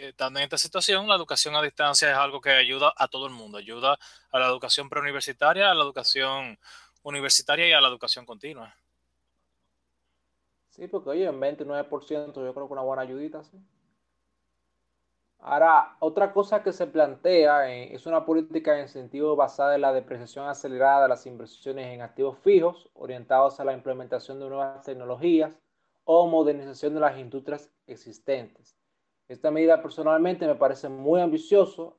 Speaker 1: estando en esta situación, la educación a distancia es algo que ayuda a todo el mundo, ayuda a la educación preuniversitaria, a la educación universitaria y a la educación continua.
Speaker 2: Sí, porque oye, en 29% yo creo que una buena ayudita, sí. Ahora, otra cosa que se plantea eh, es una política de incentivo basada en la depreciación acelerada de las inversiones en activos fijos, orientados a la implementación de nuevas tecnologías o modernización de las industrias existentes. Esta medida personalmente me parece muy ambicioso,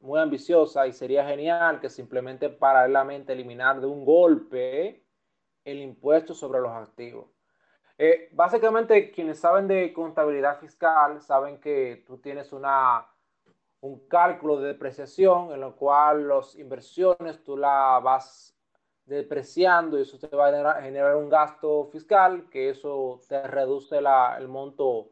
Speaker 2: muy ambiciosa y sería genial que se implemente paralelamente eliminar de un golpe el impuesto sobre los activos. Eh, básicamente, quienes saben de contabilidad fiscal saben que tú tienes una, un cálculo de depreciación en lo cual las inversiones tú la vas depreciando y eso te va a generar, un gasto fiscal que eso te reduce el monto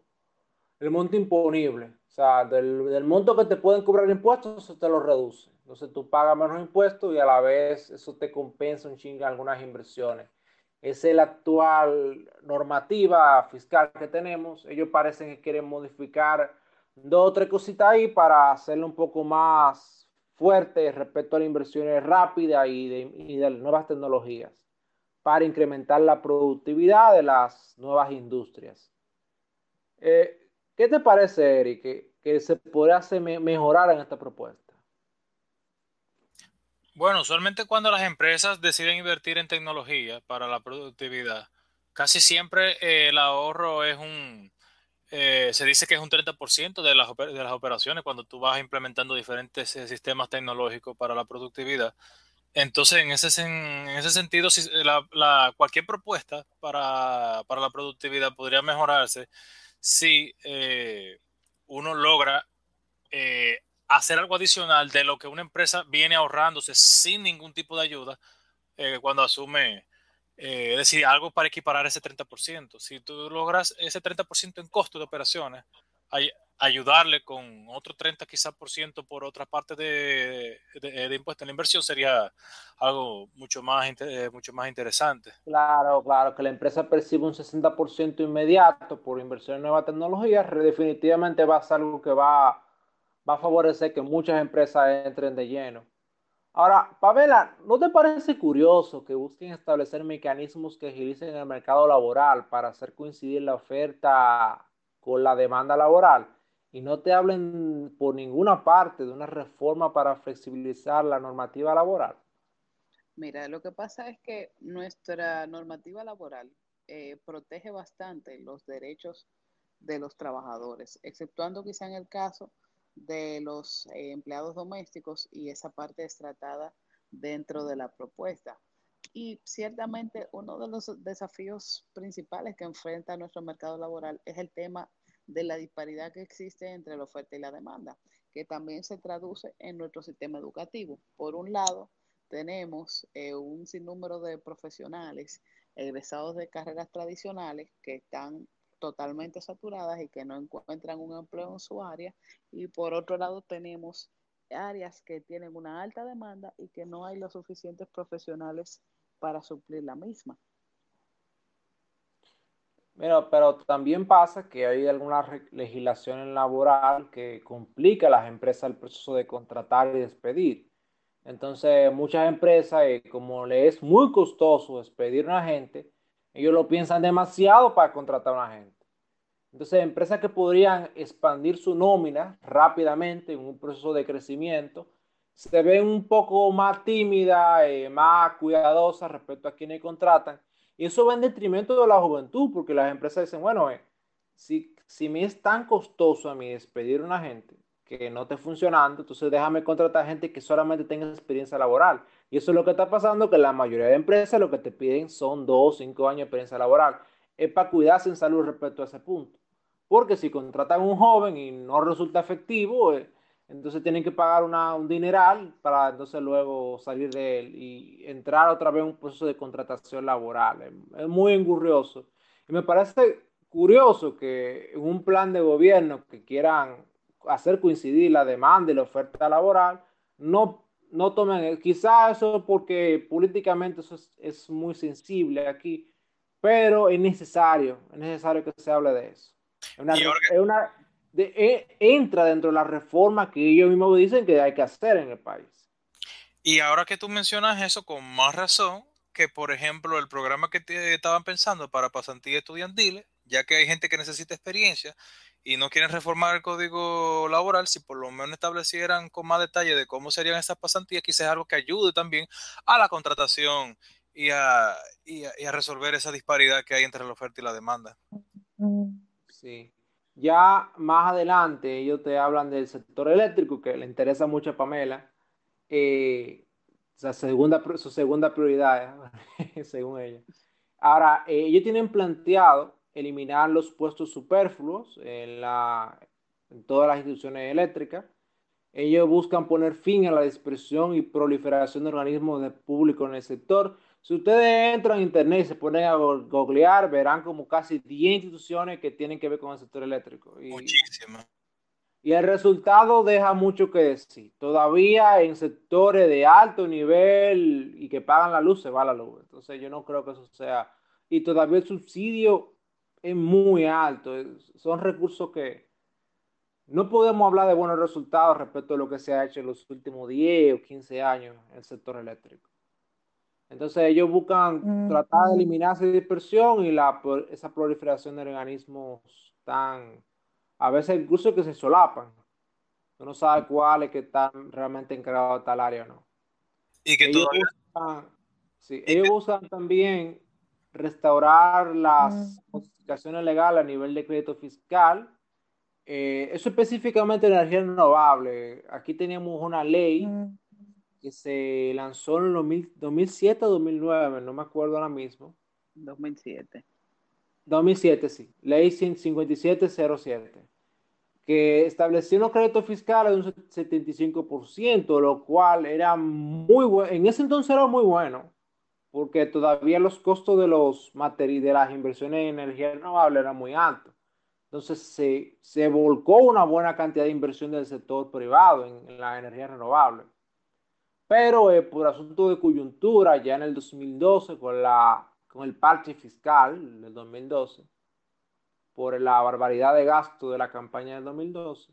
Speaker 2: el monto imponible. O sea, del, del, monto que te pueden cobrar impuestos, eso te lo reduce. Entonces tú pagas menos impuestos y a la vez eso te compensa un chinga algunas inversiones es la actual normativa fiscal que tenemos. Ellos parecen que quieren modificar dos o tres cositas ahí para hacerlo un poco más fuerte respecto a las inversiones rápidas y de, nuevas tecnologías para incrementar la productividad de las nuevas industrias. Eh, ¿Qué te parece, Eric, que, que se podría hacer mejorar en esta propuesta?
Speaker 1: Bueno, usualmente cuando las empresas deciden invertir en tecnología para la productividad, casi siempre eh, el ahorro es un, eh, se dice que es un 30% de las, de las operaciones cuando tú vas implementando diferentes eh, sistemas tecnológicos para la productividad. Entonces, en ese, en ese sentido, si la, cualquier propuesta para, la productividad podría mejorarse si uno logra hacer algo adicional de lo que una empresa viene ahorrándose sin ningún tipo de ayuda eh, cuando asume, es decir, algo para equiparar ese 30%. Si tú logras ese 30% en costo de operaciones, ayudarle con otro 30 quizás por ciento por otra parte de, de, impuesto en la inversión sería algo mucho más, eh, mucho más interesante.
Speaker 2: Claro, claro, que la empresa perciba un 60% inmediato por inversión en nueva tecnología, definitivamente va a ser algo que va, va a favorecer que muchas empresas entren de lleno. Ahora, Pamela, ¿no te parece curioso que busquen establecer mecanismos que agilicen el mercado laboral para hacer coincidir la oferta con la demanda laboral? y no te hablen por ninguna parte de una reforma para flexibilizar la normativa laboral?
Speaker 3: Mira, lo que pasa es que nuestra normativa laboral eh, protege bastante los derechos de los trabajadores, exceptuando quizá en el caso de los eh, empleados domésticos y esa parte es tratada dentro de la propuesta. Y ciertamente uno de los desafíos principales que enfrenta nuestro mercado laboral es el tema de la disparidad que existe entre la oferta y la demanda, que también se traduce en nuestro sistema educativo. Por un lado, tenemos eh, un sinnúmero de profesionales egresados de carreras tradicionales que están totalmente saturadas y que no encuentran un empleo en su área. Y por otro lado, tenemos áreas que tienen una alta demanda y que no hay los suficientes profesionales para suplir la misma.
Speaker 2: Pero, pero también pasa que hay alguna legislación laboral que complica a las empresas el proceso de contratar y despedir. Entonces, muchas empresas, eh, como le es muy costoso despedir a una gente, ellos lo piensan demasiado para contratar a una gente. Entonces, empresas que podrían expandir su nómina rápidamente en un proceso de crecimiento, se ven un poco más tímidas, eh, más cuidadosas respecto a quienes contratan y eso va en detrimento de la juventud, porque las empresas dicen, bueno, eh, si, si me es tan costoso a mí despedir a una gente que no esté funcionando, entonces déjame contratar gente que solamente tenga experiencia laboral. Y eso es lo que está pasando, que la mayoría de empresas lo que te piden son dos, o cinco años de experiencia laboral. Es para cuidarse en salud respecto a ese punto. Porque si contratan a un joven y no resulta efectivo, eh, entonces tienen que pagar un dineral para entonces luego salir de él y entrar otra vez en un proceso de contratación laboral. Es, muy engurrioso. Y me parece curioso que en un plan de gobierno que quieran hacer coincidir la demanda y la oferta laboral, no, no tomen, quizás eso porque políticamente eso es, muy sensible aquí, pero es necesario, es necesario que se hable de eso. es una e, entra dentro de la reforma que ellos mismos dicen que hay que hacer en el país.
Speaker 1: Y ahora que tú mencionas eso, con más razón, que por ejemplo el programa que estaban pensando para pasantías estudiantiles, ya que hay gente que necesita experiencia y no quieren reformar el código laboral, si por lo menos establecieran con más detalle de cómo serían esas pasantías, quizás algo que ayude también a la contratación y a, y a resolver esa disparidad que hay entre la oferta y la demanda.
Speaker 2: Sí. Ya más adelante ellos te hablan del sector eléctrico, que le interesa mucho a Pamela. Eh, segunda, su segunda prioridad, según ella. Ahora, eh, ellos tienen planteado eliminar los puestos superfluos en, la, en todas las instituciones eléctricas. Ellos buscan poner fin a la dispersión y proliferación de organismos de público en el sector, si ustedes entran a internet y se ponen a googlear, verán como casi 10 instituciones que tienen que ver con el sector eléctrico. Y,
Speaker 1: Muchísimas.
Speaker 2: Y el resultado deja mucho que decir. Todavía en sectores de alto nivel y que pagan la luz, se va la luz. Entonces yo no creo que eso sea. Y todavía el subsidio es muy alto. Son recursos que no podemos hablar de buenos resultados respecto a lo que se ha hecho en los últimos 10 o 15 años en el sector eléctrico. Entonces ellos buscan tratar de eliminar esa dispersión y la, esa proliferación de organismos tan, a veces incluso que se solapan. Uno no sabe cuáles que están realmente encargados de tal área o no.
Speaker 1: Y que
Speaker 2: ellos buscan, sí, ellos buscan también restaurar las justificaciones legales a nivel de crédito fiscal. Eh, eso específicamente energía renovable. Aquí teníamos una ley que se lanzó en 2007 o 2009, no me acuerdo ahora mismo.
Speaker 3: 2007.
Speaker 2: 2007, sí. Ley 5707 que estableció unos créditos fiscales de un 75%, lo cual era muy bueno, en ese entonces era muy bueno, porque todavía los costos de los materiales, de las inversiones en energía renovable eran muy altos. Entonces se, se volcó una buena cantidad de inversión del sector privado en, la energía renovable. Pero eh, por asunto de coyuntura, ya en el 2012, con, la, con el parche fiscal del 2012, por la barbaridad de gasto de la campaña del 2012,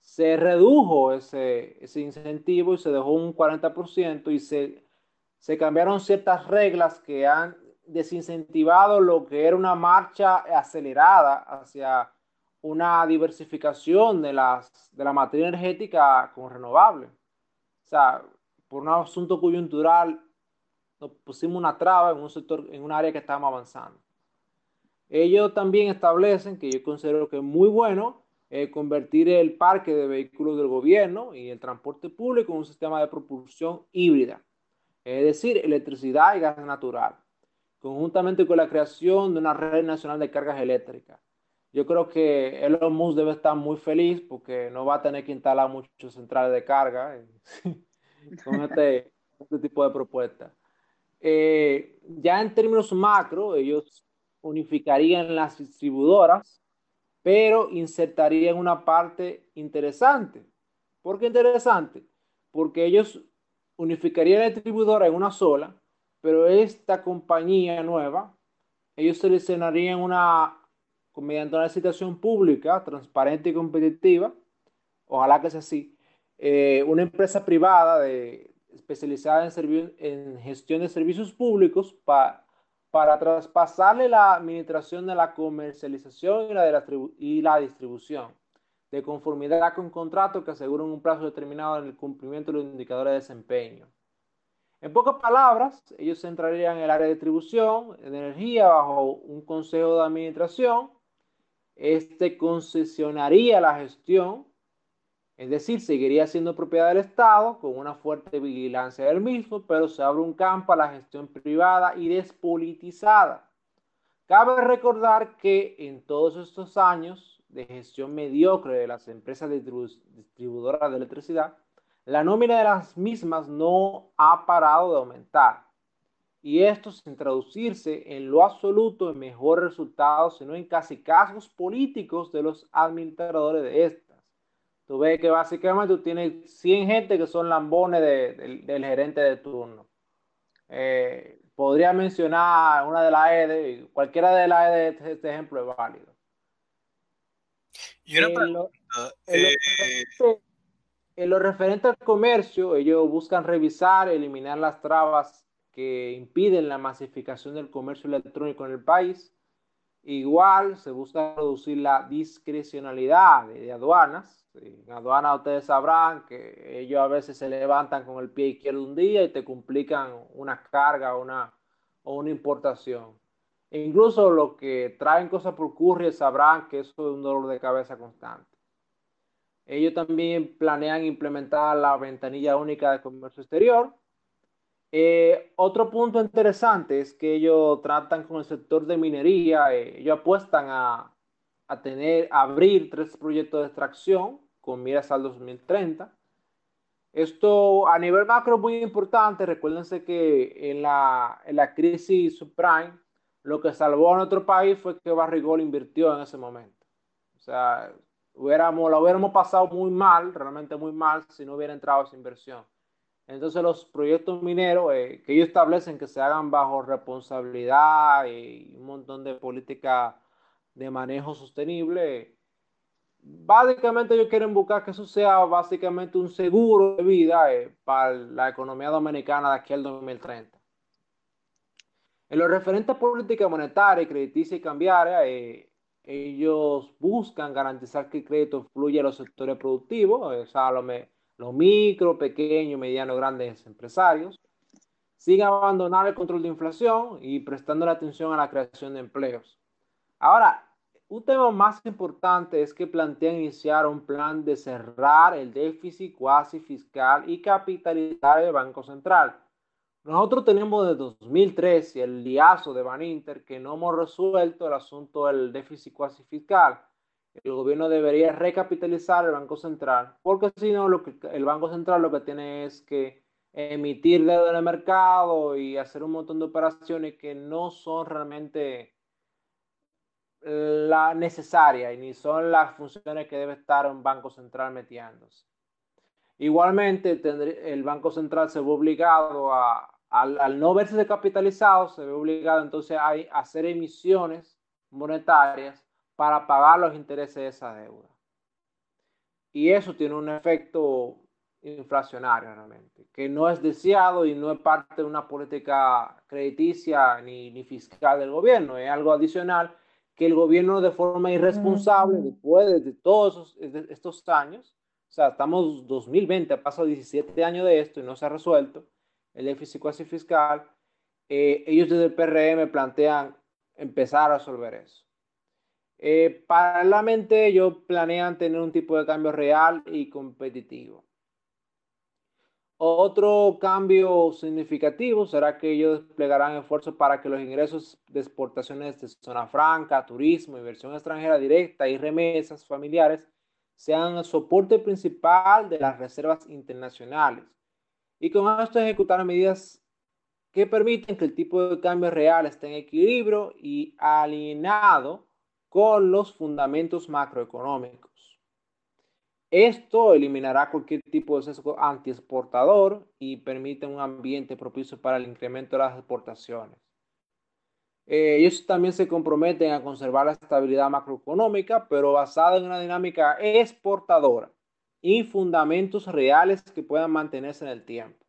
Speaker 2: se redujo ese, ese incentivo y se dejó un 40% y se, se cambiaron ciertas reglas que han desincentivado lo que era una marcha acelerada hacia una diversificación de, las, de la materia energética con renovable. O sea, por un asunto coyuntural, nos pusimos una traba en un sector, en un área que estábamos avanzando. Ellos también establecen, que yo considero que es muy bueno, eh, convertir el parque de vehículos del gobierno y el transporte público en un sistema de propulsión híbrida, es decir, electricidad y gas natural, conjuntamente con la creación de una red nacional de cargas eléctricas. Yo creo que Elon Musk debe estar muy feliz porque no va a tener que instalar muchos centrales de carga con este, este, tipo de propuestas. Eh, ya en términos macro, ellos unificarían las distribuidoras, pero insertarían una parte interesante. ¿Por qué interesante? Porque ellos unificarían la distribuidora en una sola, pero esta compañía nueva, ellos seleccionarían una, mediante una licitación pública, transparente y competitiva, ojalá que sea así, eh, una empresa privada especializada en, gestión de servicios públicos para para traspasarle la administración de la comercialización y la distribución, de conformidad con contrato que aseguren un plazo determinado en el cumplimiento de los indicadores de desempeño. En pocas palabras, ellos entrarían en el área de distribución de energía bajo un consejo de administración. Este concesionaría la gestión es decir, seguiría siendo propiedad del Estado con una fuerte vigilancia del mismo, pero se abre un campo a la gestión privada y despolitizada. Cabe recordar que en todos estos años de gestión mediocre de las empresas distribuidoras de electricidad, la nómina de las mismas no ha parado de aumentar. Y esto sin traducirse en lo absoluto en mejores resultados, sino en casi casos políticos de los administradores de estas. Tú ves que básicamente tú tienes 100 gente que son lambones del gerente de turno. Eh, podría mencionar una de las EDE, cualquiera de las EDE, este, este ejemplo es válido.
Speaker 1: Y una pregunta, en,
Speaker 2: lo, en lo referente al comercio, ellos buscan revisar, eliminar las trabas que impiden la masificación del comercio electrónico en el país. Igual se busca reducir la discrecionalidad de aduanas en aduana ustedes sabrán que ellos a veces se levantan con el pie izquierdo un día y te complican una carga una, o una importación. E incluso los que traen cosas por courier sabrán que eso es un dolor de cabeza constante. Ellos también planean implementar la ventanilla única de comercio exterior. Eh, otro punto interesante es que ellos tratan con el sector de minería, eh, ellos apuestan a, tener, abrir tres proyectos de extracción con miras al 2030. Esto a nivel macro es muy importante. Recuérdense que en la, en la crisis subprime, lo que salvó a nuestro país fue que Barrigol invirtió en ese momento. O sea, hubiéramos, lo hubiéramos pasado muy mal, realmente muy mal, si no hubiera entrado esa inversión. Entonces los proyectos mineros eh, que ellos establecen que se hagan bajo responsabilidad y un montón de política de manejo sostenible, básicamente ellos quieren buscar que eso sea básicamente un seguro de vida eh, para la economía dominicana de aquí al 2030. En lo referente a política monetaria, crediticia y cambiaria, eh, ellos buscan garantizar que el crédito fluya a los sectores productivos, o sea, los, los micro, pequeños, medianos, grandes empresarios, sin abandonar el control de inflación y prestando la atención a la creación de empleos. Ahora, un tema más importante es que plantean iniciar un plan de cerrar el déficit cuasi fiscal y capitalizar el Banco Central. Nosotros tenemos desde 2013 el liazo de Baninter que no hemos resuelto el asunto del déficit cuasi fiscal. El gobierno debería recapitalizar el Banco Central, porque si no, lo que, el Banco Central lo que tiene es que emitir deuda en el mercado y hacer un montón de operaciones que no son realmente la necesaria y ni son las funciones que debe estar un banco central metiéndose. Igualmente, el Banco Central se ve obligado a, al, no verse descapitalizado, se ve obligado entonces a, hacer emisiones monetarias para pagar los intereses de esa deuda. Y eso tiene un efecto inflacionario realmente, que no es deseado y no es parte de una política crediticia ni, ni fiscal del gobierno, es algo adicional que el gobierno de forma irresponsable, después de todos estos años, o sea, estamos 2020, ha pasado 17 años de esto y no se ha resuelto el déficit cuasi fiscal, eh, ellos desde el PRM plantean empezar a resolver eso. Eh, paralelamente, ellos planean tener un tipo de cambio real y competitivo. Otro cambio significativo será que ellos desplegarán esfuerzos para que los ingresos de exportaciones de zona franca, turismo, inversión extranjera directa y remesas familiares sean el soporte principal de las reservas internacionales. Y con esto ejecutar medidas que permiten que el tipo de cambio real esté en equilibrio y alineado con los fundamentos macroeconómicos. Esto eliminará cualquier tipo de sesgo antiexportador y permite un ambiente propicio para el incremento de las exportaciones. Eh, ellos también se comprometen a conservar la estabilidad macroeconómica, pero basada en una dinámica exportadora y fundamentos reales que puedan mantenerse en el tiempo.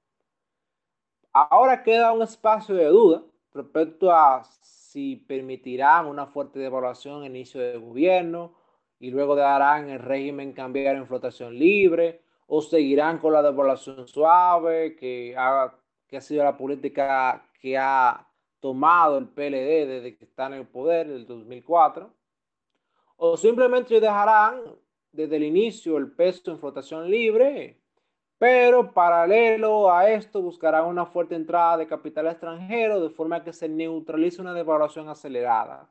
Speaker 2: Ahora queda un espacio de duda respecto a si permitirán una fuerte devaluación en inicio de gobierno y luego darán el régimen cambiar en flotación libre o seguirán con la devaluación suave que ha, que ha sido la política que ha tomado el PLD desde que está en el poder, del 2004, o simplemente dejarán desde el inicio el peso en flotación libre, pero paralelo a esto buscarán una fuerte entrada de capital extranjero de forma que se neutralice una devaluación acelerada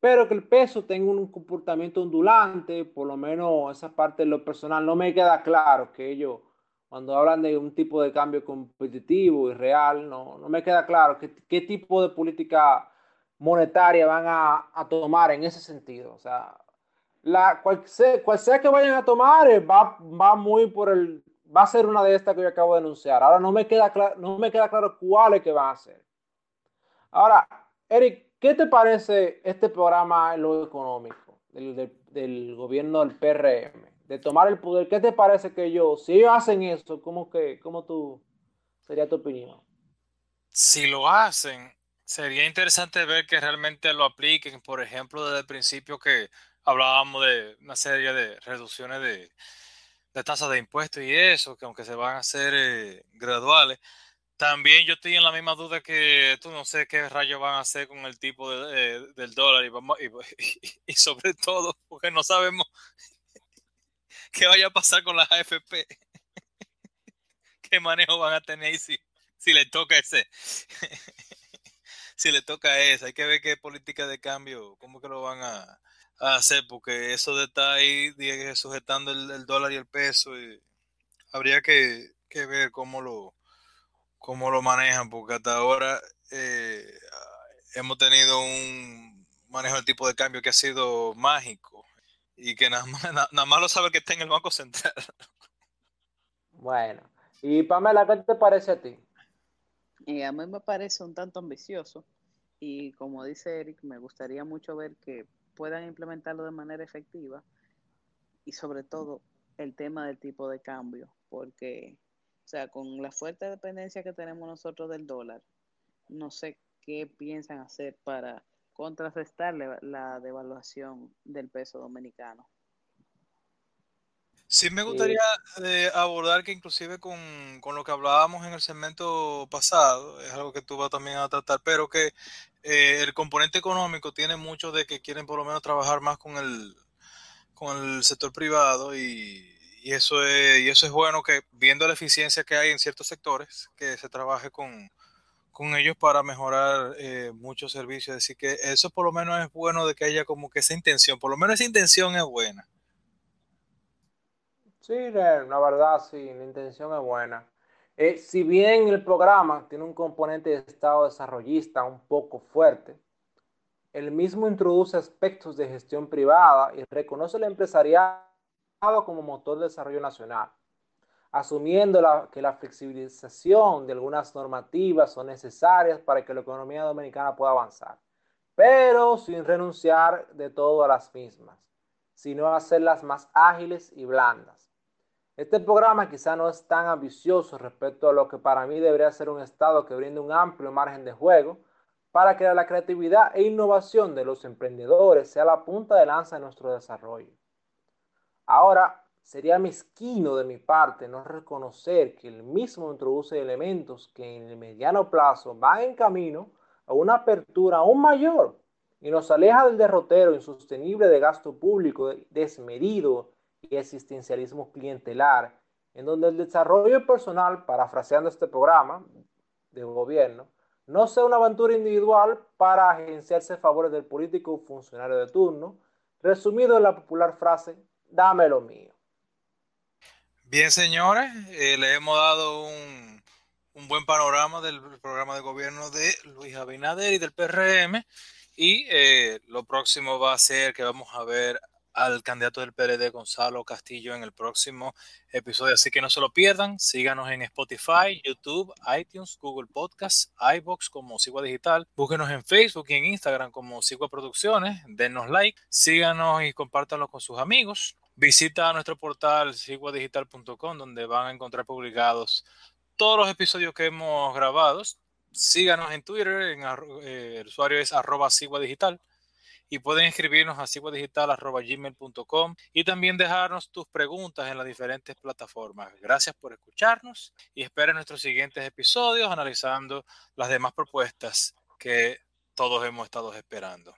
Speaker 2: pero que el peso tenga un comportamiento ondulante, por lo menos esa parte de lo personal, no me queda claro que ellos, cuando hablan de un tipo de cambio competitivo y real, no, no me queda claro qué, qué tipo de política monetaria van a, a, tomar en ese sentido. O sea, la, cual, sea, cual sea que vayan a tomar, eh, va, va muy por el, va a ser una de estas que yo acabo de anunciar. Ahora no me queda, no me queda claro cuáles que van a ser. Ahora, Eric, ¿Qué te parece este programa en lo económico del, del, gobierno del PRM? De tomar el poder, ¿qué te parece que ellos, si ellos hacen eso, ¿cómo, que, cómo tú, sería tu opinión?
Speaker 1: Si lo hacen, sería interesante ver que realmente lo apliquen, por ejemplo, desde el principio que hablábamos de una serie de reducciones de, tasas de impuestos y eso, que aunque se van a hacer eh, graduales, también yo estoy en la misma duda que tú no sé qué rayos van a hacer con el tipo de, eh, del dólar y, vamos, y, sobre todo porque no sabemos qué vaya a pasar con las AFP. ¿Qué manejo van a tener si, si le toca ese? si le toca ese, hay que ver qué política de cambio, cómo que lo van a, hacer, porque eso de estar ahí sujetando el, dólar y el peso, y habría que, que ver cómo lo cómo lo manejan, porque hasta ahora eh, hemos tenido un manejo del tipo de cambio que ha sido mágico y que nada más, nada más lo sabe que está en el Banco Central.
Speaker 2: Bueno, y Pamela, ¿qué te parece a ti?
Speaker 3: Eh, a mí me parece un tanto ambicioso y como dice Eric, me gustaría mucho ver que puedan implementarlo de manera efectiva y sobre todo el tema del tipo de cambio, porque o sea, con la fuerte dependencia que tenemos nosotros del dólar, no sé qué piensan hacer para contrarrestar la devaluación del peso dominicano.
Speaker 1: Sí, me gustaría eh, abordar que inclusive con, con, lo que hablábamos en el segmento pasado, es algo que tú vas también a tratar, pero que eh, el componente económico tiene mucho de que quieren por lo menos trabajar más con el, con el sector privado y, y eso es, y eso es bueno que viendo la eficiencia que hay en ciertos sectores, que se trabaje con, con ellos para mejorar eh, muchos servicios. Así que eso por lo menos es bueno de que haya como que esa intención, por lo menos esa intención es buena.
Speaker 2: Sí, la verdad, sí, la intención es buena. Eh, si bien el programa tiene un componente de Estado desarrollista un poco fuerte, el mismo introduce aspectos de gestión privada y reconoce el empresariado como motor de desarrollo nacional, asumiendo que la flexibilización de algunas normativas son necesarias para que la economía dominicana pueda avanzar, pero sin renunciar de todo a las mismas, sino hacerlas más ágiles y blandas. Este programa quizá no es tan ambicioso respecto a lo que para mí debería ser un Estado que brinde un amplio margen de juego para que la creatividad e innovación de los emprendedores sea la punta de lanza de nuestro desarrollo. Ahora, sería mezquino de mi parte no reconocer que el mismo introduce elementos que en el mediano plazo van en camino a una apertura aún mayor y nos aleja del derrotero insostenible de gasto público desmedido y existencialismo clientelar, en donde el desarrollo personal, parafraseando este programa de gobierno, no sea una aventura individual para agenciarse favores del político o funcionario de turno, resumido en la popular frase, dame lo mío.
Speaker 1: Bien, señores, eh, le hemos dado un, buen panorama del programa de gobierno de Luis Abinader y del PRM. Y eh, lo próximo va a ser que vamos a ver al candidato del PRD, Gonzalo Castillo, en el próximo episodio. Así que no se lo pierdan. Síganos en Spotify, YouTube, iTunes, Google Podcasts, iBox como Sigua Digital. Búsquenos en Facebook y en Instagram como Sigua Producciones. Denos like, síganos y compártanlo con sus amigos. Visita nuestro portal siguadigital.com donde van a encontrar publicados todos los episodios que hemos grabado. Síganos en Twitter, en, eh, el usuario es arroba Digital y pueden escribirnos a cibodigital.gmail.com y también dejarnos tus preguntas en las diferentes plataformas. Gracias por escucharnos y esperen nuestros siguientes episodios analizando las demás propuestas que todos hemos estado esperando.